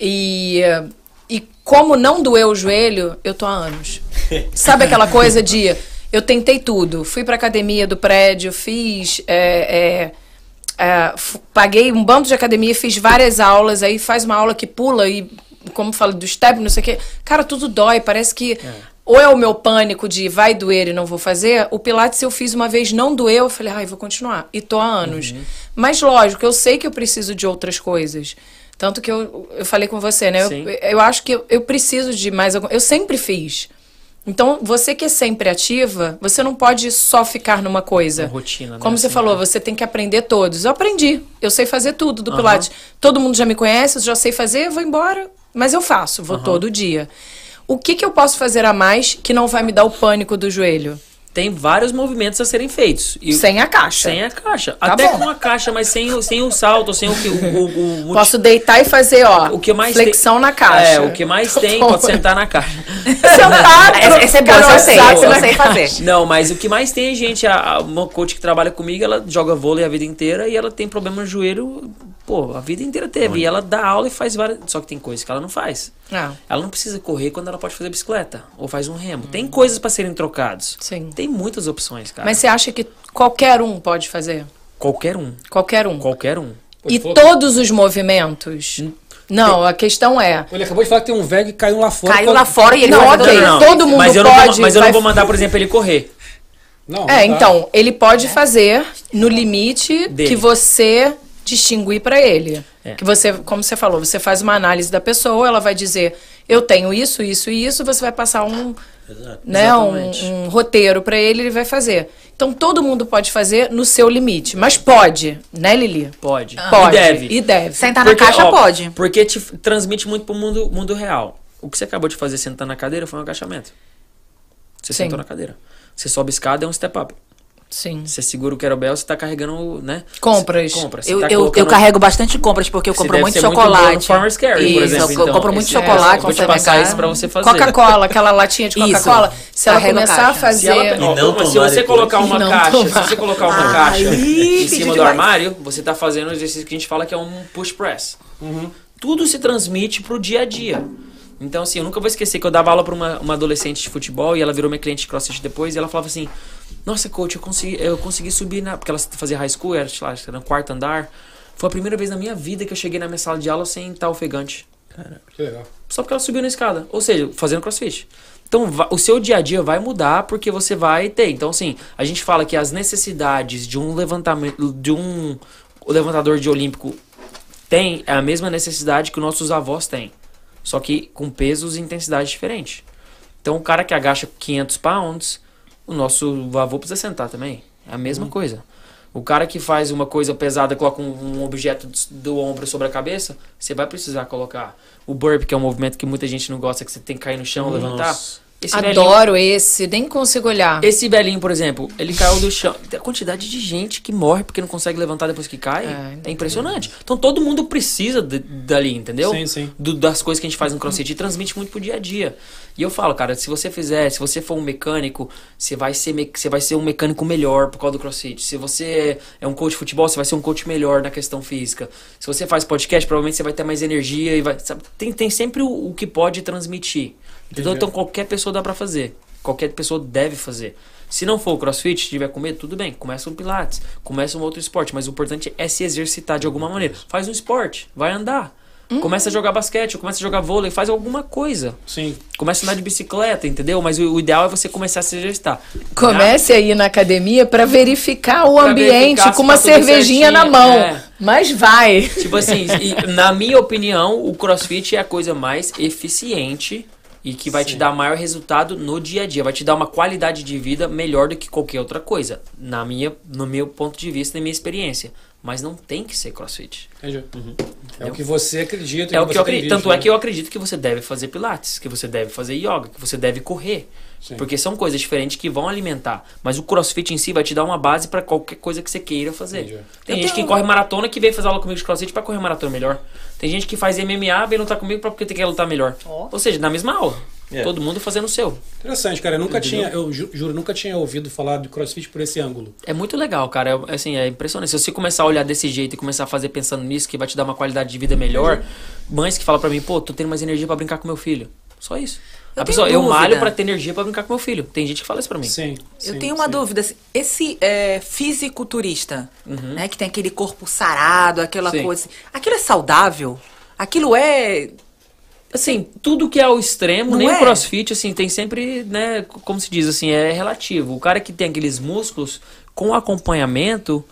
E, e como não doeu o joelho, eu tô há anos. *laughs* Sabe aquela coisa de eu tentei tudo, fui pra academia do prédio, fiz. é, é, é, paguei um bando de academia, fiz várias aulas, aí faz uma aula que pula e, como fala, do step, não sei o quê. Cara, tudo dói, parece que. Ou é o meu pânico de vai doer e não vou fazer. O Pilates eu fiz uma vez, não doeu, eu falei, ai, vou continuar. E tô há anos. Mas lógico, eu sei que eu preciso de outras coisas. Tanto que eu, eu falei com você, né? Eu, Sim. eu acho que eu, eu preciso de mais algum. Eu sempre fiz. Então, você que é sempre ativa, você não pode só ficar numa coisa. Uma rotina, né? Como você Assim, falou, né? você tem que aprender todos. Eu aprendi. Eu sei fazer tudo do Pilates. Todo mundo já me conhece, eu já sei fazer, eu vou embora. Mas eu faço, vou todo dia. O que, que eu posso fazer a mais que não vai me dar o pânico do joelho? Tem vários movimentos a serem feitos. E- Sem a caixa. Sem a caixa. Tá Até bom. com a caixa, mas sem, o- sem o salto, sem o que. O, o, o, *laughs* Posso deitar e fazer, ó, o que mais flexão tem, na caixa. É, o que mais tem, Bom. pode sentar na caixa. *laughs* Sentar, essa é no eu sei, eu sei fazer. Não, mas o que mais tem, gente, a, a- uma coach que trabalha comigo, ela joga vôlei a vida inteira e ela tem problema no joelho, pô, a vida inteira teve. E ela dá aula e faz várias. Só que tem coisas que ela não faz. Ah, Ela não precisa correr quando ela pode fazer bicicleta ou faz um remo. Tem coisas pra serem trocados. sim. Tem muitas opções, cara. Mas você acha que qualquer um pode fazer? qualquer um, Qualquer um. qualquer um. E todos os movimentos? Não, a questão é. Ele acabou de falar que tem um velho que caiu lá fora. Caiu lá fora e ele Não, vai ok. fazer- Não, todo mundo mas eu não vou- pode, mas eu vai- não vou mandar, por exemplo, ele correr. Não, É, então, ele pode fazer no limite Dele. que você distinguir pra ele. É. Que você, como você falou, você faz uma análise da pessoa, ela vai dizer, eu tenho isso, isso e isso, você vai passar um, Exato. né, um, um roteiro pra ele, ele vai fazer. Então todo mundo pode fazer no seu limite, mas pode, né, Lili? Pode. Pode. E deve. E deve. Sentar na caixa ó, pode. Porque te transmite muito pro mundo, mundo real. O que você acabou de fazer sentando na cadeira foi um agachamento. Você Sim. sentou na cadeira. Você sobe escada, é um step up. Sim. Você segura o kettlebell, você tá carregando, né? Compras. Compra. Você Eu, tá eu, eu colocando- carrego bastante compras porque eu compro muito muito chocolate. no Farmer's Carry, por exemplo, eu então. compro muito Esse- chocolate é, vou te passar isso pra você fazer. Coca-Cola, aquela latinha de. Coca-Cola, se ela Carrega a começar a fazer... Se, ela, E não se você colocar uma Não caixa, tomar. se você colocar uma Ai, caixa em cima do demais. armário, você tá fazendo o exercício que a gente fala que é um push press. Tudo se transmite pro dia a dia. Então, assim, eu nunca vou esquecer que eu dava aula pra uma, uma adolescente de futebol e ela virou minha cliente de crossfit depois e ela falava assim: Nossa, coach, eu consegui, eu consegui subir na. Porque ela fazia high school, era, sei lá, era no quarto andar. Foi a primeira vez na minha vida que eu cheguei na minha sala de aula sem estar ofegante. Que legal. Só porque ela subiu na escada. Ou seja, fazendo crossfit. Então, o seu dia a dia vai mudar porque você vai ter. Então, assim, a gente fala que as necessidades de um levantamento, de um levantador de olímpico tem é a mesma necessidade que os nossos avós têm. Só que com pesos e intensidade diferentes. Então, o cara que agacha 500 pounds, o nosso avô precisa sentar também. É a mesma coisa. O cara que faz uma coisa pesada, coloca um, um objeto do, do ombro sobre a cabeça, você vai precisar colocar. O burp, que é um movimento que muita gente não gosta, que você tem que cair no chão, levantar. Esse velhinho- Adoro esse, nem consigo olhar. esse velhinho, por exemplo, ele caiu do chão. A quantidade de gente que morre porque não consegue levantar depois que cai É, é, impressionante. Então todo mundo precisa de- dali, entendeu? Sim, sim. Do- das coisas que a gente faz no crossfit e transmite muito pro dia a dia. E eu falo, cara, se você fizer, se você for um mecânico, você vai ser, me- você vai ser um mecânico melhor por causa do crossfit. Se você é um coach de futebol, você vai ser um coach melhor na questão física. Se você faz podcast, provavelmente você vai ter mais energia e vai. sabe, tem, tem sempre o, o que pode transmitir. Entendeu? Entendi. Então qualquer pessoa dá pra fazer. Qualquer pessoa deve fazer. Se não for o crossfit, se tiver com medo, tudo bem. Começa um pilates, começa um outro esporte. Mas o importante é se exercitar de alguma maneira. Faz um esporte, vai andar. Começa a jogar basquete, começa a jogar vôlei, faz alguma coisa. Sim. Começa a andar de bicicleta, entendeu? Mas o, o ideal é você começar a se exercitar. Comece a ir na academia pra verificar o Pra ambiente verificar com uma tá cervejinha na certinho, mão. é. Mas vai. Tipo assim, e, na minha opinião, o crossfit é a coisa mais eficiente e que vai te dar maior resultado no dia a dia. Vai te dar uma qualidade de vida melhor do que qualquer outra coisa. Na minha, no meu ponto de vista, na minha experiência. Mas não tem que ser crossfit. Entendi. É o que você acredita. É o você que eu acredito. Tanto é né? que eu acredito que você deve fazer pilates, que você deve fazer yoga, que você deve correr. Sim. Porque são coisas diferentes que vão alimentar. Mas o crossfit em si vai te dar uma base pra qualquer coisa que você queira fazer. Entendi. Tem Eu gente que corre maratona que vem fazer aula comigo de crossfit pra correr maratona melhor. Tem gente que faz MMA, vem lutar comigo pra porque tem que lutar melhor. Ó. Ou seja, na mesma aula. É. Todo mundo fazendo o seu. Interessante, cara. Eu nunca tinha, eu ju- juro, nunca tinha ouvido falar de crossfit por esse ângulo. É muito legal, cara. É, assim, é impressionante. Se você começar a olhar desse jeito e começar a fazer pensando nisso, que vai te dar uma qualidade de vida melhor. Mães que falam pra mim, pô, tô tendo mais energia pra brincar com meu filho. Só isso. Eu a pessoa, eu malho pra ter energia pra brincar com meu filho. Tem gente que fala isso pra mim. Sim. Eu sim, tenho uma sim. dúvida. assim, Esse é, fisiculturista, né? Que tem aquele corpo sarado, aquela Sim. coisa. assim, Aquilo é saudável? Aquilo é. Assim, tudo que é ao extremo, Não nem é? o crossfit, assim, tem sempre, né, como se diz, assim, é relativo. O cara que tem aqueles músculos com acompanhamento,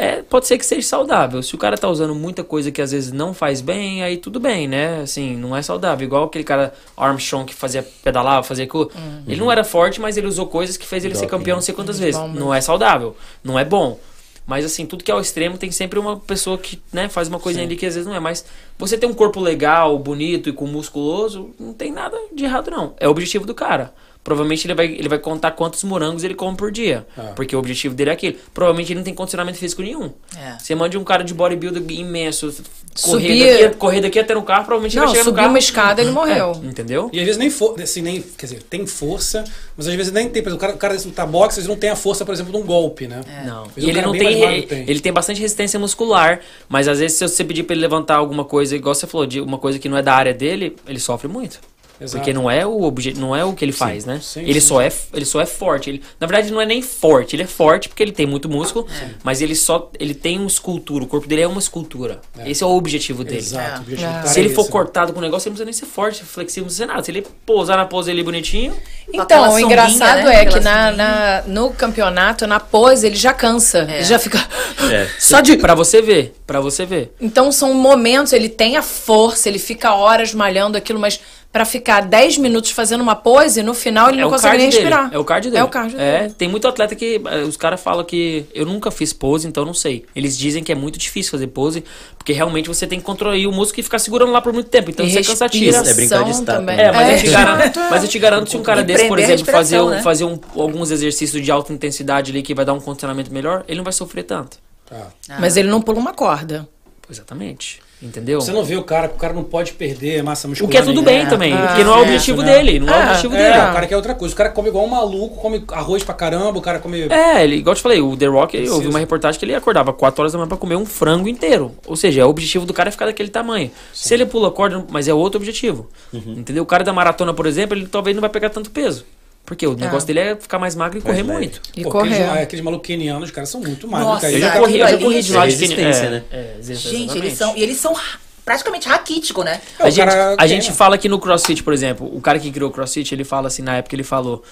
é, pode ser que seja saudável. Se o cara tá usando muita coisa que às vezes não faz bem, aí tudo bem, né? Assim, não é saudável. Igual aquele cara Armstrong que fazia pedalava, fazia cu. Ele não era forte, mas ele usou coisas que fez ele ser Doping, campeão não sei quantas vezes. Não é saudável, não é bom. Mas assim, tudo que é ao extremo tem sempre uma pessoa que, né, faz uma coisinha ali que às vezes não é. Mas você ter um corpo legal, bonito e com musculoso, não tem nada de errado, não. É o objetivo do cara. Provavelmente ele vai, ele vai contar quantos morangos ele come por dia. Ah. Porque o objetivo dele é aquele. Provavelmente ele não tem condicionamento físico nenhum. É. Você manda um cara de bodybuilder imenso correr, Subir- daqui, correr daqui até no carro, provavelmente ele Não, vai chegar no subiu carro. uma escada, ele morreu. É, entendeu? E às vezes nem for, assim, nem, quer dizer, tem força, mas às vezes nem tem. Por exemplo, o cara, o cara desse lutar boxe, às vezes não tem a força, por exemplo, de um golpe, né? Não. Mas E ele não tem, magro tem. ele tem bastante resistência muscular, mas às vezes se você pedir pra ele levantar alguma coisa, igual você falou, de uma coisa que não é da área dele, ele sofre muito. Exato. Porque não é o objeto, não é o que ele faz, né? sim, ele sim. só é ele só é forte. Ele, na verdade não é nem forte, ele é forte porque ele tem muito músculo, mas ele só ele tem uma escultura, o corpo dele é uma escultura. Esse é o objetivo dele. Exato. o objetivo É. Se é ele for esse, né? cortado com o negócio, ele não precisa nem ser forte, flexível, não precisa nada. Se ele pousar na pose ali bonitinho, Então, o engraçado né? é que na, na- no campeonato, na pose, ele já cansa. É. Ele já fica. *laughs* É. Só de. pra você ver, pra você ver. Então são momentos, ele tem a força, ele fica horas malhando aquilo, mas pra ficar 10 minutos fazendo uma pose, no final ele É não consegue nem dele. respirar. É o card dele. É o card É, dele. tem muito atleta que eh, os caras falam que eu nunca fiz pose, então eu não sei. Eles dizem que é muito difícil fazer pose, porque realmente você tem que controlar o músculo e ficar segurando lá por muito tempo. Então E isso é cansativo. É brincar de estátua, também. né? É, mas, eu te É. garanto, *laughs* mas eu te garanto se um cara E desse, por exemplo, fazer, um- né? fazer um- alguns exercícios de alta intensidade ali que vai dar um condicionamento melhor, ele não vai sofrer tanto. Tá. Mas ele não pula uma corda. Exatamente. Entendeu? Você não vê o cara, o cara não pode perder massa O muscular. que é tudo bem também, Ah, porque não é o é, objetivo né? dele, não é, o Ah, objetivo É, dele. o cara quer outra coisa. O cara come igual um maluco, come arroz pra caramba, o cara come. É, ele, igual eu te falei, o The Rock, eu Precisa. vi uma reportagem que ele acordava 4 horas da manhã pra comer um frango inteiro. Ou seja, é o objetivo do cara é ficar daquele tamanho. Se ele pula corda, mas é outro objetivo. Uhum. Entendeu? O cara da maratona, por exemplo, ele talvez não vai pegar tanto peso. Porque o negócio dele é ficar mais magro e correr leve. muito. E Pô, aqueles, correr. aqueles malucos kenianos, os caras são muito mais Nossa, Eu já corri, eu já corri de é lado de resistência, é, né? é, Gente, exatamente. eles são, e eles são ra- praticamente raquíticos, né? É, A gente, a gente fala que no CrossFit, por exemplo, o cara que criou o CrossFit, ele fala assim, na época ele falou,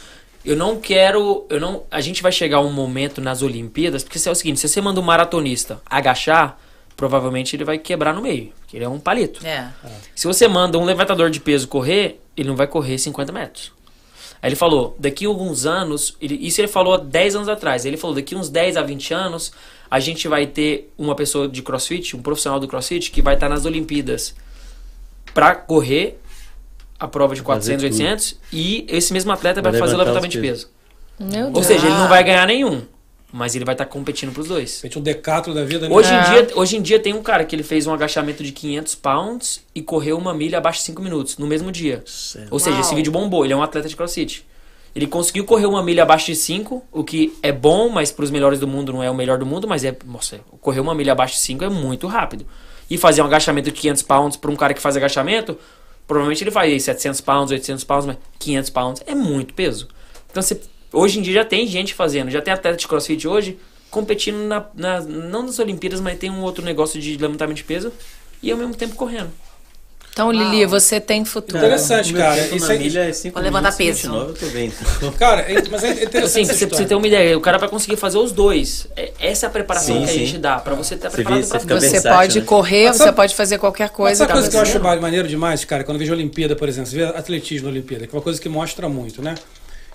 eu não quero, eu não, a gente vai chegar a um momento nas Olimpíadas, porque se é o seguinte, se você manda um maratonista agachar, provavelmente ele vai quebrar no meio, porque ele é um palito. É. Se você manda um levantador de peso correr, ele não vai correr 50 metros. Aí ele falou, daqui a alguns anos, ele- isso ele falou há 10 anos atrás, ele falou, daqui uns 10 a 20 anos, a gente vai ter uma pessoa de crossfit, um profissional do crossfit, que vai estar nas Olimpíadas pra correr a prova de Fazer 400, tudo. 800, e esse mesmo atleta vai, Vai fazer o levantamento de peso. Meu Ou Deus. seja, ele não vai ganhar nenhum, mas ele vai estar competindo pros dois. Um decatlo da vida. né? Hoje, em É. dia, hoje em dia tem um cara que ele fez um agachamento de 500 pounds e correu uma milha abaixo de 5 minutos, no mesmo dia. Ou seja, esse Uau. vídeo bombou, ele é um atleta de crossfit. Ele conseguiu correr uma milha abaixo de 5, o que é bom, mas para os melhores do mundo não é o melhor do mundo, mas é, nossa, correr uma milha abaixo de 5 é muito rápido. E fazer um agachamento de 500 pounds para um cara que faz agachamento, provavelmente ele faz aí 700 pounds, 800 pounds, mas 500 pounds é muito peso. Então você, hoje em dia já tem gente fazendo, já tem atleta de crossfit hoje competindo na, na- não nas Olimpíadas, mas tem um outro negócio de levantamento de peso e ao mesmo tempo correndo. Então, Lili, você tem futuro. Interessante, O meu cara. Isso na aí- milha é 5 Vou levantar peso. 29, eu tô bem. *laughs* Cara, é- mas é interessante. Assim, você, você história. ter uma ideia, o cara vai conseguir fazer os dois. É- Essa é a preparação Sim, que a sim. gente dá, pra você estar Você preparado vê, pra você fica tudo. Você versátil, pode né? correr, Mas você sabe- pode fazer qualquer Mas coisa. sabe tá uma coisa que eu acho maneiro demais, cara? Quando eu vejo a Olimpíada, por exemplo, você vê atletismo na Olimpíada, que é uma coisa que mostra muito, né?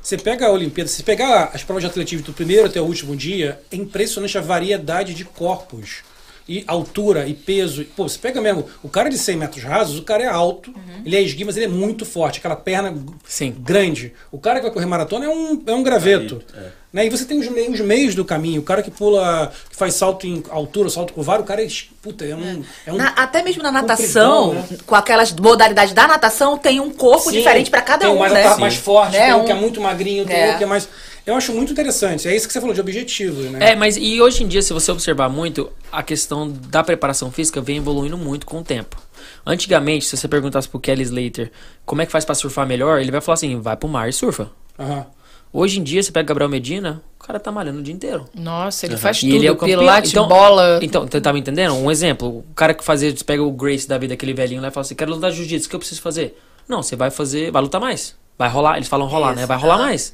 Você pega a Olimpíada, se pegar as provas de atletismo do primeiro até o último dia, é impressionante a variedade de corpos. E altura e peso. Pô, você pega mesmo, o cara de 100 metros rasos, o cara é alto, ele é esguio, mas ele é muito forte, aquela perna Sim. grande. O cara que vai correr maratona é um, é um graveto. Né? E você tem os meios, os meios do caminho. O cara que pula, que faz salto em altura, salto com varo, o cara é, puta, é um, é um Na- até mesmo na natação, né? com aquelas modalidades da natação, tem um corpo Sim, diferente pra cada tem um, mais, né? mais forte, Né, tem um um- que é muito magrinho, tem É. um que é mais. Eu acho muito interessante. É isso que você falou de objetivos, né? É, mas e hoje em dia, se você observar muito, a questão da preparação física vem evoluindo muito com o tempo. Antigamente, se você perguntasse pro Kelly Slater como é que faz pra surfar melhor, ele vai falar assim: vai pro mar e surfa. Aham. Hoje em dia, você pega Gabriel Medina, o cara tá malhando o dia inteiro. Nossa, ele faz E tudo. ele é o campeão. Pilates, Então- bola. Então, você tá me entendendo? Um exemplo, o cara que fazia, você pega o Grace da vida, aquele velhinho lá e fala assim, quero lutar jiu-jitsu, o que eu preciso fazer? Não, você vai fazer, vai lutar mais. Vai rolar, eles falam rolar, né? Vai rolar Aham. mais.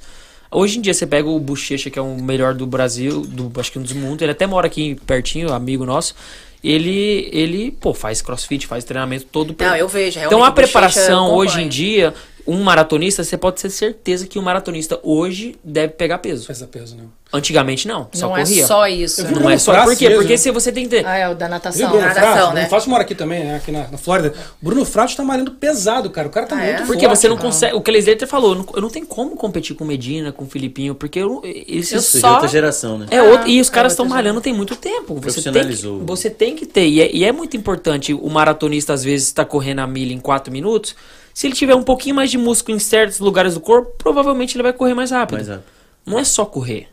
Hoje em dia você pega o Bochecha, que é o melhor do Brasil, do, acho que um dos mundos, ele até mora aqui pertinho, amigo nosso. Ele, ele, pô, faz crossfit, faz treinamento todo. Não, eu vejo. Então realmente, a preparação hoje em dia, um maratonista, você pode ter certeza que um maratonista hoje deve pegar peso. Pesa peso, né? Antigamente não, só Não corria. é só isso. Né? Não é só. Por quê? mesmo, Porque né? se você tem que ter. Ah, é o da Viu o natação. Bruno natação, Fratos? né? Bruno Fratos mora aqui também, né? Aqui na, na Flórida. Bruno Fratos tá malhando pesado, cara. O cara tá Ah, é? muito Porque forte. você não consegue. O que até falou, eu não, eu não tenho como competir com Medina, com Filipinho, porque eu, esses Eu Isso é de só- outra geração, né? É Ah, outro, e os é caras estão malhando tem muito tempo. Você tem, que, Profissionalizou. você tem que ter. E é, e é muito importante. O maratonista, às vezes, está correndo a milha em 4 minutos. Se ele tiver um pouquinho mais de músculo em certos lugares do corpo, provavelmente ele vai correr mais rápido. Mais rápido. Não é só correr.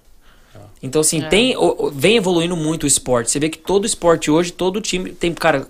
Então, assim, tem, o- o- vem evoluindo muito o esporte. Você vê que todo esporte hoje, todo time tem, cara,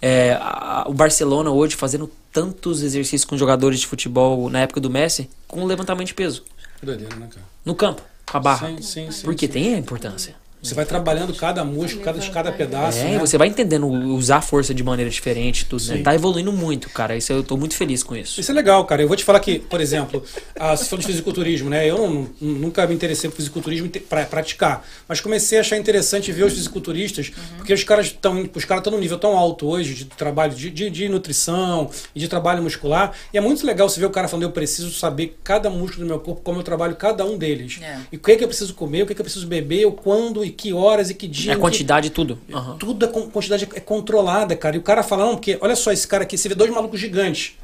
é, a- o Barcelona hoje fazendo tantos exercícios com jogadores de futebol na época do Messi com levantamento de peso. Doideira, né, cara? No campo, com a barra. Sim, sim, sim. Porque sim. tem a importância. Você vai trabalhando cada músculo, cada, cada pedaço. É, né? você vai entendendo usar a força de maneira diferente, tudo, né? Sim. Tá evoluindo muito, cara. Isso eu tô muito feliz com isso. Isso é legal, cara. Eu vou te falar que, por exemplo, ah, você falou de fisiculturismo, né? Eu não- nunca me interessei por fisiculturismo para praticar, mas comecei a achar interessante ver os fisiculturistas, porque os caras estão os caras estão num nível tão alto hoje de trabalho de, de, de nutrição e de trabalho muscular, e é muito legal você ver o cara falando eu preciso saber cada músculo do meu corpo, como eu trabalho cada um deles. É. E o que é que eu preciso comer, o que é que eu preciso beber, o quando e que horas e que dia. É que- quantidade e tudo. Aham. tudo a con- quantidade é controlada, cara. E o cara fala, não, porque olha só esse cara aqui, você vê dois malucos gigantes.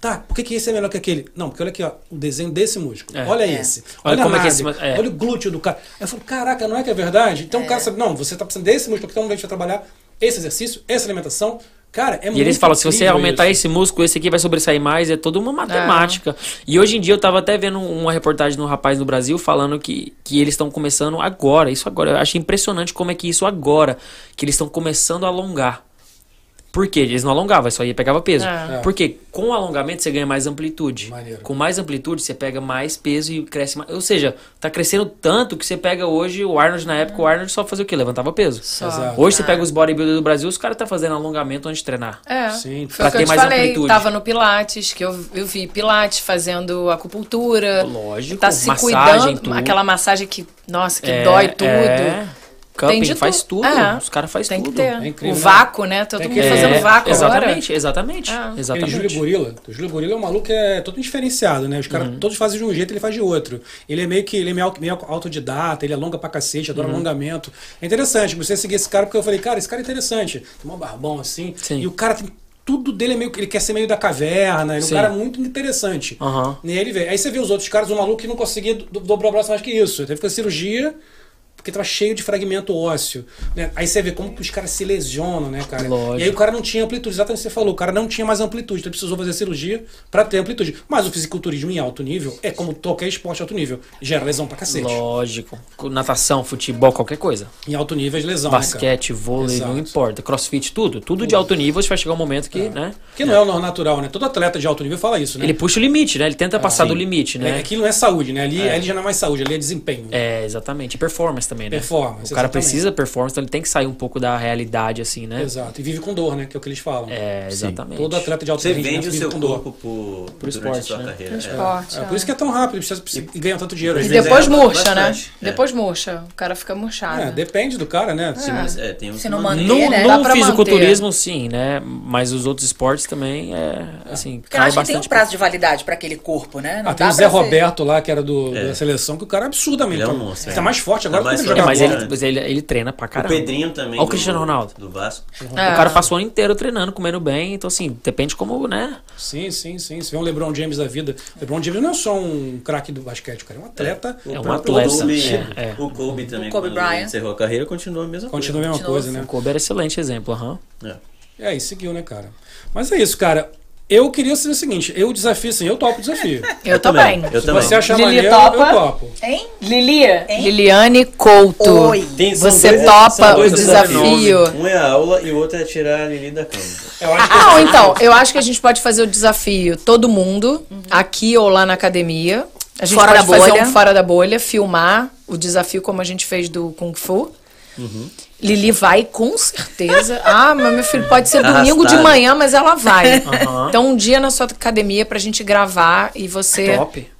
Tá, por que, que esse é melhor que aquele? Não, porque olha aqui, ó, o desenho desse músculo. É. olha É. esse. Olha Olha, como é que esse- é. Olha o glúteo do cara. Aí eu falo, caraca, não é que é verdade? Então o cara sabe, não, você tá precisando desse músculo, então a gente vai trabalhar esse exercício, essa alimentação. Cara, é E eles falam, se você aumentar isso. esse músculo, esse aqui vai sobressair mais, é toda uma matemática. E hoje em dia eu tava até vendo uma reportagem de um rapaz no Brasil falando que, que eles estão começando agora, isso agora. Eu achei impressionante como é que isso agora, que eles estão começando a alongar. Por quê? Eles não alongavam, só ia pegava peso. É. Porque com o alongamento você ganha mais amplitude. Maneiro. Com mais amplitude você pega mais peso e cresce mais. Ou seja, tá crescendo tanto que você pega hoje o Arnold na época, o Arnold só fazia o quê? Levantava peso. Exato. Hoje você pega os bodybuilders do Brasil, os caras tá fazendo alongamento antes de treinar. É, Sim, foi pra ter eu te mais falei. amplitude. Tava no Pilates, que eu, eu vi Pilates fazendo acupuntura. Lógico, Tá se massagem, cuidando. tudo. Aquela massagem que, nossa, que É, dói tudo. É. Cupping, de faz tu- tudo. É. Os caras fazem Tem que tudo. ter. É incrível, o né? vácuo, né? Todo Tem mundo que- fazendo É, vácuo exatamente, exatamente, Ah. Exatamente. Júlio Gorila. O Júlio Gorila é um maluco que é todo diferenciado, né? Os caras Uhum. todos fazem de um jeito, ele faz de outro. Ele é meio que ele é meio, meio autodidata, ele alonga pra cacete, Uhum. adora alongamento. É interessante, você seguir esse cara, porque eu falei, cara, esse cara é interessante. Tem um barbão assim. Sim. E o cara tem. Tudo dele é meio que ele quer ser meio da caverna, ele é um cara muito interessante. Aham. E aí ele vê. Aí você vê os outros caras, um maluco que não conseguia do- dobrar o braço mais que isso. Ele teve que fazer cirurgia porque tava cheio de fragmento ósseo. né? Aí você vê como que os caras se lesionam, né, cara? Lógico. E aí o cara não tinha amplitude, exatamente o que você falou, o cara não tinha mais amplitude, então ele precisou fazer cirurgia pra ter amplitude. Mas o fisiculturismo em alto nível é como qualquer esporte de alto nível, gera lesão pra cacete. Lógico. Natação, futebol, qualquer coisa. Em alto nível é lesão, né, Basquete, vôlei, Exato. não importa. Crossfit, tudo. Tudo de alto nível, vai chegar um momento que, né? cara? Que não é o natural, né? Todo atleta de alto nível fala isso, né? Ele puxa o limite, né? Ele tenta passar sim. do limite, É, né? aquilo não é saúde, né? Ali, ali já não é mais saúde, ali é desempenho. É, exatamente. Performance também, né? Performance, O cara exatamente. precisa performance, então ele tem que sair um pouco da realidade, assim, né? Exato. E vive com dor, né? Que é o que eles falam. É, exatamente. Todo atleta de alto Você rendimento vende o vive seu com dor. corpo por, Pro durante esporte, a sua né? carreira. Pro É. esporte. É, por isso que é tão rápido, precisa, precisa- e ganha tanto dinheiro. às E depois é murcha, né? É. Depois murcha. O cara fica murchado. É, depende do cara, né? Sim, mas é, tem um Se não manter, No, né? No fisiculturismo, sim, né? Mas os outros esportes também é assim, Porque acho que tem um prazo de validade pra aquele corpo, né? Não Ah, tem o Zé Roberto lá, que era do, É. da seleção, que o cara é absurdamente. Ele é um monstro, Ele é. tá mais forte agora Ele É, mas ele, mas ele, ele treina pra O caramba. Pedrinho também. Olha o Cristiano Ronaldo. Do Vasco. É. O cara passou o ano inteiro treinando, comendo bem, então assim, depende como, né? Sim, sim, sim. Você vê um LeBron James da vida. LeBron James não é só um craque do basquete, cara. É um atleta. O É um atleta, Kobe, é, é. O Kobe também, O Kobe Bryant. encerrou a carreira, continua a mesma Continua a mesma Continua coisa, né? O Kobe era excelente exemplo, aham. coisa. É. E aí, seguiu, né, cara? Mas é isso, cara. Eu queria ser o seguinte, eu desafio assim, eu topo o desafio. *laughs* Eu também. Eu Se também. você achar Lili maneiro, topa? eu topo. Hein? Lili, Hein? Liliane Couto. Oi. Tem- Você dois- topa o desafio? Um é a aula e o outro é tirar a Lili da cama. Eu acho que Não, então, eu acho que a gente pode fazer o desafio todo mundo, aqui ou lá na academia. A gente Fora pode da fazer bolha. um fora da bolha, filmar o desafio como a gente fez do Kung Fu. Lili vai com certeza. *laughs* Ah, mas meu filho pode ser domingo de manhã, mas ela vai. Aham. Então, um dia na sua academia pra gente gravar e você Top.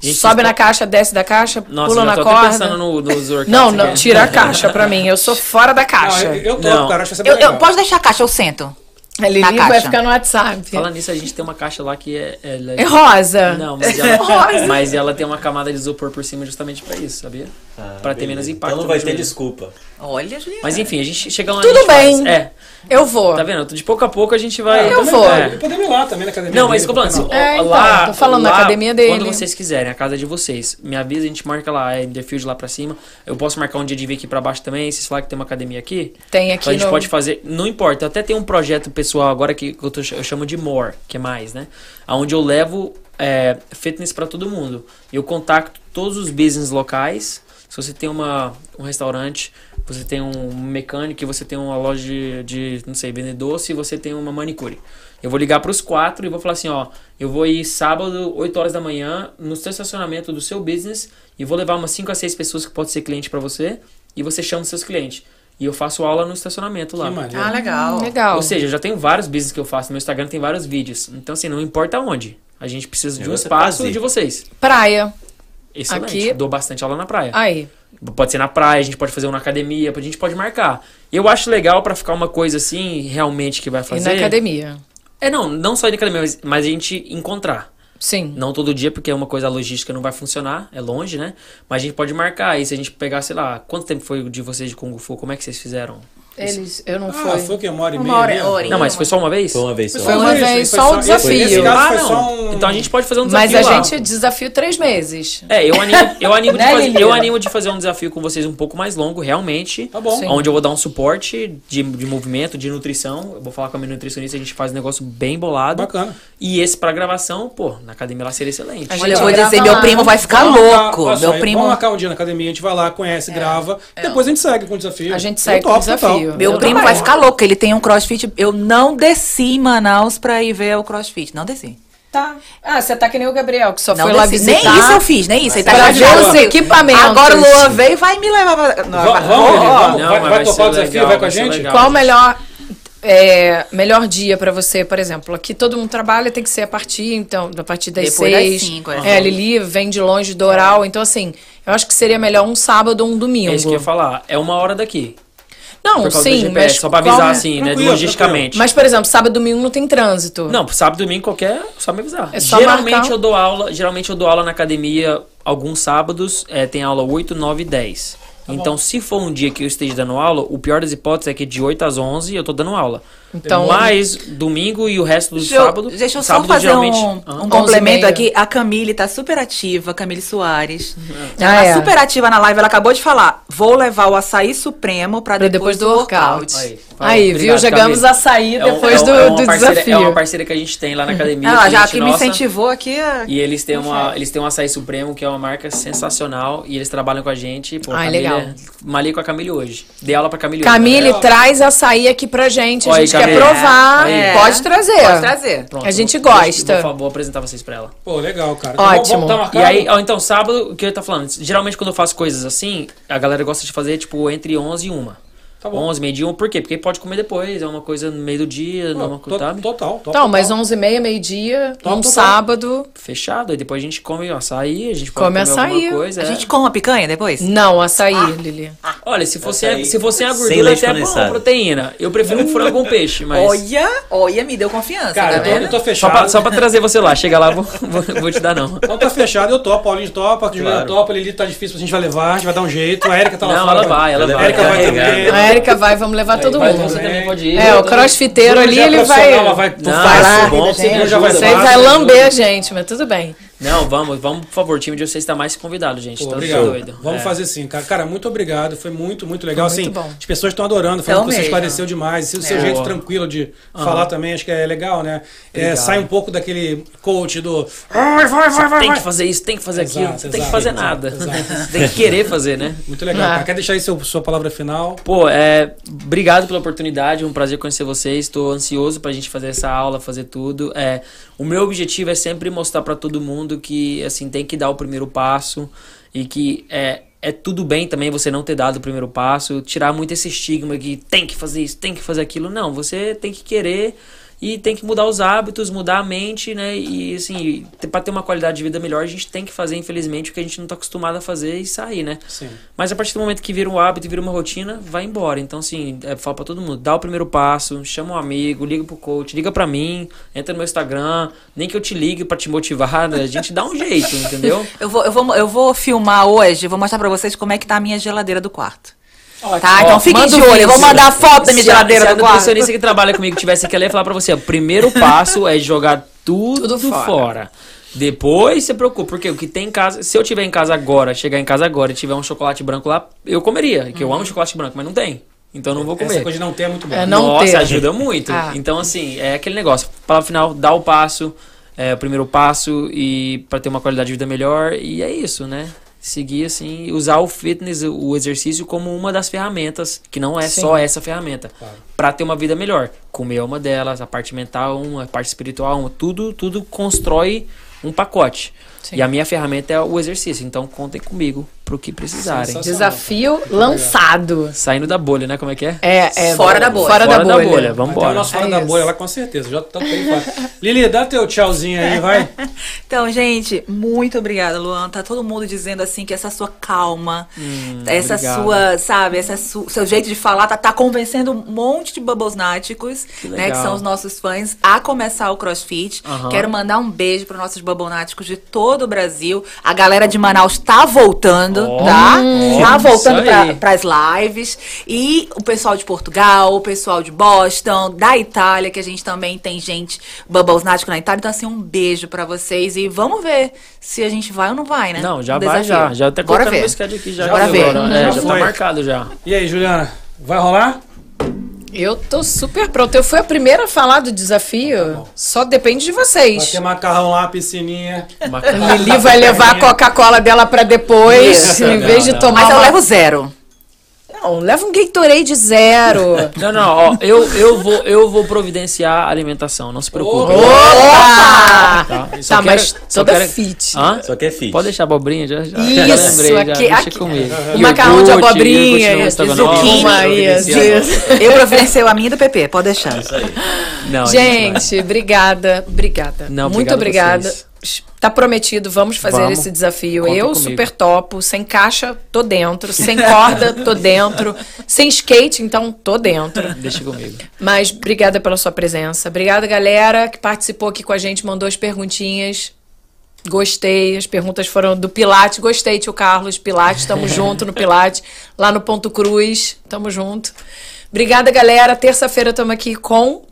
Gente, sobe na caixa, desce da caixa, Nossa, pula na tô até corda. pensando no, nos *laughs* Não, não, aqui. tira a caixa pra *laughs* mim. Eu sou fora da Não, caixa. eu, eu topo, Não. cara. Acho que bem Eu, eu, pode deixar a caixa, eu sento. A Lili na vai caixa. ficar no WhatsApp. Falando nisso, a gente tem uma caixa lá que é. ela É rosa. Não, mas ela, *laughs* mas ela tem uma camada de isopor por cima justamente pra isso, sabia? Ah, Pra ter beleza. menos impacto Então não vai ter desculpa. Olha, Juliana. Mas enfim, a gente chega lá Tudo a gente faz. bem. É, Eu vou. tá vendo? De pouco a pouco a gente vai. Eu também vou. E podemos ir lá também na academia. Não, mas tô falando, assim, É, então, lá, tô falando na lá, academia dele. Quando vocês quiserem, a casa é de vocês. Me avisa, a gente marca lá, é Interfield lá pra cima. Eu posso marcar um dia de vir aqui pra baixo também. Vocês falarem que tem uma academia aqui. Tem Então aqui a gente no... pode fazer, não importa, eu até tenho um projeto pessoal agora que eu, tô- eu chamo de More, que é mais, né? Onde eu levo é, fitness pra todo mundo. Eu contacto todos os business locais. se você tem uma, um restaurante, você tem um mecânico, você tem uma loja de, de não sei, vender doce e você tem uma manicure. Eu vou ligar para os quatro e vou falar assim, ó, eu vou ir sábado, 8 horas da manhã, no seu estacionamento do seu business e vou levar umas 5 a 6 pessoas que podem ser cliente para você e você chama os seus clientes. E eu faço aula no estacionamento lá. Ah, legal. Legal. Ou seja, eu já tenho vários business que eu faço. No meu Instagram tem vários vídeos. Então, assim, não importa onde. A gente precisa de um Negócio é espaço fazer. de vocês. Praia. Excelente. Aqui- Dou bastante aula na praia. Aí. Pode ser na praia, a gente pode fazer um na academia, a gente pode marcar. Eu acho legal pra ficar uma coisa assim, realmente que vai E fazer. na academia. É, não, não só ir na academia, mas, mas a gente encontrar. Sim. Não todo dia, porque é uma coisa a logística não vai funcionar, é longe, né? Mas a gente pode marcar. aí se a gente pegar, sei lá, quanto tempo foi de vocês de Kung Fu? Como é que vocês fizeram? Eles, eu não Ah, fui. foi o que? Uma hora e Uma meia? hora- ali? hora e Não, mas foi só uma vez? Foi uma vez só. Foi uma vez, foi só um esse- desafio. Ah, foi não. um... Então a gente pode fazer um desafio Mas a lá. gente desafio três meses. É, eu animo, eu, *laughs* animo de Né, fazer, eu animo de fazer um desafio com vocês um pouco mais longo, realmente. Tá bom. Sim. Onde eu vou dar um suporte de, de movimento, de nutrição. Eu vou falar com a minha nutricionista, a gente faz um negócio bem bolado. Bacana. E esse pra gravação, pô, na academia lá seria excelente. A gente Olha, eu vou dizer, meu lá. primo vai ficar Vamos louco. só, Meu primo. Vamos marcar um dia na academia, a gente vai lá, conhece, grava. Depois a gente segue com o desafio. A gente segue com o topo, Meu Eu primo vai ficar louco. Ele tem um crossfit. Eu não desci em Manaus pra ir ver o crossfit. Não desci. Tá. Ah, você tá que nem o Gabriel, que só Não foi lá visitar. Nem isso eu fiz, nem isso. Ele tá Pra ver os equipamentos. Agora o Luan veio e vai me levar pra. Não, Vamos, ó, vamos. Não, vai vai vai topar o desafio, legal, vai com a gente? legal. Qual o melhor, é, melhor dia pra você, por exemplo? Aqui todo mundo trabalha, tem que ser a partir, então, a partir das Depois das seis. cinco, é. é, a Lili vem de longe do oral, então assim, eu acho que seria melhor um sábado ou um domingo. É isso que eu ia falar. É uma hora daqui. Não, Por causa do sim, GPS, mas só pra qual- avisar assim, né? Tranquilo, Logisticamente. Mas, por exemplo, sábado e domingo não tem trânsito. Não, sábado e domingo qualquer, só me avisar. É só geralmente marcar. eu dou aula, geralmente eu dou aula na academia alguns sábados, é, tem aula 8, 9 e 10. então, se for um dia que eu esteja dando aula, o pior das hipóteses é que de 8 às 11 eu tô dando aula. Então- Mas domingo e o resto do Deixa eu, sábado, deixa eu só sábado fazer geralmente um, um 11 complemento aqui. A Camille tá super ativa, Camille Soares. *laughs* Ah, Ela é. super ativa na live, ela acabou de falar. Vou levar o açaí supremo pra Pra depois, depois do workout. Aí, Aí, obrigado, viu? Chegamos Camille. a sair É um- depois é do, um- é uma do parceira- desafio. É uma parceira que a gente tem lá na academia. Ela já que me nossa. incentivou aqui. E eles têm, uma, eles têm um açaí supremo, que é uma marca sensacional. E eles trabalham com a gente. Pô, Ai, Camille, legal. Malhei com a Camille hoje. Dei aula pra Camille, Camille, hoje. traz açaí aqui pra gente. A gente quer Camille. provar. É. Pode trazer. Pode trazer. Pronto, A gente vou- gosta. Vou, vou apresentar vocês pra ela. Pô, legal, cara. Ótimo. Vamos, tá E aí, ó, então, sábado, o que eu ia tá falando? Geralmente, quando eu faço coisas assim, a galera gosta de fazer, tipo, entre 11 e 1. Tá bom. 11, meio dia, 1. Por quê? Porque pode comer depois, é uma coisa no meio do dia, não é uma coisa, sabe? Total, total. Então, mas total. 11h30, meio-dia, Top, um sábado. Fechado, aí depois a gente come açaí, a gente pode Come comer açaí. alguma coisa. A é. gente come uma picanha depois? Não, açaí, Lili. Olha, se fosse, Açaí a, se fosse a gordura, até é bom, proteína. Eu prefiro um frango ou um *laughs* peixe, mas... Olha, olha, me deu confiança. Cara, tá eu tô, eu tô Só fechado. pra, só pra trazer você lá, chega lá, vou, vou, vou te dar não. *laughs* Então tá fechado, eu topo, Paulinho topa, Juliana Claro. topa, Lili tá difícil, a gente vai levar, a gente vai dar um jeito. A Erika tá lá Não, fora. ela vai, ela A vai. Erika vai também. A Erika vai, vamos levar todo vai mundo. Você também. pode ir. É, o crossfiteiro ali, ele vai. ela vai, Não, vai lá. isso é bom, você me já vai vai lamber a gente, mas tudo bem. Não, vamos, vamos, por favor, o time de vocês está mais convidado, gente. Pô, tá obrigado. doido. Vamos É. fazer sim, cara. Cara, muito obrigado. Foi muito, muito legal. Foi assim, muito bom. as pessoas estão adorando, falando Então que você mesmo. esclareceu demais. E o seu É. jeito tranquilo de falar também, acho que é legal, né? É, sai um pouco daquele coach do. Vai, vai, vai, vai, Tem que fazer isso, tem que fazer Exato, aquilo, não tem que exato, fazer exato, nada. exato. *laughs* tem que querer fazer, né? Muito legal. Ah. cara. Quer deixar aí seu, sua palavra final? Pô, é, obrigado pela oportunidade, é um prazer conhecer vocês. Estou ansioso pra gente fazer essa aula, fazer tudo. É, o meu objetivo é sempre mostrar pra todo mundo que assim tem que dar o primeiro passo e que é, é tudo bem também você não ter dado o primeiro passo, tirar muito esse estigma que tem que fazer isso, tem que fazer aquilo. Não, você tem que querer e tem que mudar os hábitos, mudar a mente, né? E assim, pra ter uma qualidade de vida melhor, a gente tem que fazer, infelizmente, o que a gente não tá acostumado a fazer e sair, né? Sim. Mas a partir do momento que vira um hábito e vira uma rotina, vai embora. Então, assim, é, fala pra todo mundo, dá o primeiro passo, chama um amigo, liga pro coach, liga pra mim, entra no meu Instagram, nem que eu te ligue pra te motivar, né? a gente dá um *laughs* jeito, entendeu? Eu vou, eu, vou, eu vou filmar hoje, vou mostrar pra vocês como é que tá a minha geladeira do quarto. Tá? Então fiquem de olho. Eu vou mandar foto da minha Se a- geladeira se a do quarto. nutricionista que trabalha comigo tivesse aqui, ela ia falar pra você, o primeiro *laughs* passo é jogar tudo, Tudo fora. fora. Depois você preocupa, porque o que tem em casa, se eu tiver em casa agora, chegar em casa agora e tiver um chocolate branco lá, eu comeria, que eu amo chocolate branco, mas não tem. Então eu não vou comer. Essa coisa de não ter é muito bom. É, não Nossa, ter. ajuda muito. Ah. Então, assim, é aquele negócio. Palavra final, dá o passo, é o primeiro passo e para ter uma qualidade de vida melhor. E é isso, né? Seguir assim, usar o fitness, o exercício como uma das ferramentas, que não é Sim. só essa ferramenta, Claro. Pra ter uma vida melhor. Comer é uma delas, a parte mental uma, a parte espiritual uma, tudo tudo constrói um pacote. Sim. E a minha ferramenta é o exercício, então contem comigo pro que precisarem. Desafio lançado. Saindo da bolha, né? Como é que é? É, é Fora da bolha. Fora, da bolha. Vai ter vambora. o nosso fora É da isso. bolha lá com certeza. Já tô bem fora. Lili, dá teu tchauzinho aí, vai. *laughs* Então, gente, muito obrigada, Luan. Tá todo mundo dizendo assim que essa sua calma, essa obrigado. sua, sabe, essa su- seu jeito de falar tá, tá convencendo um monte de bubbles náticos, Que né, que são os nossos fãs, a começar o CrossFit. Aham. Quero mandar um beijo para nossos bubble náticos de todo o Brasil. A galera de Manaus tá voltando, Ó, tá? ó, tá voltando para as lives. E o pessoal de Portugal, o pessoal de Boston, da Itália, que a gente também tem gente Bubbles Nático na Itália. Então, assim, um beijo pra vocês. E vamos ver se a gente vai ou não vai, né? Não, já vai já. Já até Bora colocando ver. meu schedule aqui já. Bora ver. agora. É, Já já tá foi. marcado já. E aí, Juliana, vai rolar? Eu tô super pronta. Eu fui a primeira a falar do desafio. Só depende de Vai vocês. ter macarrão lá, piscininha. A Lili vai levar a Coca-Cola dela pra depois, Isso. em vez de Não, não. tomar. Mas eu uma- levo zero. Não, leva um Gatorade zero. *laughs* Não, não, ó, eu, eu, vou, eu vou providenciar a alimentação, não se preocupe. Opa! Tá, Tá, mas só toda quero- fit. Hã? Só que é fit. Pode deixar abobrinha, já, já, Isso, já lembrei, já, aqui- deixa aqui- comigo. O macarrão de abobrinha, zucchini, isso. *laughs* Eu providencio a minha e do PP, pode deixar. Isso aí. Não, gente. Gente, obrigada, obrigada. Não, Muito obrigada. Tá prometido, vamos fazer Vamos. esse desafio. Conta Eu comigo. super topo, sem caixa, tô dentro, sem corda, tô dentro, sem skate, então tô dentro. Deixa comigo. Mas obrigada pela sua presença. Obrigada, galera, que participou aqui com a gente, mandou as perguntinhas. Gostei, as perguntas foram do Pilate. Gostei, tio Carlos, Pilate, tamo junto no Pilate, lá no Ponto Cruz, tamo junto. Obrigada, galera. Terça-feira estamos aqui com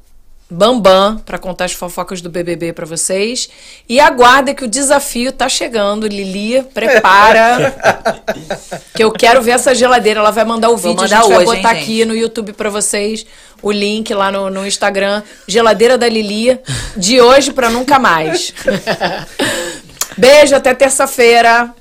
Bambam para contar as fofocas do BBB para vocês. E aguardem que o desafio tá chegando. Lili, prepara. *laughs* que eu quero ver essa geladeira. Ela vai mandar o vídeo, a mandar gente vai hoje, hein, botar gente? aqui no YouTube para vocês o link lá no, no Instagram. Geladeira da Lili, de hoje para nunca mais. *laughs* Beijo, até terça-feira.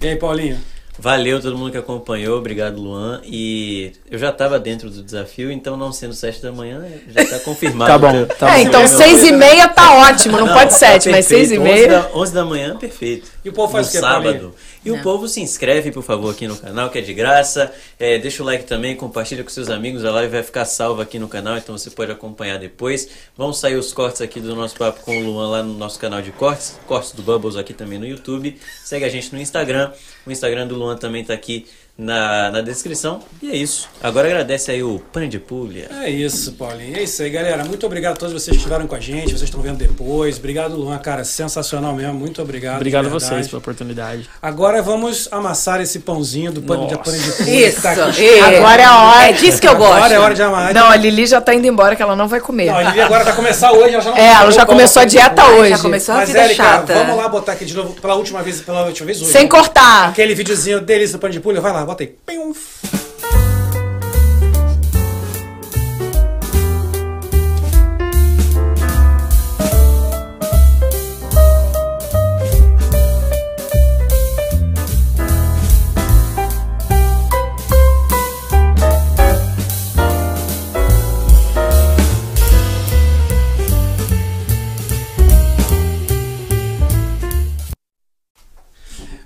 E aí, Paulinho? Valeu todo mundo que acompanhou, obrigado Luan. E eu já estava dentro do desafio, então não sendo 7 da manhã, já está *laughs* confirmado. Tá bom, tá é, bom. então seis e meia tá ótimo. Não, pode sete, mas seis e 11 meia. da, 11 da manhã, perfeito. E o povo faz no o quê, sábado. E o povo se inscreve, por favor, aqui no canal, que é de graça. É, deixa o like também, compartilha com seus amigos. A live vai ficar salva aqui no canal, então você pode acompanhar depois. Vão sair os cortes aqui do nosso papo com o Luan lá no nosso canal de cortes. Cortes do Bubbles aqui também no YouTube. Segue a gente no Instagram. O Instagram do Luan também tá aqui na, na descrição. E é isso. Agora agradece aí o Pane de Pulha. É isso, Paulinho. É isso aí, galera. Muito obrigado a todos vocês que estiveram com a gente. Vocês estão vendo depois. Obrigado, Luan, cara. Sensacional mesmo. Muito obrigado. Obrigado a vocês pela oportunidade. Agora vamos amassar esse pãozinho do pano de pano de pulha. Isso. que tá aqui. é. Agora é a hora. É disso que eu gosto. Agora é hora de amar. Não, a Lili já tá indo embora, que ela não vai comer. Não, a Lili agora vai começar hoje. Ela já não É, ela já começou a dieta hoje. Já começou a Mas, vida Érica, chata. vamos lá botar aqui de novo pela última vez, pela última vez hoje. Sem cortar. Aquele videozinho delícia do pano de pulha. Vai lá, aí. Pium.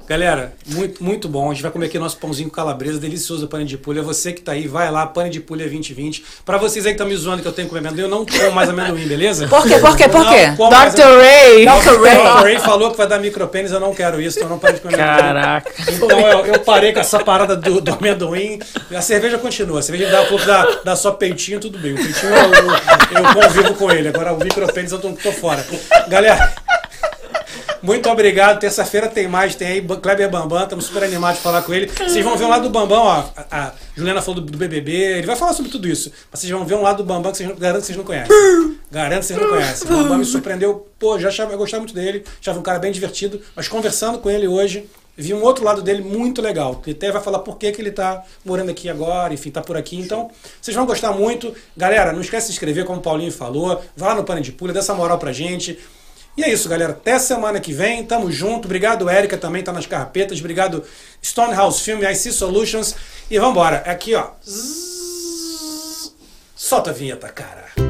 Galera, muito, muito bom. A gente vai comer aqui nosso pãozinho com calabresa, delicioso pane de pulha. Você que tá aí, vai lá, pane de pulha 2020. Pra vocês aí que estão me zoando que eu tenho que comer amendoim, eu não como mais amendoim, beleza? Por quê? Por quê? Por quê? Dr. Ray. Dr. Ray. Dr. Ray falou que vai dar micropênis, eu não quero isso, então não pare de comer amendoim. Caraca. Então eu, eu parei com essa parada do, do amendoim. A cerveja continua. A cerveja dá um pouco da, da só peitinho, tudo bem. O peitinho eu, eu, eu convivo com ele. Agora o micropênis eu tô, tô fora. Galera. Muito obrigado. Terça-feira tem mais, tem aí Kleber Bambam, estamos super animados de falar com ele. Vocês vão ver um lado do Bambam, ó. A, a Juliana falou do, do BBB, ele vai falar sobre tudo isso. Mas vocês vão ver um lado do Bambam que vocês não, garanto que vocês não conhecem. Garanto que vocês não conhecem. O Bambam me surpreendeu, pô, já achava, eu gostava muito dele, achava um cara bem divertido, mas conversando com ele hoje, vi um outro lado dele muito legal. Ele até vai falar por que, que ele tá morando aqui agora, enfim, tá por aqui. Então, vocês vão gostar muito. Galera, não esquece de se inscrever, como o Paulinho falou. Vai lá no Pane de Pulha, dá essa moral pra gente. E é isso, galera. Até semana que vem. Tamo junto. Obrigado, Érica, também tá nas carpetas. Obrigado, Stonehouse Film, IC Solutions. E vambora. Aqui, ó. Solta a vinheta, cara.